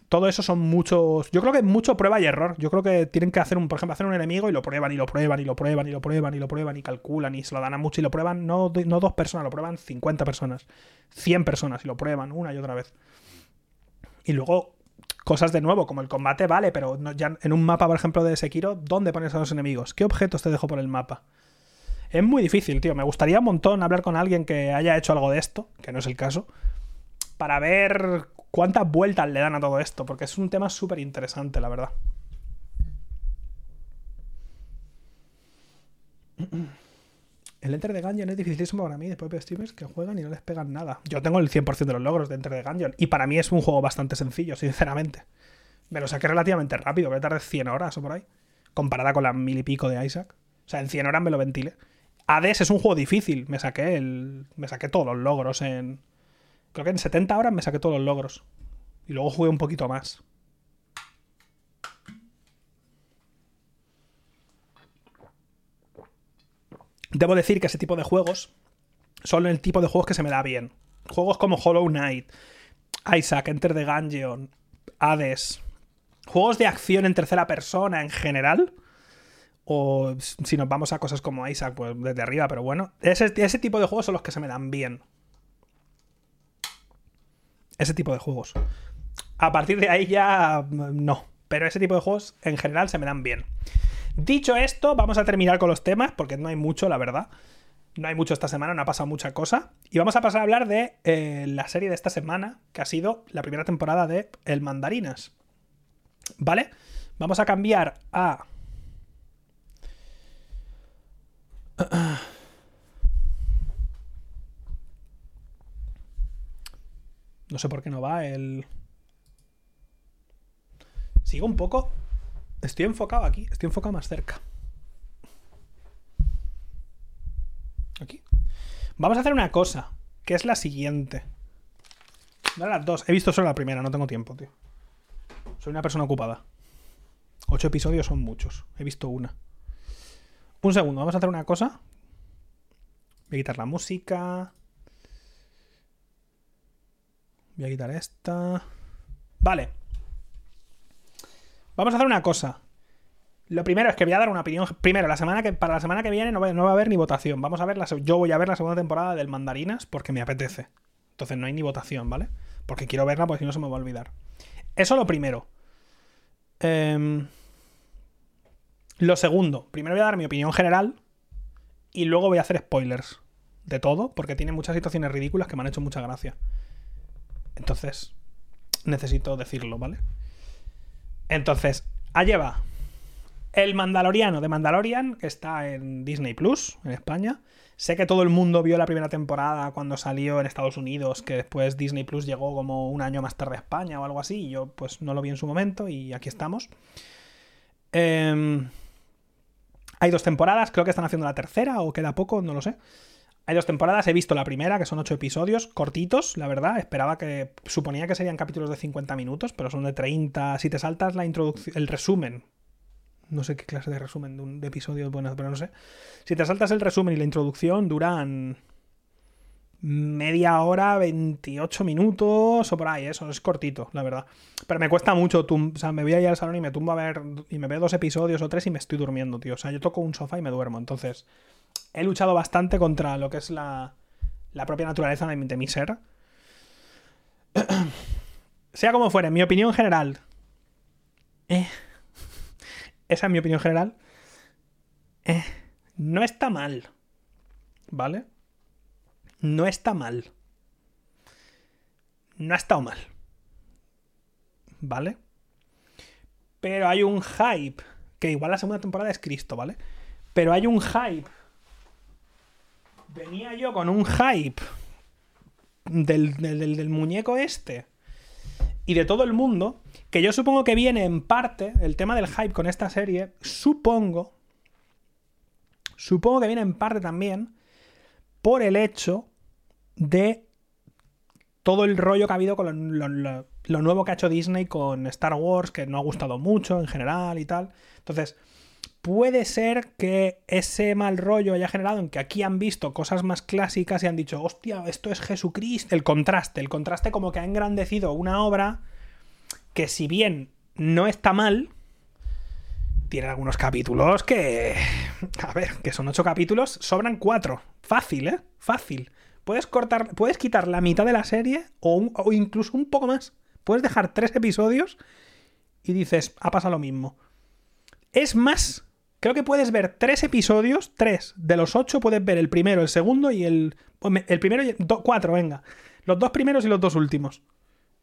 Todo eso son muchos. Yo creo que mucho prueba y error. Yo creo que tienen que hacer un, por ejemplo, hacer un enemigo y lo prueban y lo prueban y lo prueban y lo prueban y lo prueban y calculan y se lo dan a mucho y lo prueban no, no dos personas, lo prueban 50 personas, 100 personas y lo prueban una y otra vez. Y luego cosas de nuevo, como el combate, vale, pero ya en un mapa, por ejemplo, de Sekiro, ¿dónde pones a los enemigos? ¿Qué objetos te dejo por el mapa? Es muy difícil, tío. Me gustaría un montón hablar con alguien que haya hecho algo de esto, que no es el caso, para ver cuántas vueltas le dan a todo esto, porque es un tema súper interesante, la verdad. El Enter the Gungeon es dificilísimo para mí. Después veo streamers que juegan y no les pegan nada. Yo tengo el 100% de los logros de Enter the Gungeon. Y para mí es un juego bastante sencillo, sinceramente. Me lo saqué relativamente rápido, que tardé 100 horas o por ahí. Comparada con las mil y pico de Isaac. O sea, en 100 horas me lo ventilé. Hades es un juego difícil. Me saqué el. Me saqué todos los logros en. Creo que en 70 horas me saqué todos los logros. Y luego jugué un poquito más. Debo decir que ese tipo de juegos son el tipo de juegos que se me da bien. Juegos como Hollow Knight, Isaac, Enter the Gungeon, Hades. Juegos de acción en tercera persona en general. O si nos vamos a cosas como Isaac, pues desde arriba, pero bueno. Ese, ese tipo de juegos son los que se me dan bien. Ese tipo de juegos. A partir de ahí ya mm, no. Pero ese tipo de juegos en general se me dan bien. Dicho esto, vamos a terminar con los temas, porque no hay mucho, la verdad. No hay mucho esta semana, no ha pasado mucha cosa. Y vamos a pasar a hablar de eh, la serie de esta semana, que ha sido la primera temporada de El Mandarinas. ¿Vale? Vamos a cambiar a... No sé por qué no va el... Sigo un poco... Estoy enfocado aquí, estoy enfocado más cerca. Aquí. Vamos a hacer una cosa, que es la siguiente. Las dos, he visto solo la primera, no tengo tiempo, tío. Soy una persona ocupada. Ocho episodios son muchos, he visto una. Un segundo, vamos a hacer una cosa. Voy a quitar la música. Voy a quitar esta. Vale. Vamos a hacer una cosa. Lo primero es que voy a dar una opinión. Primero, la semana que, para la semana que viene no va, no va a haber ni votación. Vamos a ver la, yo voy a ver la segunda temporada del Mandarinas porque me apetece. Entonces no hay ni votación, ¿vale? Porque quiero verla porque si no se me va a olvidar. Eso lo primero. Em, lo segundo. Primero voy a dar mi opinión general y luego voy a hacer spoilers de todo porque tiene muchas situaciones ridículas que me han hecho mucha gracia. Entonces, necesito decirlo, ¿vale? Entonces, allá va. El Mandaloriano de Mandalorian, que está en Disney Plus, en España. Sé que todo el mundo vio la primera temporada cuando salió en Estados Unidos, que después Disney Plus llegó como un año más tarde a España o algo así, y yo pues no lo vi en su momento y aquí estamos. Em, hay dos temporadas, creo que están haciendo la tercera o queda poco, no lo sé. Hay dos temporadas, he visto la primera, que son ocho episodios, cortitos, la verdad. Esperaba que. Suponía que serían capítulos de 50 minutos, pero son de 30. Si te saltas la introducción. El resumen. No sé qué clase de resumen de un de episodio, bueno, pero no sé. Si te saltas el resumen y la introducción, duran. Media hora, 28 minutos o por ahí, eso es cortito, la verdad. Pero me cuesta mucho, o sea, me voy a ir al salón y me tumbo a ver, y me veo dos episodios o tres y me estoy durmiendo, tío. O sea, yo toco un sofá y me duermo, entonces he luchado bastante contra lo que es la, la propia naturaleza de, mi- ser. sea como fuere, mi opinión general. eh, esa es mi opinión general. eh, no está mal. ¿Vale? No está mal. No ha estado mal. ¿Vale? Pero hay un hype. Que igual la segunda temporada es Cristo, ¿vale? Pero hay un hype venía yo con un hype del, del- del- muñeco este y de todo el mundo, que yo supongo que viene en parte, el tema del hype con esta serie, supongo, supongo que viene en parte también por el hecho de todo el rollo que ha habido con lo- lo nuevo que ha hecho Disney con Star Wars, que no ha gustado mucho en general y tal. Entonces, puede ser que ese mal rollo haya generado en que aquí han visto cosas más clásicas y han dicho, hostia, esto es Jesucristo. El contraste, el contraste como que ha engrandecido una obra que si bien no está mal, tiene algunos capítulos que... A ver, que son ocho capítulos, sobran cuatro. Fácil, ¿eh? Fácil. Puedes cortar, puedes quitar la mitad de la serie o, o incluso un poco más. Puedes dejar tres episodios y dices, ha pasado lo mismo. Es más, creo que puedes ver tres episodios, tres de los ocho puedes ver el primero, el segundo y el. El primero y cuatro, venga. Los dos primeros y los dos últimos.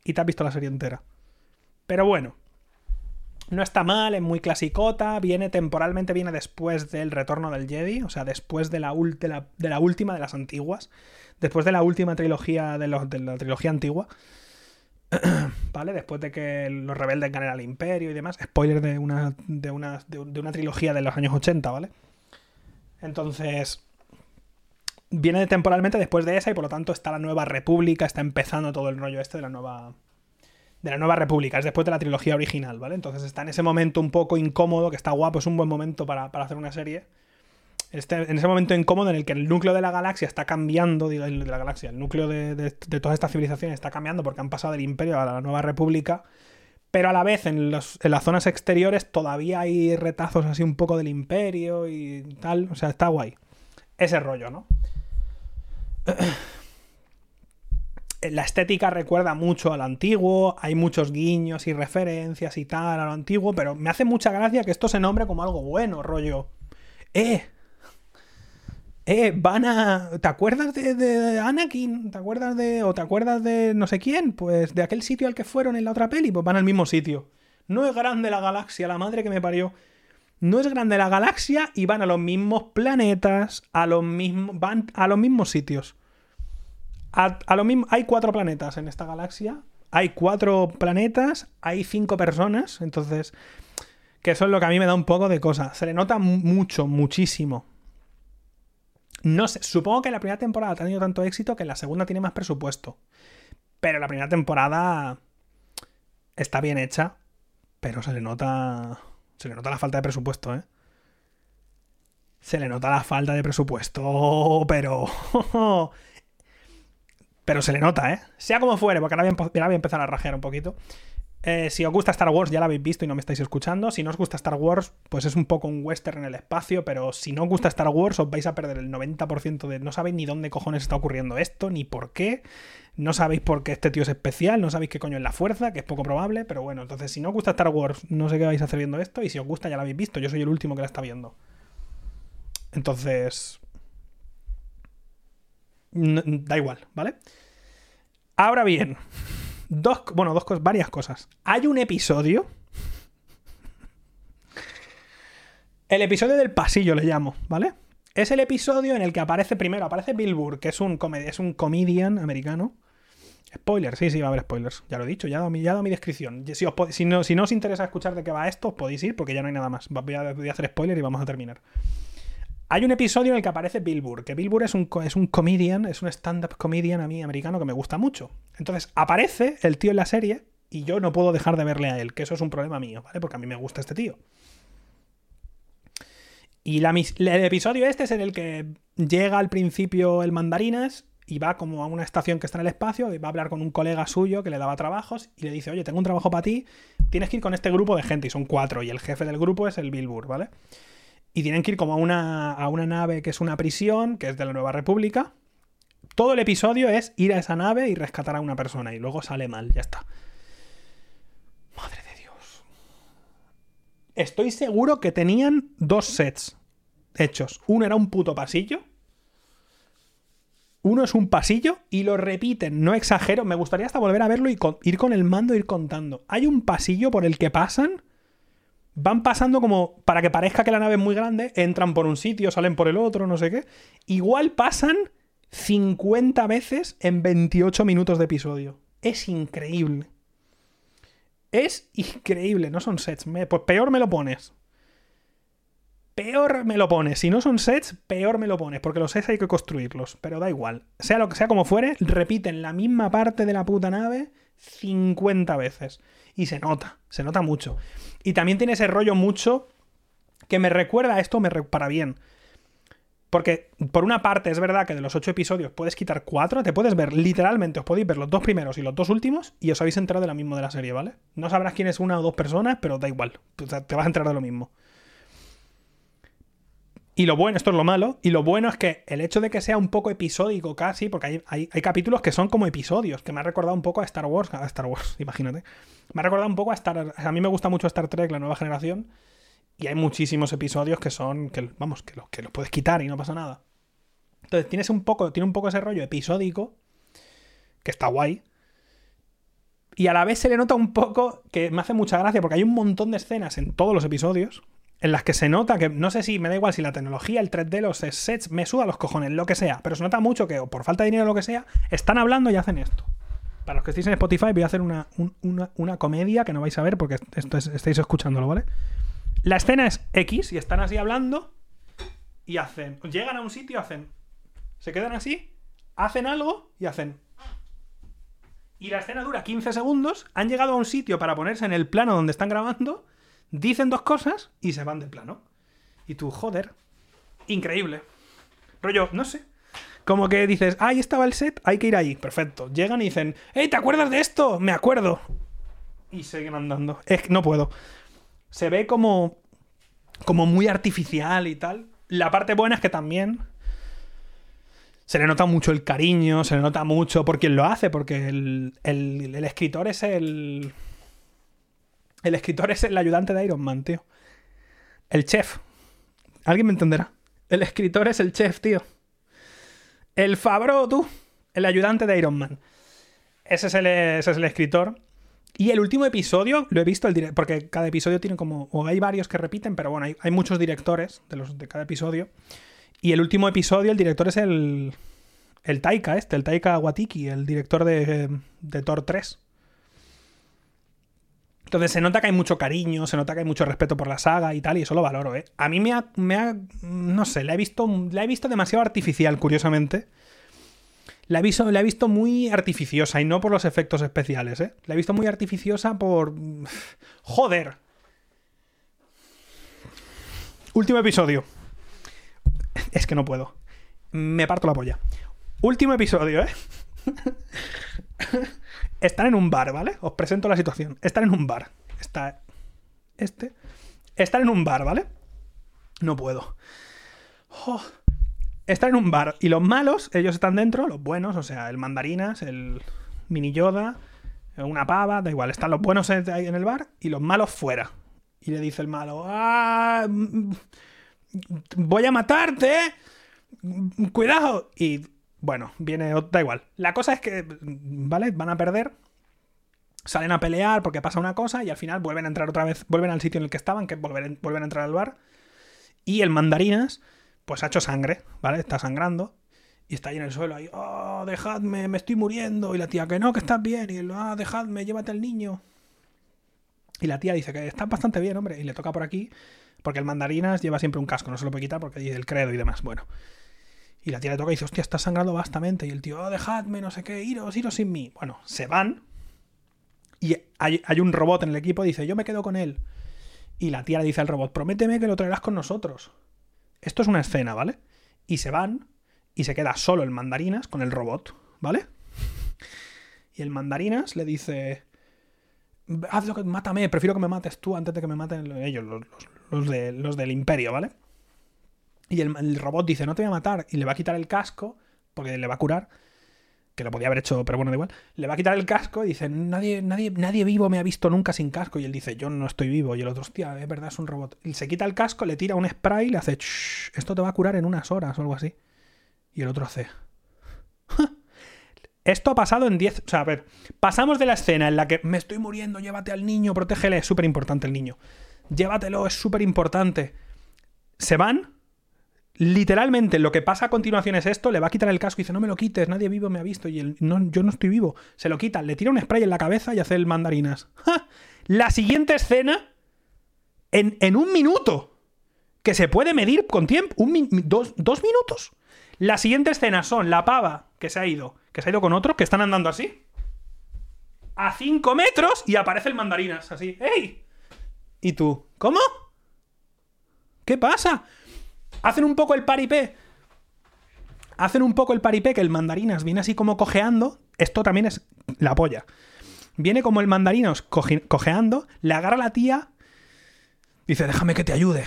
Y te has visto la serie entera. Pero bueno. No está mal, es muy clasicota. Viene temporalmente, viene después del retorno del Jedi. O sea, después de la, de la, de la última de las antiguas. Después de la última trilogía de la trilogía antigua. ¿Vale? Después de que los rebeldes ganen al imperio y demás. Spoiler de una, de una, de de una trilogía de los años 80, ¿vale? Entonces. Viene temporalmente después de esa y por lo tanto está la nueva república, está empezando todo el rollo este de la nueva. De la nueva república, es después de la trilogía original, ¿vale? Entonces está en ese momento un poco incómodo, que está guapo, es un buen momento para, para hacer una serie. Este, en ese momento incómodo en el que el núcleo de la galaxia está cambiando, digo, el de la galaxia, el núcleo de, de- todas estas civilizaciones está cambiando porque han pasado del imperio a la nueva república, pero a la vez en, en las zonas exteriores todavía hay retazos así un poco del imperio y tal, o sea, está guay. Ese rollo, ¿no? La estética recuerda mucho al antiguo, hay muchos guiños y referencias y tal a lo antiguo, pero me hace mucha gracia que esto se nombre como algo bueno, rollo. ¡Eh! Eh, van a. ¿Te acuerdas de, Anakin? ¿Te acuerdas de. o te acuerdas de no sé quién? Pues de aquel sitio al que fueron en la otra peli, pues van al mismo sitio. No es grande la galaxia, la madre que me parió. No es grande la galaxia y van a los mismos planetas, a los mismos. van a los mismos sitios. A. Hay cuatro planetas en esta galaxia. Hay cuatro planetas, hay cinco personas. Entonces. Que eso es lo que a mí me da un poco de cosa. Se le nota mu- mucho, muchísimo. No sé, supongo que la primera temporada ha tenido tanto éxito que la segunda tiene más presupuesto. Pero la primera temporada está bien hecha, pero se le nota se le nota la falta de presupuesto, ¿eh? se le nota la falta de presupuesto, pero... pero se le nota, ¿eh? Sea como fuere, porque ahora voy a, empezar a rajear un poquito. Eh, si os gusta Star Wars, ya la habéis visto y no me estáis escuchando. Si no os gusta Star Wars, pues es un poco un western en el espacio, pero si no os gusta Star Wars, os vais a perder el 90% de... No sabéis ni dónde cojones está ocurriendo esto, ni por qué. No sabéis por qué este tío es especial, no sabéis qué coño es la fuerza, que es poco probable, pero bueno, entonces si no os gusta Star Wars, no sé qué vais a hacer viendo esto, y si os gusta ya la habéis visto, yo soy el último que la está viendo. Entonces... da igual, ¿vale? Ahora bien, dos, bueno, dos cosas, varias cosas. Hay un episodio. El episodio del pasillo le llamo, ¿vale? Es el episodio en el que aparece primero, aparece Bill Burr, que es un, come- es un comedian americano. Spoilers, sí, sí, va a haber spoilers. Ya lo he dicho, ya he dado mi, ya mi descripción. Si, os si, no, si no os interesa escuchar de qué va esto, os podéis ir porque ya no hay nada más. Voy a, voy a hacer spoiler y vamos a terminar. Hay un episodio en el que aparece Bill Burr, que Bill Burr es un, es un comedian, es un stand-up comedian a mí americano que me gusta mucho. Entonces aparece el tío en la serie y yo no puedo dejar de verle a él, que eso es un problema mío, ¿vale? Porque a mí me gusta este tío. Y el episodio este es en el que llega al principio el mandarinas y va como a una estación que está en el espacio y va a hablar con un colega suyo que le daba trabajos y le dice, oye, tengo un trabajo para ti, tienes que ir con este grupo de gente y son cuatro y el jefe del grupo es el Bill Burr, ¿vale? Y tienen que ir como a una, a una nave que es una prisión, que es de la Nueva República. Todo el episodio es ir a esa nave y rescatar a una persona y luego sale mal, ya está. Madre de Dios. Estoy seguro que tenían dos sets hechos. Uno era un puto pasillo. Uno es un pasillo y lo repiten, no exagero. Me gustaría hasta volver a verlo y con- ir con el mando ir contando. Hay un pasillo por el que pasan. Van pasando como para que parezca que la nave es muy grande. Entran por un sitio, salen por el otro, no sé qué. Igual pasan 50 veces en 28 minutos de episodio. Es increíble. Es increíble, no son sets. Pues peor me lo pones. Peor me lo pones. Si no son sets, peor me lo pones. Porque los sets hay que construirlos. Pero da igual. Sea lo que sea como fuere, repiten la misma parte de la puta nave 50 veces. Y se nota, se nota mucho. Y también tiene ese rollo mucho que me recuerda a esto, me para bien. Porque, por una parte, es verdad que de los ocho episodios puedes quitar cuatro, te puedes ver, literalmente, os podéis ver los dos primeros y los dos últimos, y os habéis enterado de la misma de la serie, ¿vale? No sabrás quién es una o dos personas, pero da igual. Te vas a enterar de lo mismo. Y lo bueno, esto es lo malo, y lo bueno es que el hecho de que sea un poco episódico casi, porque hay, hay- capítulos que son como episodios, que me ha recordado un poco a Star Wars, a Star Wars, imagínate. Me ha recordado un poco a Star... A mí me gusta mucho Star Trek, la nueva generación, y hay muchísimos episodios que son, que, vamos, que los, que los puedes quitar y no pasa nada. Entonces tienes un poco, tiene un poco ese rollo episódico, que está guay, y a la vez se le nota un poco que me hace mucha gracia, porque hay un montón de escenas en todos los episodios en las que se nota que, no sé si me da igual si la tecnología, el 3D, los sets, me suda los cojones, lo que sea, pero se nota mucho que, o por falta de dinero o lo que sea, están hablando y hacen esto. Para los que estéis en Spotify, voy a hacer una, un- una, una comedia que no vais a ver porque esto es- estáis escuchándolo, ¿vale? La escena es X y están así hablando y hacen. Llegan a un sitio, hacen. Se quedan así, hacen algo y hacen. Y la escena dura 15 segundos. Han llegado a un sitio para ponerse en el plano donde están grabando. Dicen dos cosas y se van del plano. Y tú, joder. Increíble. Rollo, no sé. Como que dices, ahí estaba el set, hay que ir ahí. Perfecto. Llegan y dicen, ¡Ey, ¿te acuerdas de esto? Me acuerdo. Y siguen andando. Es que no puedo. Se ve como. como muy artificial y tal. La parte buena es que también. Se le nota mucho el cariño, se le nota mucho por quien lo hace, porque el- el escritor es el. El escritor es el ayudante de Iron Man, tío. El chef. ¿Alguien me entenderá? El escritor es el chef, tío. El Fabro, tú. El ayudante de Iron Man. Ese es el, ese es el escritor. Y el último episodio lo he visto, el porque cada episodio tiene como. O hay varios que repiten, pero bueno, hay, hay muchos directores de, los, de cada episodio. Y el último episodio, el director es el. El Taika, este, el Taika Watiki, el director de, de Thor 3. Entonces se nota que hay mucho cariño, se nota que hay mucho respeto por la saga y tal, y eso lo valoro, ¿eh? A mí me ha. me ha- no sé, la he visto, he visto demasiado artificial, curiosamente. La he, visto, la he visto muy artificiosa y no por los efectos especiales, ¿eh? La he visto muy artificiosa por... Joder. Último episodio. Es que no puedo. Me parto la polla. Último episodio, ¿eh? Están en un bar, ¿vale? Os presento la situación. Están en un bar. Está este. Están en un bar, ¿vale? No puedo. Oh. Están en un bar y los malos, ellos están dentro, los buenos, o sea, el mandarinas, el mini Yoda, una pava, da igual. Están los buenos en- ahí en el bar y los malos fuera. Y le dice el malo, ¡ah! mm, Voy a matarte. mm, Cuidado. Y bueno, viene, da igual. La cosa es que, ¿vale? Van a perder. Salen a pelear porque pasa una cosa y al final vuelven a entrar otra vez, vuelven al sitio en el que estaban, que volver- vuelven a entrar al bar. Y el mandarinas, pues ha hecho sangre, ¿vale? Está sangrando. Y está ahí en el suelo, ahí, oh, dejadme, me estoy muriendo. Y la tía, que no, que estás bien. Y él, ah, dejadme, llévate al niño. Y la tía dice que estás bastante bien, hombre. Y le toca por aquí, porque el mandarinas lleva siempre un casco, no se lo puede quitar porque dice el credo y demás. Bueno. Y la tía le toca y dice, hostia, estás sangrando bastante. Y el tío, oh, dejadme, no sé qué, iros, iros sin mí. Bueno, se van. Y hay, hay un robot en el equipo, dice, yo me quedo con él. Y la tía le dice al robot, prométeme que lo traerás con nosotros. Esto es una escena, ¿vale? Y se van y se queda solo el mandarinas con el robot, ¿vale? Y el mandarinas le dice, haz lo que mátame, prefiero que me mates tú antes de que me maten ellos, los, los- los de- los del imperio, ¿vale? Y el, robot dice, no te voy a matar, y le va a quitar el casco, porque le va a curar, que lo podía haber hecho, pero bueno, da igual. Le va a quitar el casco y dice, nadie, nadie, nadie vivo me ha visto nunca sin casco. Y él dice, yo no estoy vivo. Y el otro, hostia, es verdad, es un robot. Y se quita el casco, le tira un spray y le hace, "Shh, esto te va a curar en unas horas o algo así. Y el otro hace... Esto ha pasado en 10... O sea, a ver, pasamos de la escena en la que me estoy muriendo, llévate al niño, protégele, es súper importante el niño. Llévatelo, es súper importante. Se van, literalmente lo que pasa a continuación es esto, le va a quitar el casco y dice, no me lo quites, nadie vivo me ha visto y yo no estoy vivo. Se lo quita, le tira un spray en la cabeza y hace el mandarinas. ¡Ja! La siguiente escena, en, en un minuto, que se puede medir con tiempo, dos, dos minutos. La siguiente escena son la pava que se ha ido, que se ha ido con otro, que están andando así, a 5 metros y aparece el mandarinas, así, ¡ey! ¿Y tú? ¿Cómo? ¿Qué pasa? Hacen un poco el paripé. Hacen un poco el paripé que el mandarinas viene así como cojeando. Esto también es la polla. Viene como el mandarinas coje- cojeando, le agarra a la tía, dice, déjame que te ayude.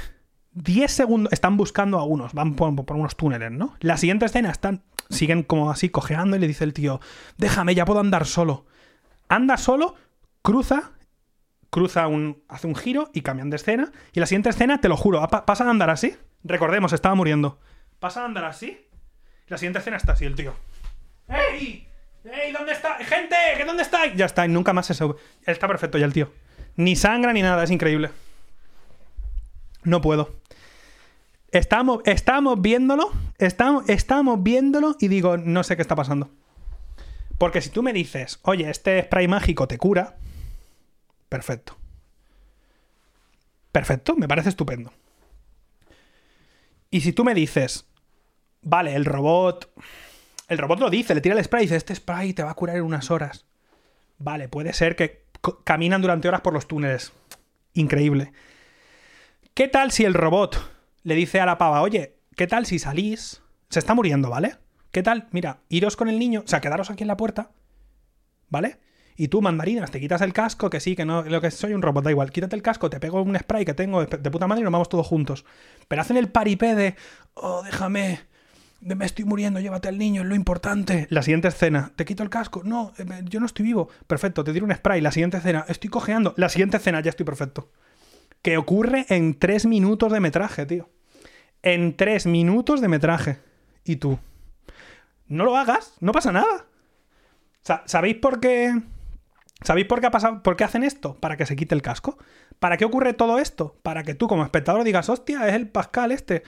10 segundos, están buscando a unos, van por, por unos túneles, ¿no? La siguiente escena están, siguen como así cojeando y le dice el tío, déjame, ya puedo andar solo. Anda solo, cruza, cruza un, hace un giro y cambian de escena. Y la siguiente escena, te lo juro, pa- pasan a andar así. Recordemos, estaba muriendo. Pasan a andar así. La siguiente escena está así, el tío. ¡Ey! ¡Ey! ¿Dónde está? ¡Gente! ¿Qué dónde estáis? Ya está, y nunca más se sube. Está perfecto ya el tío. Ni sangra ni nada, es increíble. No puedo. Estamos, estamos viéndolo, estamos, estamos viéndolo y digo, no sé qué está pasando. Porque si tú me dices, oye, este spray mágico te cura, perfecto. Perfecto, me parece estupendo. Y si tú me dices, vale, el robot. El robot lo dice, le tira el spray y dice: Este spray te va a curar en unas horas. Vale, puede ser que caminan durante horas por los túneles. Increíble. ¿Qué tal si el robot le dice a la pava: Oye, ¿qué tal si salís? Se está muriendo, ¿vale? ¿Qué tal? Mira, iros con el niño, o sea, quedaros aquí en la puerta, ¿vale? Y tú, mandarinas, te quitas el casco, que sí, que no, lo que soy un robot, da igual. Quítate el casco, te pego un spray que tengo de, puta madre y nos vamos todos juntos. Pero hacen el paripé de, oh, déjame, me estoy muriendo, llévate al niño, es lo importante. La siguiente escena, te quito el casco, no, eh, yo no estoy vivo. Perfecto, te tiro un spray. La siguiente escena, estoy cojeando. La siguiente escena, ya estoy perfecto. Que ocurre en tres minutos de metraje, tío. En tres minutos de metraje. Y tú, no lo hagas, no pasa nada. Sa- ¿Sabéis por qué? ¿Sabéis por qué ha pasado? ¿Por qué hacen esto? Para que se quite el casco. ¿Para qué ocurre todo esto? Para que tú como espectador digas, hostia, es el Pascal este.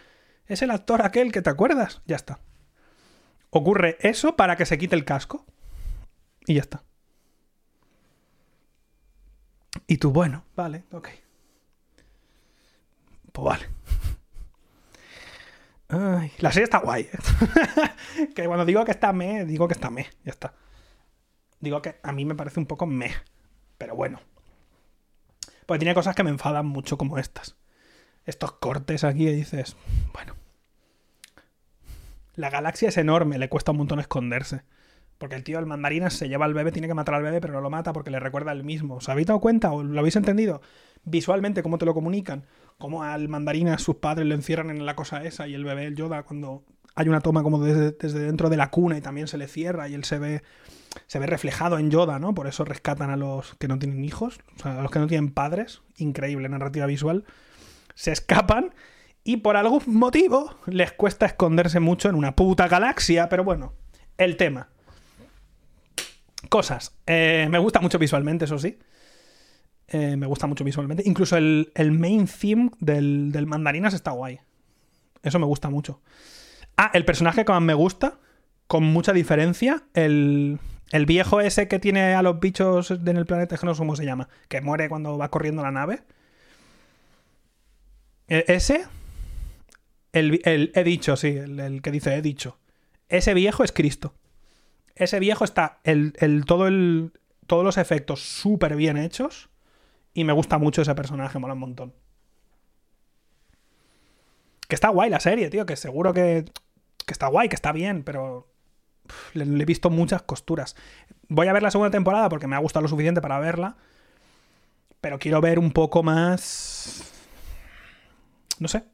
Es el actor aquel que te acuerdas. Ya está. Ocurre eso para que se quite el casco. Y ya está. Y tú, bueno, vale, ok. Pues vale. La serie está guay. ¿eh? que cuando digo que está me, digo que está me. Ya está. Digo que a mí me parece un poco me. Pero bueno. Pues tiene cosas que me enfadan mucho como estas. Estos cortes aquí y dices, bueno. La galaxia es enorme, le cuesta un montón esconderse. Porque el tío, el mandarinas, se lleva al bebé, tiene que matar al bebé, pero no lo mata porque le recuerda el mismo. ¿Os habéis dado cuenta o lo habéis entendido? Visualmente, cómo te lo comunican. Cómo al mandarinas sus padres lo encierran en la cosa esa y el bebé, el Yoda, cuando hay una toma como desde, desde dentro de la cuna y también se le cierra y él se ve, se ve reflejado en Yoda, ¿no? Por eso rescatan a los que no tienen hijos, o sea, a los que no tienen padres. Increíble narrativa visual. Se escapan y por algún motivo les cuesta esconderse mucho en una puta galaxia, pero bueno, el tema. Cosas. Eh, me gusta mucho visualmente, eso sí. Eh, me gusta mucho visualmente. Incluso el, el main theme del, del mandarinas está guay. Eso me gusta mucho. Ah, el personaje que más me gusta, con mucha diferencia, el, el viejo ese que tiene a los bichos en el planeta, que no sé cómo se llama, que muere cuando va corriendo la nave. E- Ese, el, el- he dicho, sí, el, el que dice he dicho. Ese viejo es Cristo. Ese viejo está el, el- todo el, todos los efectos súper bien hechos y me gusta mucho ese personaje, mola un montón. Que está guay la serie, tío, que seguro que, que está guay, que está bien, pero le, he visto muchas costuras. Voy a ver la segunda temporada porque me ha gustado lo suficiente para verla, pero quiero ver un poco más... No sé.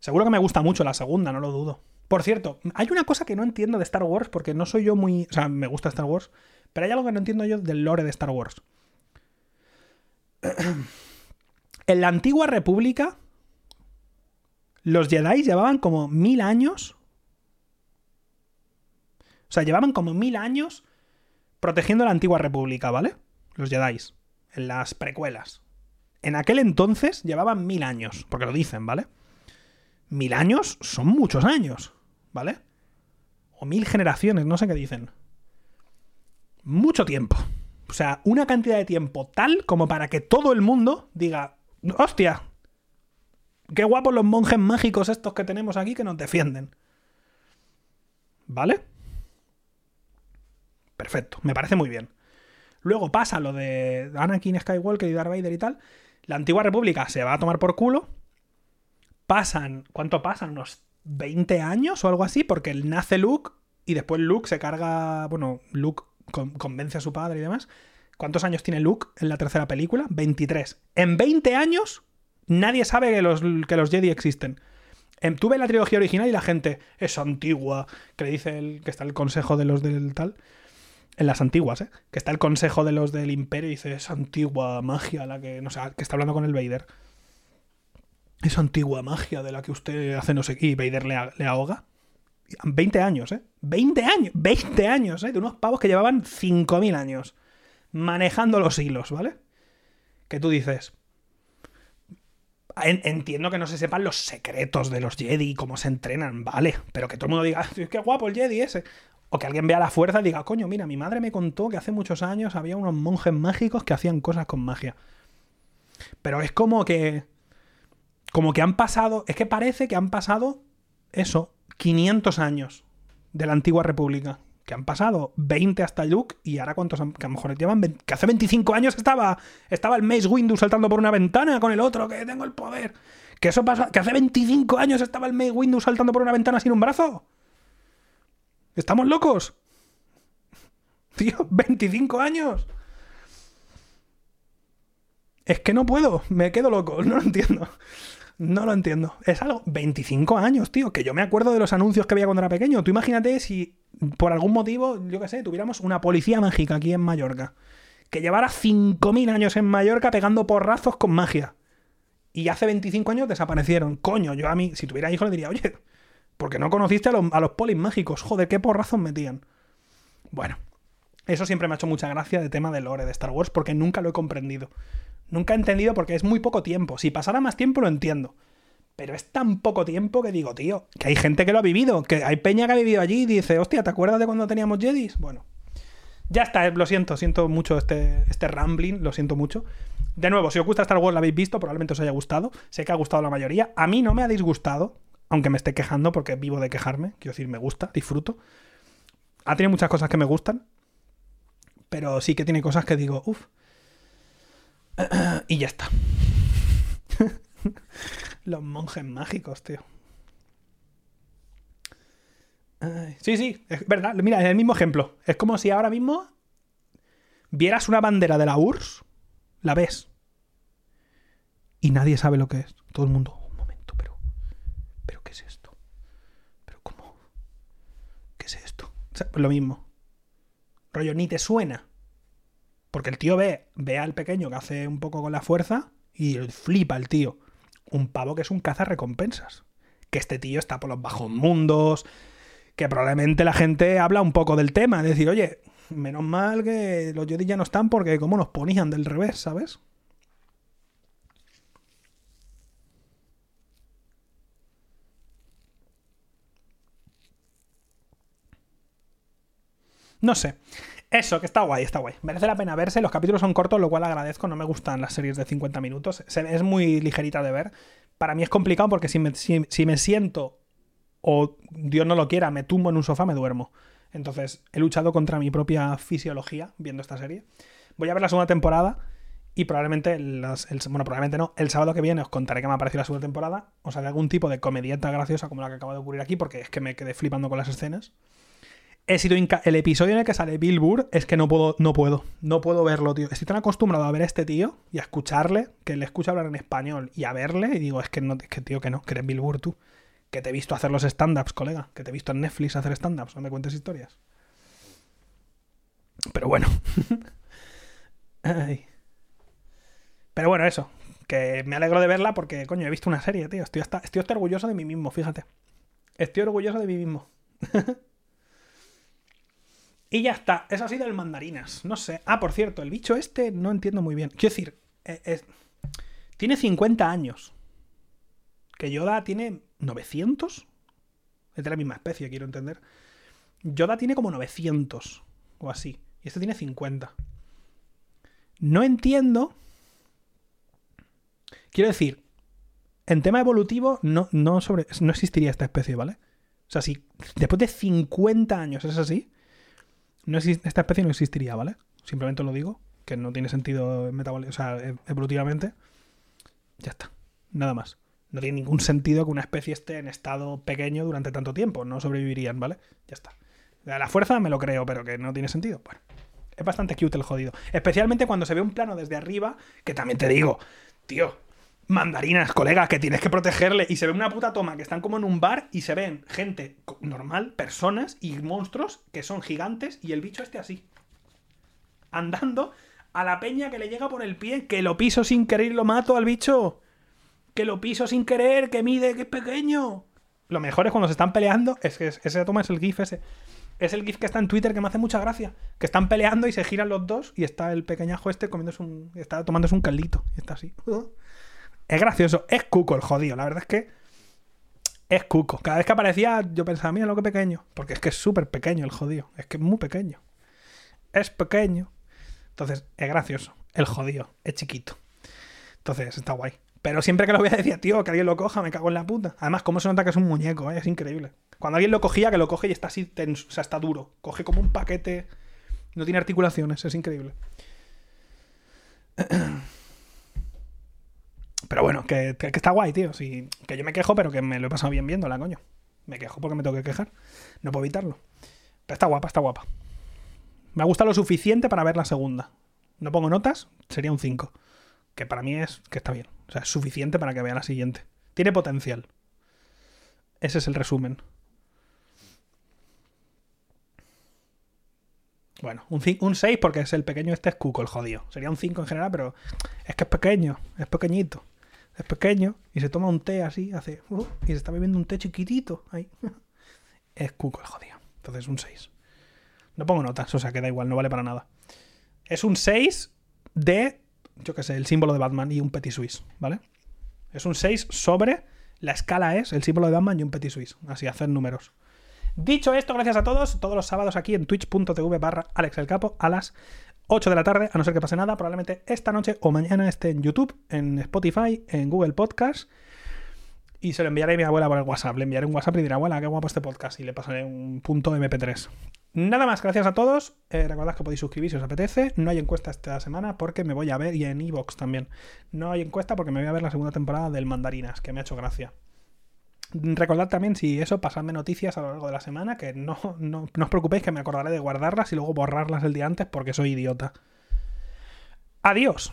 Seguro que me gusta mucho la segunda, no lo dudo. Por cierto, hay una cosa que no entiendo de Star Wars porque no soy yo muy... O sea, me gusta Star Wars, pero hay algo que no entiendo yo del lore de Star Wars. En la antigua república, los Jedi llevaban como mil años. O sea, llevaban como mil años protegiendo la antigua república, ¿vale? Los Jedi. En las precuelas. En aquel entonces llevaban mil años, porque lo dicen, ¿vale? Mil años son muchos años, ¿vale? O mil generaciones, no sé qué dicen. Mucho tiempo. O sea, una cantidad de tiempo tal como para que todo el mundo diga, hostia, qué guapos los monjes mágicos estos que tenemos aquí que nos defienden. ¿Vale? Perfecto, me parece muy bien. Luego pasa lo de Anakin Skywalker y Darth Vader y tal. La antigua república se va a tomar por culo. Pasan, ¿cuánto pasan? Unos 20 años o algo así, porque nace Luke y después Luke se carga, bueno, Luke con- convence a su padre y demás. ¿Cuántos años tiene Luke en la tercera película? 23. En 20 años nadie sabe que los, que los Jedi existen. Em, Tuve la trilogía original y la gente es antigua, que le dice el, que está el consejo de los del tal. En las antiguas, ¿eh? Que está el consejo de los del imperio y dice, es antigua magia la que, no sé, que está hablando con el Vader. Es antigua magia de la que usted hace no sé qué. Y Vader le, le ahoga. 20 años, ¿eh? 20 años, 20 años, ¿eh? De unos pavos que llevaban 5.000 años manejando los hilos, ¿vale? Que tú dices... En- entiendo que no se sepan los secretos de los Jedi, cómo se entrenan, vale, pero que todo el mundo diga, "Ah, qué guapo el Jedi ese. O que alguien vea la fuerza y diga, coño, mira, mi madre me contó que hace muchos años había unos monjes mágicos que hacían cosas con magia. Pero es como que. Como que han pasado. Es que parece que han pasado. Eso, 500 años de la antigua república. Que han pasado 20 hasta Luke y ahora cuántos han- que a lo mejor llevan 20 que hace 25 años estaba estaba el Mace Windu saltando por una ventana con el otro que tengo el poder. Que eso pasa que hace 25 años estaba el Mace Windu saltando por una ventana sin un brazo. ¿Estamos locos? Tío, 25 años. Es que no puedo, me quedo loco, no lo entiendo. No lo entiendo. Es algo. 25 años, tío. Que yo me acuerdo de los anuncios que había cuando era pequeño. Tú imagínate si por algún motivo, yo qué sé, tuviéramos una policía mágica aquí en Mallorca. Que llevara 5.000 años en Mallorca pegando porrazos con magia. Y hace 25 años desaparecieron. Coño, yo a mí, si tuviera hijos, le diría, oye, porque no conociste a los, a los polis mágicos. Joder, qué porrazos metían. Bueno, eso siempre me ha hecho mucha gracia de tema de lore de Star Wars porque nunca lo he comprendido. Nunca he entendido porque es muy poco tiempo. Si pasara más tiempo lo entiendo. Pero es tan poco tiempo que digo, tío, que hay gente que lo ha vivido, que hay peña que ha vivido allí y dice, hostia, ¿te acuerdas de cuando teníamos Jedis? Bueno, ya está, eh, lo siento, siento mucho este, este rambling, lo siento mucho. De nuevo, si os gusta Star Wars, lo habéis visto, probablemente os haya gustado. Sé que ha gustado la mayoría. A mí no me ha disgustado, aunque me esté quejando porque vivo de quejarme. Quiero decir, me gusta, disfruto. Ha tenido muchas cosas que me gustan, pero sí que tiene cosas que digo, uff. y ya está. Los monjes mágicos, tío. Sí, sí, es verdad. Mira, es el mismo ejemplo. Es como si ahora mismo vieras una bandera de la URSS, la ves. Y nadie sabe lo que es. Todo el mundo, un momento, pero. ¿Pero qué es esto? ¿Pero cómo? ¿Qué es esto? O sea, lo mismo. Rollo, ni te suena. Porque el tío ve, ve al pequeño que hace un poco con la fuerza y flipa el tío. Un pavo que es un caza recompensas. Que este tío está por los bajos mundos. Que probablemente la gente habla un poco del tema. Es decir, oye, menos mal que los Jedi ya no están porque como nos ponían del revés, ¿sabes? No sé. Eso, que está guay, está guay. Merece la pena verse. Los capítulos son cortos, lo cual agradezco. No me gustan las series de 50 minutos. Es muy ligerita de ver. Para mí es complicado porque si me, si- me siento o Dios no lo quiera, me tumbo en un sofá, me duermo. Entonces, he luchado contra mi propia fisiología viendo esta serie. Voy a ver la segunda temporada y probablemente, el, bueno, probablemente no, el sábado que viene os contaré que me ha parecido la segunda temporada. O sea, de algún tipo de comedieta graciosa como la que acaba de ocurrir aquí, porque es que me quedé flipando con las escenas. He sido el episodio en el que sale Bill Burr es que no puedo, no puedo, no puedo verlo, tío. Estoy tan acostumbrado a ver a este tío y a escucharle, que le escucho hablar en español y a verle y digo, es que no, es que tío, que no, que eres Bill Burr tú. Que te he visto hacer los stand-ups, colega. Que te he visto en Netflix hacer stand-ups, no me cuentes historias. Pero bueno. Pero bueno, eso. Que me alegro de verla porque, coño, he visto una serie, tío. Estoy hasta, estoy hasta orgulloso de mí mismo, fíjate. Estoy orgulloso de mí mismo. y ya está. Eso ha sido el mandarinas. No sé. Ah, por cierto, el bicho este no entiendo muy bien. Quiero decir, eh, tiene 50 años. Que Yoda tiene 900. Es de la misma especie, quiero entender. Yoda tiene como 900 o así. Y este tiene 50. No entiendo. Quiero decir, en tema evolutivo no, no, sobre, no existiría esta especie, ¿vale? O sea, si después de 50 años es así, no existe- esta especie no existiría, ¿vale? Simplemente lo digo, que no tiene sentido o sea, e- evolutivamente. Ya está, nada más. No tiene ningún sentido que una especie esté en estado pequeño durante tanto tiempo. No sobrevivirían, ¿vale? Ya está. A la fuerza me lo creo, pero que no tiene sentido. Bueno, es bastante cute el jodido. Especialmente cuando se ve un plano desde arriba, que también te digo, tío, mandarinas, colega, que tienes que protegerle. Y se ve una puta toma que están como en un bar y se ven gente normal, personas y monstruos que son gigantes y el bicho este así. Andando a la peña que le llega por el pie, que lo piso sin querer y lo mato al bicho. Que lo piso sin querer, que mide, que es pequeño. Lo mejor es cuando se están peleando. Es que es- esa toma es el GIF ese. Es el GIF que está en Twitter que me hace mucha gracia. Que están peleando y se giran los dos y está el pequeñajo este comiéndose un. Está tomándose un caldito. Y está así. Es gracioso. Es cuco el jodido. La verdad es que. Es cuco. Cada vez que aparecía, yo pensaba, mira lo que pequeño. Porque es que es súper pequeño el jodido. Es que es muy pequeño. Es pequeño. Entonces, es gracioso. El jodido. Es chiquito. Entonces, está guay. Pero siempre que lo voy a decir, tío, que alguien lo coja, me cago en la puta. Además, cómo se nota que es un muñeco, ¿eh? es increíble. Cuando alguien lo cogía, que lo coge y está así tenso, o sea, está duro. Coge como un paquete. No tiene articulaciones, es increíble. Pero bueno, que, está guay, tío. Que yo me quejo, pero que me lo he pasado bien viéndola, coño. Me quejo porque me tengo que quejar. No puedo evitarlo. Pero está guapa, está guapa. Me gusta lo suficiente para ver la segunda. No pongo notas, sería un 5. Que para mí es que está bien. O sea, es suficiente para que vea la siguiente. Tiene potencial. Ese es el resumen. Bueno, un, un 6 porque es el pequeño este es cuco, el jodido. Sería un 5 en general, pero es que es pequeño, es pequeñito. Es pequeño y se toma un té así, hace... uh, y se está bebiendo un té chiquitito. Ahí. Es cuco el jodido. Entonces un 6. No pongo notas, o sea que da igual, no vale para nada. Es un 6 de, yo qué sé, el símbolo de Batman y un Petit Suisse, ¿vale? Es un 6 sobre, la escala es el símbolo de Batman y un Petit Suisse. Así, hacer números. Dicho esto, gracias a todos, todos los sábados aquí en twitch.tv barra Alex el Capo a las 8 de la tarde, a no ser que pase nada, probablemente esta noche o mañana esté en YouTube, en Spotify, en Google Podcast. Y se lo enviaré a mi abuela por el WhatsApp. Le enviaré un WhatsApp y diré, abuela, qué guapo este podcast. Y le pasaré un punto MP3. Nada más, gracias a todos. Eh, recordad que podéis suscribir si os apetece. No hay encuesta esta semana porque me voy a ver, y en Evox también. No hay encuesta porque me voy a ver la segunda temporada del Mandarinas, que me ha hecho gracia. Recordad también, si eso, pasadme noticias a lo largo de la semana, que no, no, no os preocupéis que me acordaré de guardarlas y luego borrarlas el día antes porque soy idiota. Adiós.